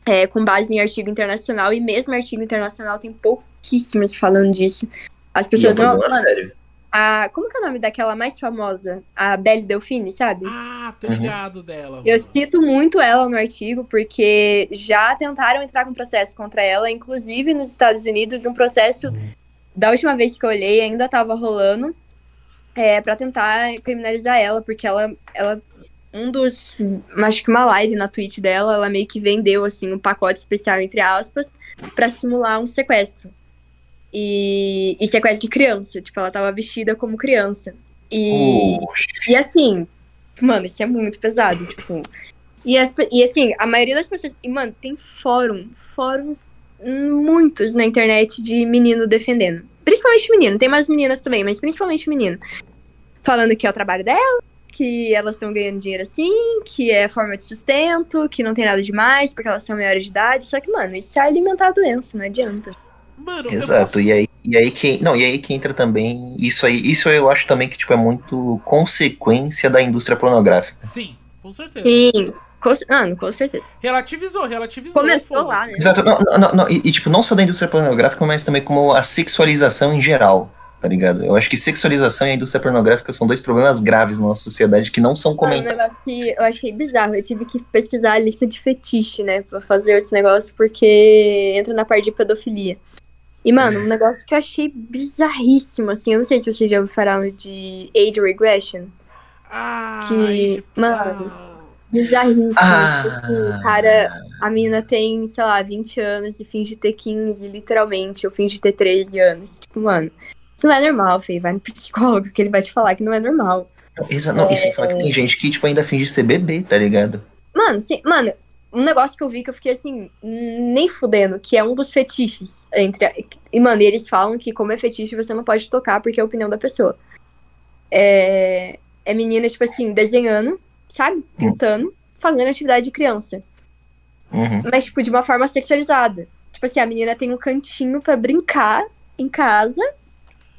é, com base em artigo internacional, e mesmo artigo internacional tem pouquíssimos falando disso. As pessoas não. problema Mano, sério. A, como que é o nome daquela mais famosa? A Belle Delfine, sabe? Ah, tô Uhum. ligado dela. Eu mano. cito muito ela no artigo, porque já tentaram entrar com processo contra ela, inclusive nos Estados Unidos, um processo, da última vez que eu olhei, ainda tava rolando, é, para tentar criminalizar ela, porque ela, ela um dos. Acho que uma live na Twitch dela, ela meio que vendeu, assim, um pacote especial, entre aspas, pra simular um sequestro. E, e sequestro de criança. Tipo, ela tava vestida como criança. E, e assim, mano, isso é muito pesado, tipo. E, as e assim, a maioria das pessoas. E, mano, tem fórum, fóruns muitos na internet de menino defendendo. Principalmente menino, tem mais meninas também, mas principalmente menino. Falando que é o trabalho dela, que elas estão ganhando dinheiro assim, que é forma de sustento, que não tem nada demais, porque elas são maiores de idade. Só que, mano, isso é alimentar a doença, não adianta. Mano, Exato, e aí, e aí que. Não, e aí que entra também. Isso aí, isso eu acho também que, tipo, é muito consequência da indústria pornográfica. posso- Sim, com certeza. Sim, com, mano, com certeza. Relativizou, relativizou. Começou lá, né? Exato, não, não, não, e, e, tipo, não só da indústria pornográfica, mas também como a sexualização em geral, tá ligado? Eu acho que sexualização e a indústria pornográfica são dois problemas graves na nossa sociedade que não são Mano, um comentados. negócio que eu achei bizarro. Eu tive que pesquisar a lista de fetiche, né? Pra fazer esse negócio, porque entra na parte de pedofilia. E, mano, um negócio que eu achei bizarríssimo, assim. Eu não sei se vocês já ouviram falar de age regression. Ah, Que- isso- mano, ah. Bizarríssimo. Ah, Tipo, cara, a mina tem, sei lá, 20 anos e finge ter 15, literalmente. Ou finge ter 13 anos. Tipo, mano, isso não é normal, Fê. Vai no psicólogo que ele vai te falar que não é normal. exa- não, e sem falar que tem gente que, tipo, ainda finge ser bebê, tá ligado? Mano, sim, mano, um negócio que eu vi que eu fiquei assim, nem fudendo, que é um dos fetiches entre. a- E, mano, e eles falam que, como é fetiche, você não pode tocar porque é a opinião da pessoa. É, é menina, tipo assim, desenhando, sabe? Pintando, fazendo atividade de criança. Uhum. Mas, tipo, de uma forma sexualizada. Tipo assim, a menina tem um cantinho pra brincar em casa,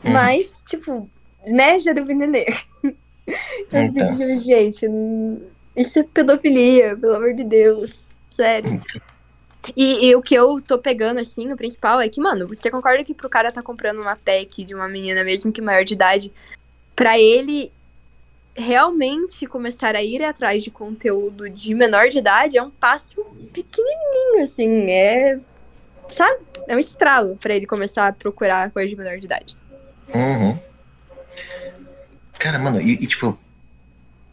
Uhum. mas, tipo, né, já deu entender. Eu Então. gente, hum, isso é pedofilia, pelo amor de Deus. Sério. E, e o que eu tô pegando, assim, o principal é que, mano, você concorda que pro cara tá comprando uma pack de uma menina, mesmo que maior de idade, pra ele realmente começar a ir atrás de conteúdo de menor de idade é um passo pequenininho, assim, é. Sabe? É um estralo pra ele começar a procurar coisa de menor de idade. Uhum. Cara, mano, e, e, tipo.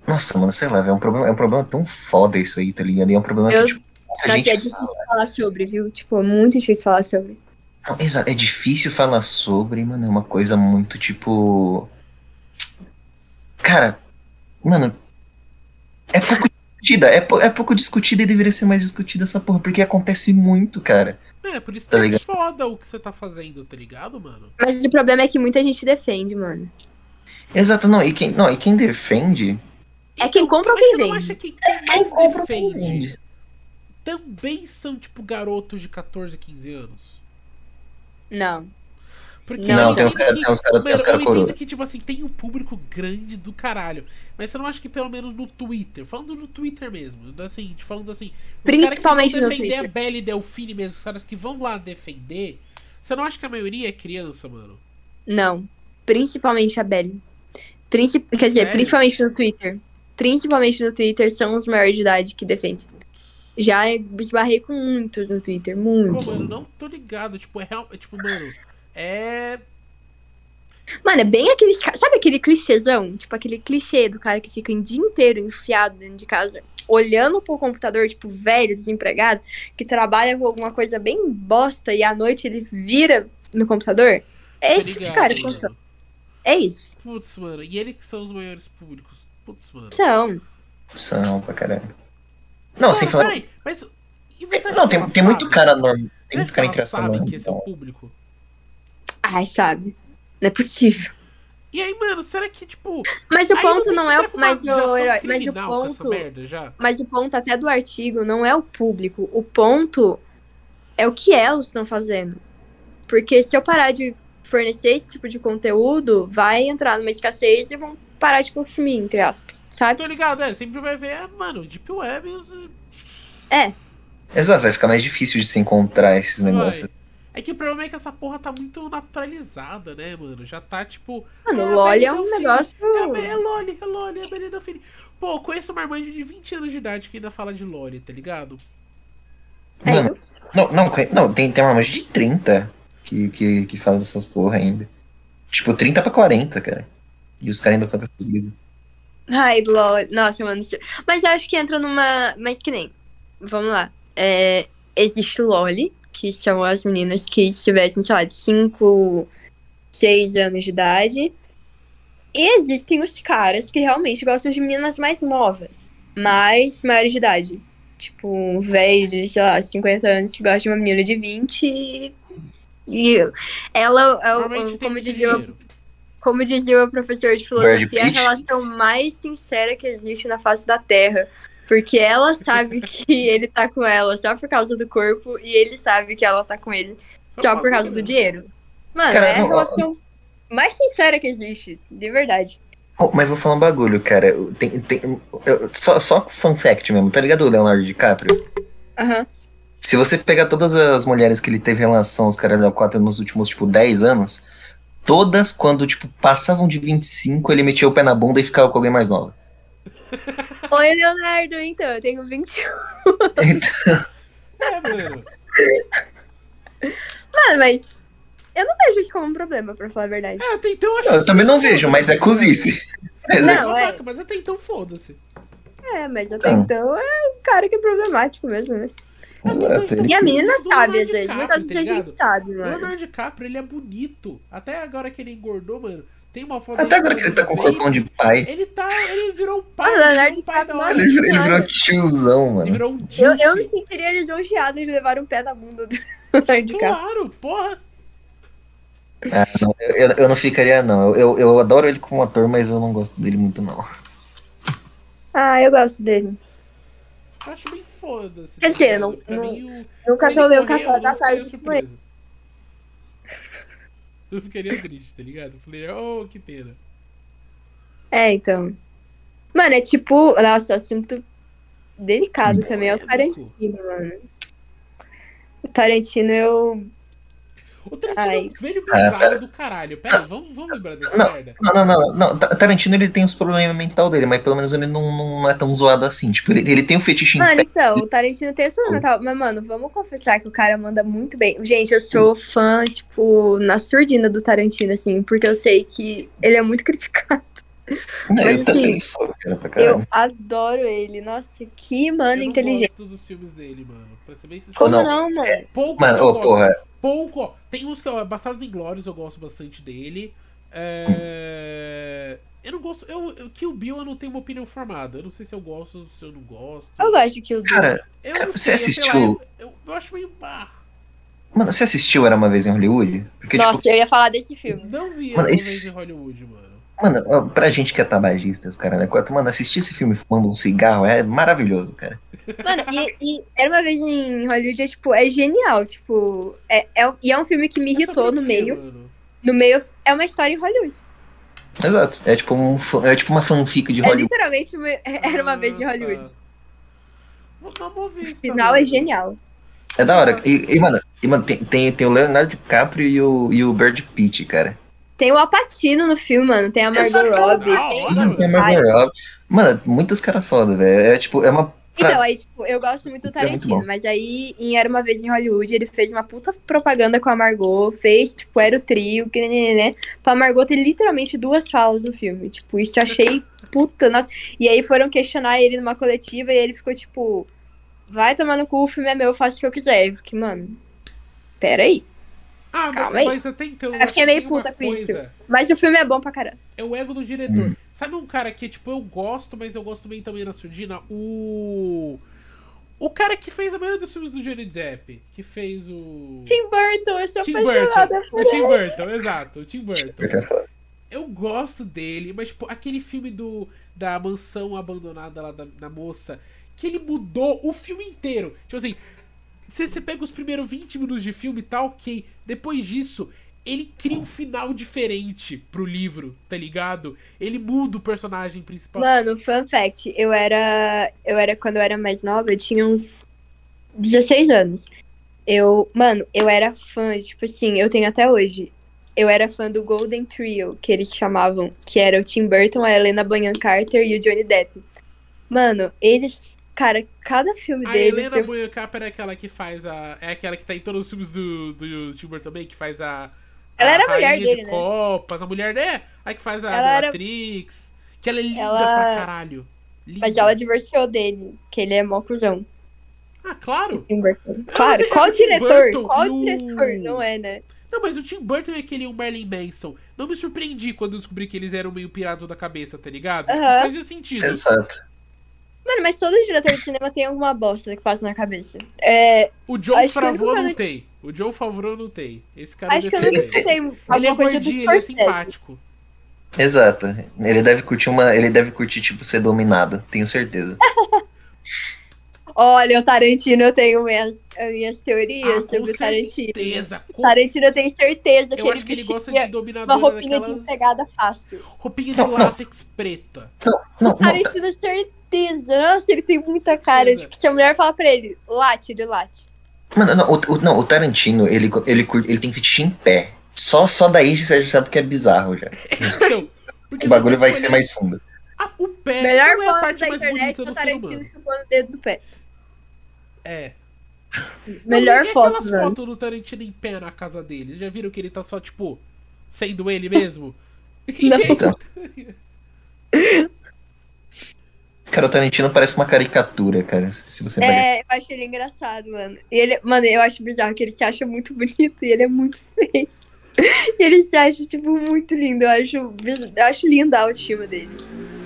Nossa, mano, sei lá, é um problema, é um problema tão foda isso aí, tá ligado? E é um problema Eu- que, tipo, muita Nossa, gente é difícil falar sobre, viu? Tipo, é muito difícil falar sobre. Não, exato, é difícil falar sobre, mano, é uma coisa muito tipo. Cara, mano, é pouco discutida, é, é pouco discutida e deveria ser mais discutida essa porra, porque acontece muito, cara. É, por isso que Tá é ligado? foda o que você tá fazendo, tá ligado, mano? Mas o problema é que muita gente defende, mano. Exato, não, e quem, não, e quem defende. É quem compra ou quem você não vende? acha que quem mais compra ou quem defende vende. também são, tipo, garotos de 14, 15 anos? Não. Porque Não, eu tem uns entendo caras cara, cara entendo coroa. que, tipo assim, tem um público grande do caralho. Mas você não acha que pelo menos no Twitter, falando no Twitter mesmo, assim, falando assim. Principalmente no defender Twitter. a Belle e Delfine mesmo, os caras que vão lá defender. Você não acha que a maioria é criança, mano? Não. Principalmente a Belly. Princip... Quer dizer, Sério? principalmente no Twitter. Principalmente no Twitter são os maiores de idade que defendem. Já esbarrei com muitos no Twitter, Pô, muitos. mano, não tô ligado. Tipo, é real. é, Tipo, mano, é. Mano, é bem aquele. Sabe aquele clichêzão? Tipo, aquele clichê do cara que fica o dia inteiro enfiado dentro de casa, olhando pro computador, tipo, velho, desempregado, que trabalha com alguma coisa bem bosta e à noite ele vira no computador? É esse tipo de cara que. É isso. Putz, mano. E eles que são os maiores públicos. Putz, mano. São. São pra caralho. Não, sem falar. peraí, mas. Acha Não, que tem, tem muito cara normal. Tem muito cara ela engraçado. sabe que esse é o Então. público? Ai, sabe. Não é possível. E aí, mano, será que, tipo. Mas o ponto não é o. Mas o herói. Mas o ponto. merda já? Mas o ponto até do artigo não é o público. O ponto é o que elas estão fazendo. Porque se eu parar de fornecer esse tipo de conteúdo, vai entrar numa escassez e vão parar de consumir, entre aspas. Sabe? Tô ligado, é. Sempre vai ver, mano, Deep Web. É. Exato, vai ficar mais difícil de se encontrar esses negócios. É que o problema é que essa porra tá muito naturalizada, né, mano? Já tá tipo. Mano, É, o LOL mas é um negócio. É, é Loli, é Loli, é a Beleza Delfine. Pô, eu conheço uma irmã de 20 anos de idade que ainda fala de Loli, tá ligado? É, Mano, não, não, não, tem, tem uma mais de 30 que, que, que fala dessas porra ainda. Tipo, 30 pra 40, cara. E os caras ainda com essas brisas. Ai, lol. Nossa, mano. Mas eu acho que entra numa. Mas que nem. Vamos lá. É, Existe o Loli, que são as meninas que tivessem, sei lá, de 5, 6 anos de idade. E existem os caras que realmente gostam de meninas mais novas, mais maiores de idade. Tipo, um velho de, sei lá, 50 anos que gosta de uma menina de 20 e. E ela, é tem como dizia como dizia o professor de filosofia, é a relação mais sincera que existe na face da Terra. Porque ela sabe que ele tá com ela só por causa do corpo e ele sabe que ela tá com ele só por causa do dinheiro. Mano, Cara, é a relação mais sincera que existe, de verdade. Oh, mas vou falar um bagulho, cara. Tem, tem, eu- só, só fun fact mesmo, tá ligado o Leonardo DiCaprio? Aham. Se você pegar todas as mulheres que ele teve relação, os caras quatro nos últimos, tipo, 10 anos, todas, quando, tipo, passavam de 25, ele metia o pé na bunda e ficava com alguém mais nova. Oi, Leonardo, então, eu tenho 21. Então, É, mano. Mano, mas eu não vejo isso como um problema, pra falar a verdade. É, até então eu acho eu também não vejo, mas é cozice. Mas é- Não, é. Mas até então foda-se. É, mas até Então. então é um cara que é problemático mesmo, né? Exato, ele- E a menina sabe, às vezes. Muitas vezes a tá gente sabe, O mano. Leonardo DiCaprio, ele é bonito. Até agora que ele engordou, mano. Tem uma foto Até agora que ele tá com o corpão de pai. Ele tá. Ele virou um pai. Ah, o ele Leonardo virou um pai DiCaprio. Ele, virou- ele virou tiozão, Ele mano. virou um Eu, eu me sentiria lisonjeada de levar um pé na bunda do Leonardo DiCaprio. Claro, porra. Ah, não, eu, eu não ficaria, não. Eu, eu, eu adoro ele como ator, mas eu não gosto dele muito, não. Ah, eu gosto dele. Eu acho bem foda-se. Quer tá dizer, não- não- Nunca tomei o café da tarde com ele. Eu ficaria triste, tá ligado? Eu falei, oh, que pena. É, então. Mano, é tipo. Nossa, assunto delicado também é o Tarantino, mano. O Tarantino, eu. O Tarantino Ai. é um velho bizarro do caralho. Pera, vamos, vamos lembrar dessa Não. merda. Não, não, não, não. Ta- Tarantino ele tem os problemas mental dele, mas pelo menos ele não, não é tão zoado assim. Tipo, ele, ele tem um fetiche em Mano, pé. então, o Tarantino tem esse problema, tá? Mas, mano, vamos confessar que o cara manda muito bem. Gente, eu sou fã, tipo, na surdina do Tarantino, assim, porque eu sei que ele é muito criticado. Não, mas eu também assim, sou, cara, pra Eu caralho. adoro ele. Nossa, que mano eu não inteligente. gosto dos filmes dele, mano. Pra ser bem sincero. Como não. não, mano? Pouco Mano, eu ô, porra. Pouco, ó. Tem uns que, ó, Bastardos Inglórios eu gosto bastante dele. É... Eu não gosto. Eu, eu, Kill Bill eu não tenho uma opinião formada. Eu não sei se eu gosto, se eu não gosto. Eu gosto de Kill Bill. Cara, Eu você sei, assistiu- lá, eu, eu, eu acho meio. Ah, mano, você assistiu Era Uma Vez em Hollywood? Porque, Nossa, tipo, eu ia falar desse filme. não vi Mano, uma esse- vez em Hollywood, mano. Mano, pra gente que é tabagista, os caras, né? Mano, assistir esse filme fumando um cigarro é maravilhoso, cara. Mano, e, e Era Uma Vez em Hollywood é, tipo, é genial, tipo... É, é, e é um filme que me irritou no meio. mano? No meio é uma história em Hollywood. Exato. É tipo, um, é tipo uma fanfic de É Hollywood. literalmente uma- Era Uma Vez em Ah, Hollywood. tá. Vou uma vez. O final é genial. É da hora. E, e, mano, e, mano tem, tem, tem o Leonardo DiCaprio e o, e o Brad Pitt, cara. Tem o Apatino no filme, mano. Tem a Margot. Robbie. Tem... a Margot Robbie. Mano, muitos caras foda, velho. É tipo, é uma. Então, aí, tipo, eu gosto muito do É muito Tarantino, bom. mas aí, em Era Uma Vez em Hollywood, ele fez uma puta propaganda com a Margot, fez, tipo, era o trio, que né, né, pra Margot ter literalmente duas falas no filme. Tipo, isso eu achei puta, nossa. E aí foram questionar ele numa coletiva e ele ficou, tipo, vai tomar no cu, o filme é meu, eu faço o que eu quiser. Eu fiquei, mano, pera Ah, mas, Calma aí. mas até então. Eu fiquei acho que meio puta com isso. Mas o filme é bom pra caramba. É o ego do diretor. Hum. Sabe um cara que, tipo, eu gosto, mas eu gosto bem também na surdina? O. O cara que fez a maioria dos filmes do Johnny Depp. Que fez o. Tim Burton, eu sou Tim apaixonada por O Tim Burton, exato, o Tim Burton. É. Eu gosto dele, mas, tipo, aquele filme do da mansão abandonada lá da, da moça, que ele mudou o filme inteiro. Tipo assim, se você pega os primeiros 20 minutos de filme, tá ok. Depois disso, ele cria um final diferente pro livro, tá ligado? Ele muda o personagem principal. Mano, fun fact, eu era. Eu era, quando eu era mais nova, eu tinha uns 16 anos. Eu, mano, eu era fã, tipo assim, eu tenho até hoje. Eu era fã do Golden Trio, que eles chamavam, que era o Tim Burton, a Helena Bonham Carter e o Johnny Depp. Mano, eles, cara, cada filme A deles. Helena eu- Bonham Carter é aquela que faz a. É aquela que tá em todos os filmes do, do Tim Burton também, que faz a. Ela a era a mulher dele, de né? Copas, a mulher, né? A que faz a Ela era-. Que ela é linda Ela- pra caralho. Linda. Mas ela divorciou dele, que ele é mó cuzão. Ah, claro. Tim Burton. Claro, é qual o diretor? Burton Qual o- diretor? Não é, né? Não, mas o Tim Burton e aquele o Marilyn Manson. Não me surpreendi quando eu descobri que eles eram meio pirados da cabeça, tá ligado? Tipo, Aham. fazia sentido. Exato. Mano, mas todo diretor de cinema tem alguma bosta que passa na cabeça. É, O John o Favreau não tem. O John Favreau não tem. Esse cara acho que eu nunca escutei Ele é gordinho, ele é simpático. Exato. Ele deve curtir uma. Ele deve curtir, tipo, ser dominado, tenho certeza. Olha, o Tarantino, eu tenho minhas, minhas teorias Ah, sobre o Tarantino. certeza. Com... Tarantino, eu tenho certeza que Eu ele acho que ele gosta de dominadora uma roupinha de empregada fácil. Roupinha de látex preta. Não, não, tá. Tarantino, certeza. Nossa, ele tem muita cara. Certeza. Tipo, se a mulher fala pra ele, late, ele late. Mano, não, o, o- não, o Tarantino, ele, ele, ele tem fetiche em pé. Só, só daí você já sabe que é bizarro já. Então, porque O bagulho vai escolher- ser mais fundo. Ah, o pé Melhor não é a foto parte da mais internet é do Tarantino chupando o dedo do pé. É. Melhor não, foto, aquelas fotos do Tarantino em pé na casa dele? Já viram que ele tá só, tipo, sendo ele mesmo? Não. Então. Cara, o Tarantino parece uma caricatura, cara. Se você. É, eu acho ele engraçado, mano. E ele, mano, eu acho bizarro que ele se acha muito bonito e ele é muito feio. E ele se acha, tipo, muito lindo. Eu acho, eu acho linda a autoestima dele.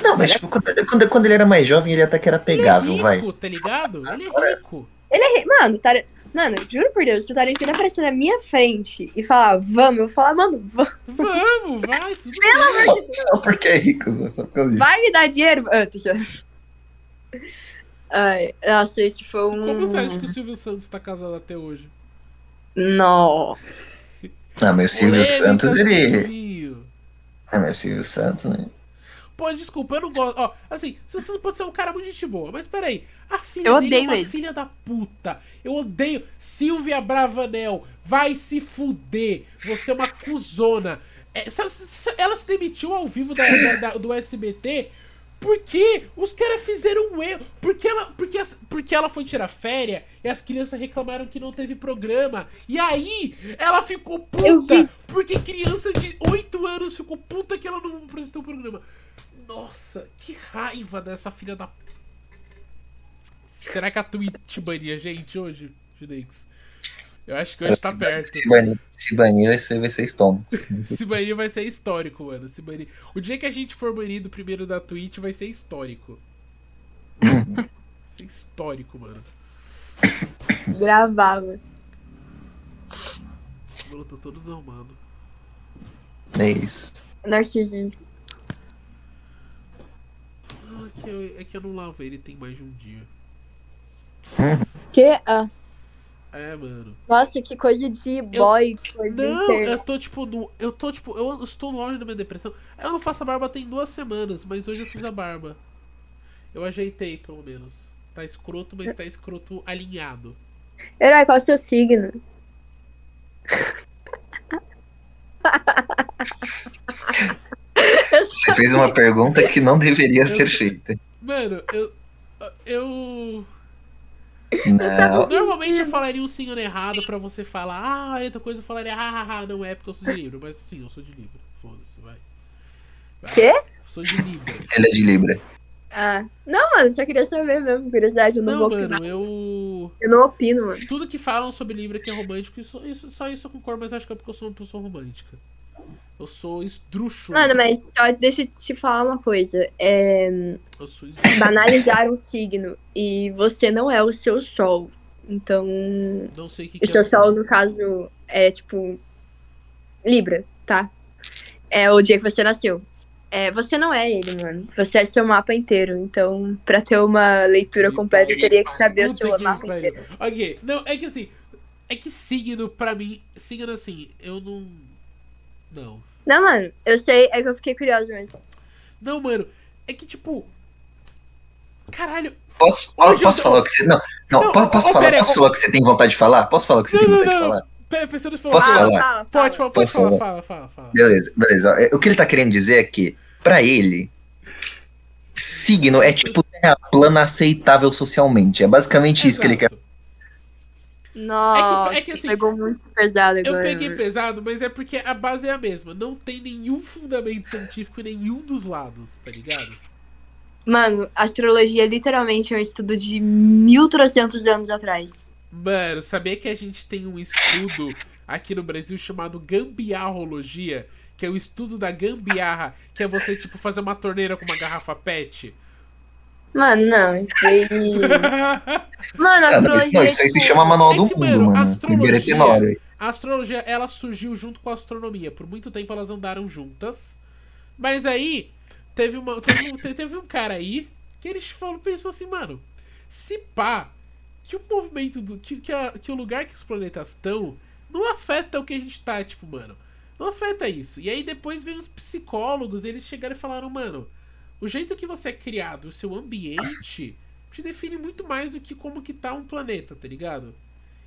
Não, mas tipo, quando, quando, quando ele era mais jovem, ele até que era pegável, ele é vai. rico, tá ligado? Ele é rico. Mano, Tar... mano, juro por Deus, se o Tarantino aparecer na minha frente e falar, vamos, eu vou falar, mano, vamos. Vamos, vai. Tudo Só, só porque é rico, só, só por causa disso. vai me dar dinheiro. Ah. Ai, nossa, esse foi um. Como você acha que o Silvio Santos tá casado até hoje? Não. Ah, mas o Silvio Polêmica, Santos, ele. Ah, mas o Silvio Santos, né? Pô, desculpa, eu não gosto. Ó, assim, Silvio Santos pode ser um cara muito gente boa, mas peraí. A filha Eu dele é odeio uma ele. filha da puta. Eu odeio. Silvia Bravanel, vai se fuder. Você é uma cuzona. É, ela se demitiu ao vivo da- da- da- do SBT porque os caras fizeram um erro. Porque ela, porque, as- porque ela foi tirar férias e as crianças reclamaram que não teve programa. E aí ela ficou puta. Porque criança de 8 anos ficou puta que ela não apresentou o programa. Nossa, que raiva dessa filha da. Será que a Twitch bania a gente hoje, Judex? Eu acho que hoje tá se, perto. Se banir, se banir vai ser, vai ser estômago. Se banir vai ser histórico, mano. Se banir... O dia que a gente for banido primeiro da Twitch vai ser histórico. vai ser histórico, mano. Gravava. Mano, tô todo zoando. É isso. Narcisismo. Ah, é que eu, é que eu não lavo ele tem mais de um dia. Que? Ah, É, mano. nossa, que coisa de boy, coisa Não, eu tô tipo no. Eu tô tipo. Eu estou no auge da minha depressão. Eu não faço a barba tem duas semanas, mas hoje eu fiz a barba. Eu ajeitei, pelo menos. Tá escroto, mas tá escroto alinhado. Herói, qual é o seu signo? Eu Você fez uma pergunta que não deveria ser feita. Mano, eu. Eu. Não. Normalmente eu falaria um senhor errado pra você falar, ah, outra coisa eu falaria, hahaha, não é porque eu sou de Libra, mas sim, eu sou de Libra. Foda-se, vai. vai. Quê? Sou de Libra. Ele é de Libra. Ah. Não, mano, só queria saber mesmo, curiosidade, eu não, Não, vou mano, opinar. eu. Eu não opino, mano. Tudo que falam sobre Libra que é romântico, isso, isso, só isso eu concordo, mas acho que é porque eu sou uma pessoa romântica. Eu sou esdrúxulo. Mano, mas só deixa eu te falar uma coisa. É, Eu sou esdrúxulo. banalizar um signo e você não é o seu sol. Então, Não sei o que, o que seu é. sol, no caso, é tipo. Libra, tá? É o dia que você nasceu. É, você não é ele, mano. Você é seu mapa inteiro. Então, pra ter uma leitura completa, eu teria que saber o seu que mapa inteiro. Ok, não, é que assim. É que signo, pra mim, signo assim, eu não. Não. Não, mano, eu sei, é que eu fiquei curiosa mesmo. Não, mano, é que tipo. Caralho, Posso, posso tô- falar o que você. Não, não, Não, posso, posso ô, falar, pera posso ô- falar o que você tem vontade de falar? Posso falar o que você Não, tem não, vontade de não. falar? Pe- pensando falar. Posso Ah, falar? fala, Pode, fala. falar, pode Posso falar, falar? fala, fala, fala. Beleza, beleza. O que ele tá querendo dizer é que, pra ele, signo é tipo terra plana aceitável socialmente. É basicamente isso que ele quer. Nossa, é que, assim, pegou muito pesado Eu agora. peguei pesado, mas é porque a base é a mesma. Não tem nenhum fundamento científico em nenhum dos lados, tá ligado? Mano, astrologia literalmente é um estudo de 1300 anos atrás. Mano, sabia que a gente tem um estudo aqui no Brasil chamado gambiarrologia, que é o estudo da gambiarra, que é você, tipo, fazer uma torneira com uma garrafa pet? Mano, não, isso aí. Mano, Ah, não, isso, não, astrologia. isso aí se chama Manual é do que, Mundo, mano, astrologia- Primeiro é. A astrologia, ela surgiu junto com a astronomia. Por muito tempo elas andaram juntas. Mas aí, teve, uma, teve, um, teve um cara aí que ele falou, pensou assim, mano, se pá, que o movimento do. Que, que, a- que o lugar que os planetas estão não afeta o que a gente tá, tipo, mano. Não afeta isso. E aí depois veio os psicólogos, eles chegaram e falaram, mano, o jeito que você é criado, o seu ambiente, te define muito mais do que como que tá um planeta, tá ligado?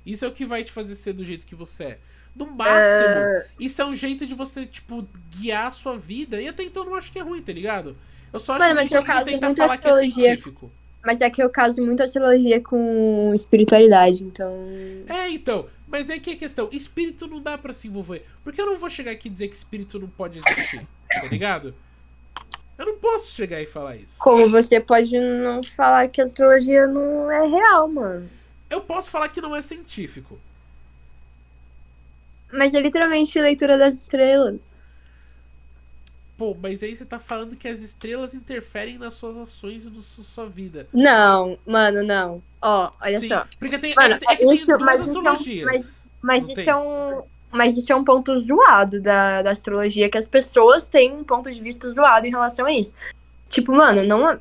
Isso é o que vai te fazer ser do jeito que você é. No máximo, isso é um jeito de você, tipo, guiar a sua vida. E até então eu não acho que é ruim, tá ligado? Eu só acho Mano, mas que eu caso que é astrologia. científico. Mas é que eu caso muito astrologia com espiritualidade, então. É, então. Mas é que a questão, espírito não dá pra se envolver. Porque eu não vou chegar aqui e dizer que espírito não pode existir, tá ligado? Eu não posso chegar e falar isso. Como você pode não falar que a astrologia não é real, mano. Eu posso falar que não é científico. Mas é literalmente leitura das estrelas. Pô, mas aí você tá falando que as estrelas interferem nas suas ações e na su- sua vida. Não, mano, não. Ó, olha Sim, só. Porque tem, Mano, é, é isso- mas isso é um- astrologias. mas- Mas isso tem. é um. Mas isso é um ponto zoado da, da astrologia, que as pessoas têm um ponto de vista zoado em relação a isso. Tipo, mano, não é.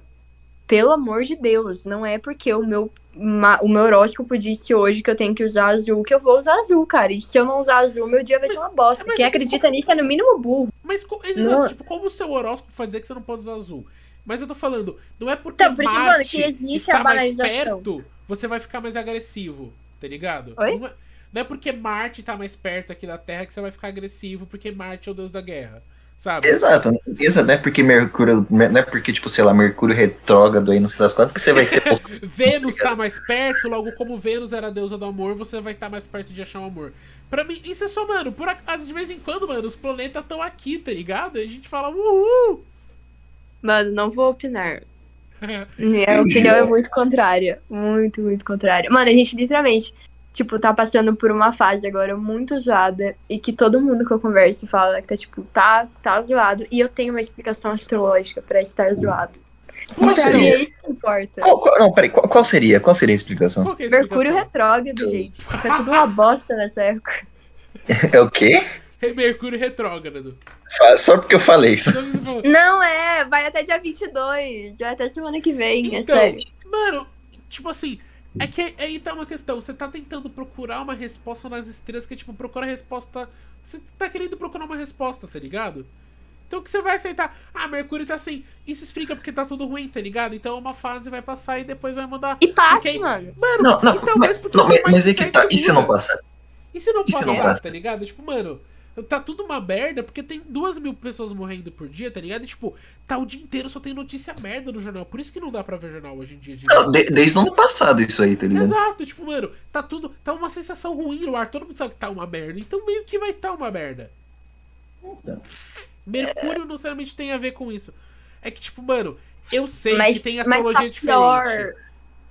Pelo amor de Deus, não é porque o meu, ma- o meu horóscopo disse hoje que eu tenho que usar azul que eu vou usar azul, cara. E se eu não usar azul, meu dia vai ser uma bosta. mas Quem acredita nisso é no mínimo burro. Mas, exato, tipo, como o seu horóscopo vai dizer que você não pode usar azul? Mas eu tô falando, não é porque Então, por isso, Marte mano, que existe está a mais perto, você vai ficar mais agressivo, tá ligado? Oi? Não é, não é porque Marte tá mais perto aqui da Terra que você vai ficar agressivo, porque Marte é o deus da guerra, sabe? Exato, exato, não é porque Mercúrio, não é porque, tipo, sei lá, Mercúrio retrógrado aí, não sei das quantas, que você vai ser Vênus tá mais perto, logo como Vênus era a deusa do amor, você vai estar mais perto de achar o amor. Pra mim, isso é só, mano, por acaso, de vez em quando, mano, os planetas estão aqui, tá ligado? E a gente fala, uhul! Mano, não vou opinar. Minha opinião é muito contrária. Muito, muito contrária. Mano, a gente literalmente, tipo, tá passando por uma fase agora muito zoada e que todo mundo que eu converso fala que tá, tipo, tá, tá zoado. E eu tenho uma explicação astrológica pra estar zoado. Qual pra mim seria? é isso que importa. Qual, qual- não, peraí, qual, qual seria? Qual seria a explicação? Qual que é a Mercúrio explicação? retrógrado, gente. Fica tudo uma bosta nessa época. É o quê? É Mercúrio retrógrado. Só porque eu falei isso. Então, Não é, vai até dia 22. Vai até semana que vem, é Então, sério. Mano, tipo assim, é que aí tá uma questão. Você tá tentando procurar uma resposta nas estrelas, que é tipo, procura a resposta. Você tá querendo procurar uma resposta, tá ligado? Então o que você vai aceitar? Ah, Mercúrio tá assim. Isso explica porque tá tudo ruim, tá ligado? Então uma fase vai passar e depois vai mudar. E passa, Porque- mano. Mano, Não, não, então, mas, porque não, mas, mas é que tá. E se não muda? passar? E se não E se não passar, passa? tá ligado? Tipo, mano, tá tudo uma merda porque tem duas mil pessoas morrendo por dia, tá ligado? E, tipo, tá o dia inteiro só tem notícia merda no jornal. Por isso que não dá pra ver jornal hoje em dia. gente. Não, de- desde o ano passado isso aí, tá ligado? Exato, tipo, mano, tá tudo. Tá uma sensação ruim no ar, todo mundo sabe que tá uma merda. Então meio que vai tá uma merda. Então. Mercúrio não necessariamente tem a ver com isso. É que, tipo, mano, eu sei Mas, que tem mas astrologia tá diferente. pior.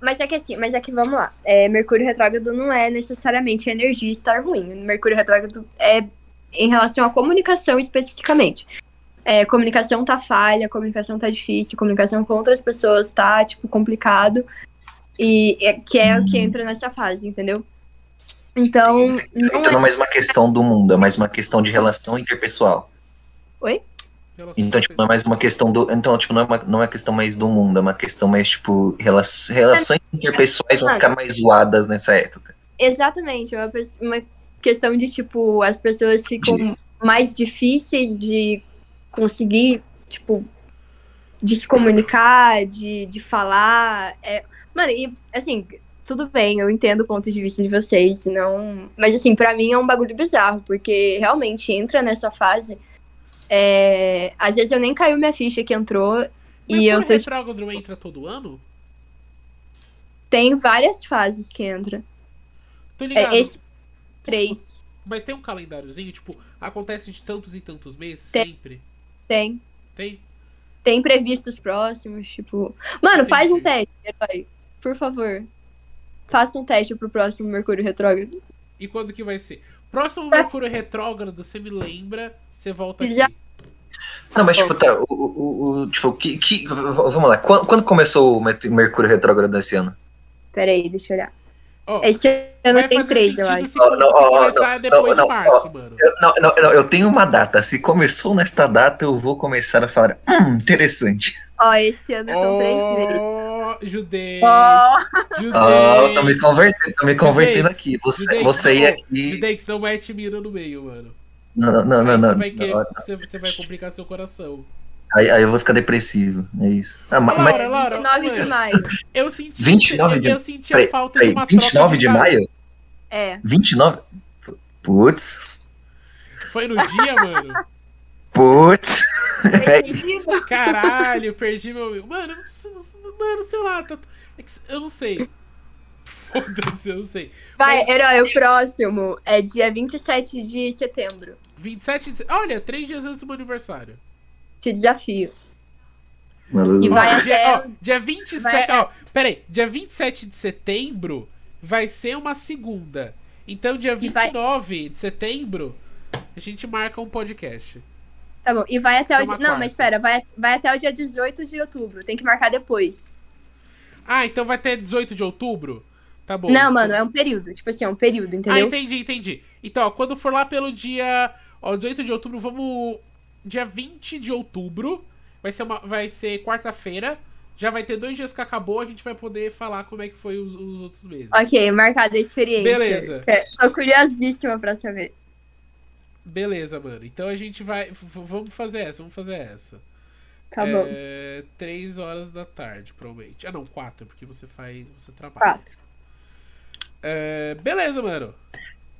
Mas é que assim, mas é que vamos lá. É, Mercúrio retrógrado não é necessariamente a energia estar ruim. Mercúrio retrógrado é em relação à comunicação especificamente. É, comunicação tá falha, comunicação tá difícil, comunicação com outras pessoas tá, tipo, complicado. E é, que é o que entra nessa fase, entendeu? Então, não Então é não é mais uma questão do mundo, é mais uma questão de relação interpessoal. Relação Então, tipo, não é mais uma questão do. Então, tipo, não é uma, não é uma questão mais do mundo, é uma questão mais, tipo, rela- relações interpessoais vão ficar mais zoadas nessa época. Exatamente, é uma, uma questão de tipo, as pessoas ficam mais difíceis de conseguir, tipo, de se comunicar, de, de falar. É... Mano, e assim, tudo bem, eu entendo o ponto de vista de vocês, não. Mas assim, pra mim é um bagulho bizarro, porque realmente entra nessa fase. é, Às vezes eu nem caiu minha ficha que entrou. E eu tô. retrógrado entra todo ano? Tem várias fases que entra. Tô ligado. É esse 3. Mas tem um calendáriozinho, tipo, acontece de tantos e tantos meses, Tem. sempre. Tem. Tem? Tem previstos próximos, tipo. Mano, faz um teste, herói. Por favor. Faça um teste pro próximo Mercúrio Retrógrado. E quando que vai ser? Próximo Mercúrio Retrógrado, você me lembra, você volta aqui. Já- Não, mas tipo, tá, o, o, o- tipo, que, que, vamos lá, quando, quando começou o Mer- Mercúrio retrógrado desse ano? Pera aí, deixa eu olhar. Ó, Esse ano vai tem três, eu acho. Não, não, se ó, ó, começar não, depois não, de março, ó. mano. Eu, não, não, não, eu tenho uma data, se começou nesta data eu vou começar a falar, hum, interessante. Ó, esse ano são três meses. Ó, judei. Ó, Judei. Eu tô me convertendo, tô me convertendo aqui, você, Judei, você ia não, aqui... Judei, que senão mete mira no meio, mano. Não, não, não, não, não, você, vai querer- não, você, você vai complicar seu coração. Aí, aí eu vou ficar depressivo, é isso. Ah, Laura, mas, Laura, 29 de maio. Eu senti, 29 eu, de- eu senti peraí, a falta peraí, de uma 29 troca de carinho. maio? É. 29? Putz, Foi no dia, mano? putz. Entendido? Caralho, perdi meu. Mano, eu não sei- mano, sei lá. tá- é Eu não sei. Foda-se, eu não sei. Vai, herói, o próximo é dia 27 de setembro. 27 de. Olha, três dias antes do meu aniversário. Te desafio. Maluco. E vai Ó, dia, até- ó, dia 27. vai até- Ó, peraí. Dia 27 de setembro vai ser uma segunda. Então, dia E vai- 29 de setembro, a gente marca um podcast. Tá bom. E vai até Isso é o dia. Não, quarta. mas espera, vai, vai até o dia 18 de outubro. Tem que marcar depois. Ah, então vai ter 18 de outubro? Tá bom. Não, então- mano, é um período. Tipo assim, é um período, Ah, entendeu? entendi, entendi. Então, ó, quando for lá pelo dia. Ó, 18 de outubro, vamos. Dia 20 de outubro. Vai ser, uma, vai ser quarta-feira. Já vai ter dois dias que acabou, a gente vai poder falar como é que foi os, os outros meses. Ok, marcada a experiência. Beleza. É, Tô curiosíssima pra saber. Beleza, mano. Então a gente vai. vamos fazer essa, vamos fazer essa. Tá bom. É, três horas da tarde, provavelmente. Ah, não, quatro, porque você faz. Você trabalha. Quatro. É, beleza, mano.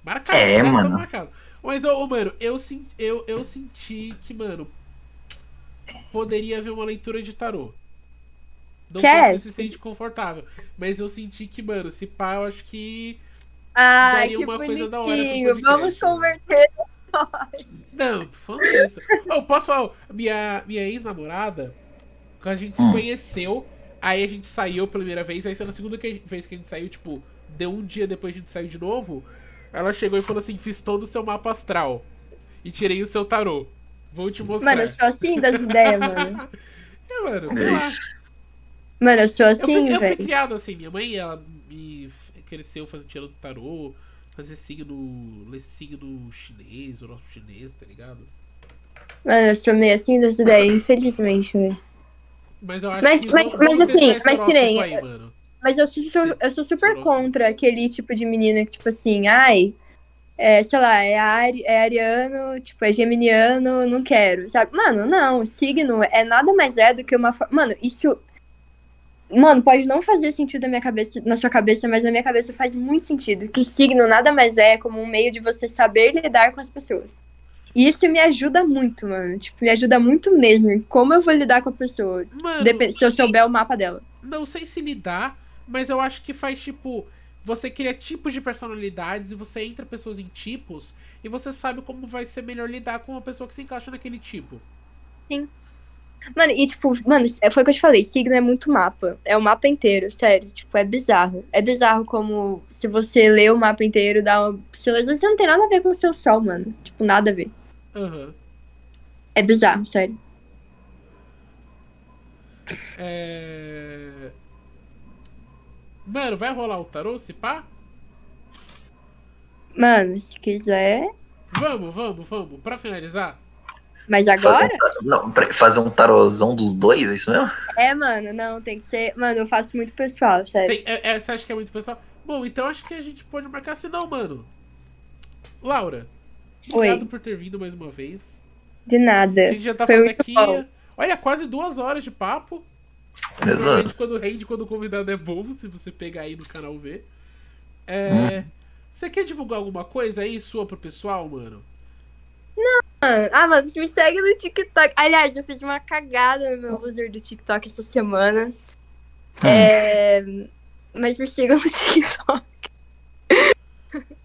Marcado. É, mano. marcado. Mas, ô, mano, eu, eu, eu senti que, mano, poderia haver uma leitura de tarô. Não sei Quer? se você se sente confortável. Mas eu senti que, mano, se pá, eu acho que. Ai, que uma coisa da hora bonitinho. podcast, Vamos converter. Não, tô falando isso. Eu posso falar, minha, minha ex-namorada, quando a gente se Hum. conheceu, aí a gente saiu a primeira vez, aí na segunda que- vez que a gente saiu, tipo, deu um dia depois a gente saiu de novo, ela chegou e falou assim, fiz todo o seu mapa astral. E tirei o seu tarô. Vou te mostrar. Mano, eu sou assim das ideias, mano. É, mano, sei É lá. isso. Mano, eu sou Eu fui, assim, eu fui velho. criado assim, minha mãe, ela me cresceu fazendo tirando tarô, fazer signo, ler signo chinês, horóscopo chinês, tá ligado? Mano, eu sou meio assim das ideias, infelizmente, velho. Mas eu acho Mas- que mas- mas assim, mas que nem- aí, mano. Mas eu sou, eu sou super contra aquele tipo de menina que, tipo assim, ai, é, sei lá, é, ari, é ariano, tipo, é geminiano, não quero, sabe? Mano, não, signo é nada mais é do que uma. Mano, isso. Mano, pode não fazer sentido na minha cabeça, na sua cabeça, mas na minha cabeça faz muito sentido. Que signo nada mais é como um meio de você saber lidar com as pessoas. E isso me ajuda muito, mano. Tipo, me ajuda muito mesmo. em Como eu vou lidar com a pessoa. Mano, se eu souber o mapa dela. não sei se lidar, mas eu acho que faz tipo. Você cria tipos de personalidades e você entra pessoas em tipos e você sabe como vai ser melhor lidar com uma pessoa que se encaixa naquele tipo. Mano, e tipo, mano, foi o que eu te falei, signo é muito mapa. É o mapa inteiro, sério. Tipo, é bizarro. É bizarro como se você lê o mapa inteiro, dá uma. vezes não tem nada a ver com o seu sol, mano. Tipo, nada a ver. Aham. É bizarro, sério. É... Mano, vai rolar o tarô, se pá? Mano, se quiser. Vamos, vamos, vamos. Pra finalizar. Mas Fazer agora? um, ta- não, fazer um tarozão dos dois, é isso mesmo? É, mano, não, tem que ser. Mano, eu faço muito pessoal, sério. Tem- é- é- você acha que é muito pessoal? Bom, então acho que a gente pode marcar se não, mano. Laura, obrigado Oi, por ter vindo mais uma vez. de nada. A gente já tá Foi falando aqui. bom. Olha, quase duas horas de papo. Exato. Quando rende, quando o convidado é bom, se você pegar aí no canal ver. É, Hum. Você quer divulgar alguma coisa aí sua pro pessoal, mano? Mano, Ah, mano, me segue no TikTok. Aliás, eu fiz uma cagada no meu user do TikTok essa semana. Hum. É... Mas me sigam no TikTok.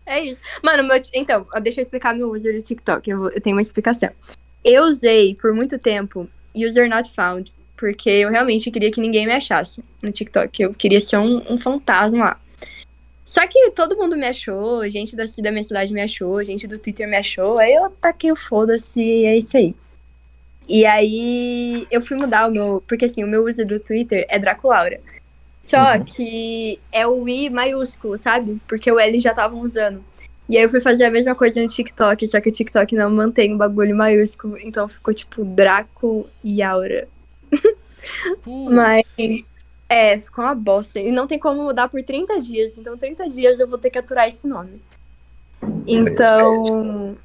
É isso. Mano, meu, então, deixa eu explicar meu user do TikTok. Eu, vou, eu tenho uma explicação. Eu usei por muito tempo user not found, porque eu realmente queria que ninguém me achasse no TikTok. Eu queria ser um, um fantasma lá. Só que todo mundo me achou, gente da, da minha cidade me achou, gente do Twitter me achou, aí eu taquei o foda-se e é isso aí. E aí eu fui mudar o meu. Porque assim, o meu user do Twitter é Draculaura. Só uhum. que é o I maiúsculo, sabe? Porque o L já estavam usando. E aí eu fui fazer a mesma coisa no TikTok, só que o TikTok não mantém o bagulho maiúsculo, então ficou tipo Draco e Aura. Mas é, ficou uma bosta. E não tem como mudar por 30 dias, então 30 dias eu vou ter que aturar esse nome. Então,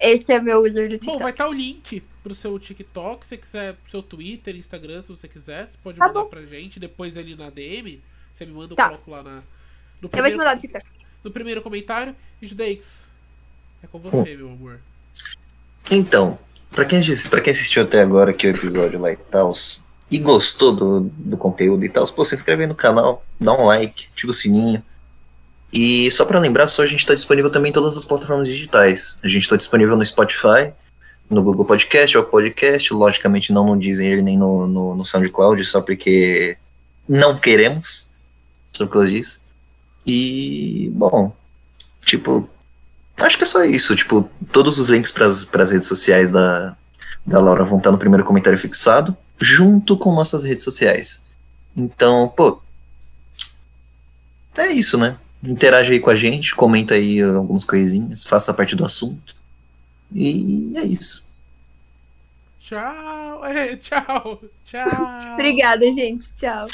esse é meu user do TikTok. Bom, vai estar tá o link pro seu TikTok, se quiser, pro seu Twitter, Instagram, se você quiser, você pode tá mandar bom. pra gente. Depois ali na DM, você me manda, eu tá. coloco lá na. No primeiro, eu vou te mandar no TikTok. No primeiro comentário, e Judeix, é com você, hum. meu amor. Então, pra quem, pra quem assistiu até agora aqui o episódio lá e tal, e gostou do, do conteúdo e tal, pô, se inscreve aí no canal, dá um like, ativa o sininho. E só para lembrar, só a gente está disponível também em todas as plataformas digitais. A gente está disponível no Spotify, no Google Podcast, ou Podcast, logicamente não no Deezer ele nem no, no, no SoundCloud, só porque não queremos, só por causa disso. E, bom, tipo, acho que é só isso. Tipo, todos os links para as redes sociais da, da Laura vão estar no primeiro comentário fixado, junto com nossas redes sociais. Então, pô, é isso, né? Interage aí com a gente, comenta aí algumas coisinhas, faça parte do assunto. E é isso. Tchau, é, tchau, tchau. Obrigada, gente. Tchau.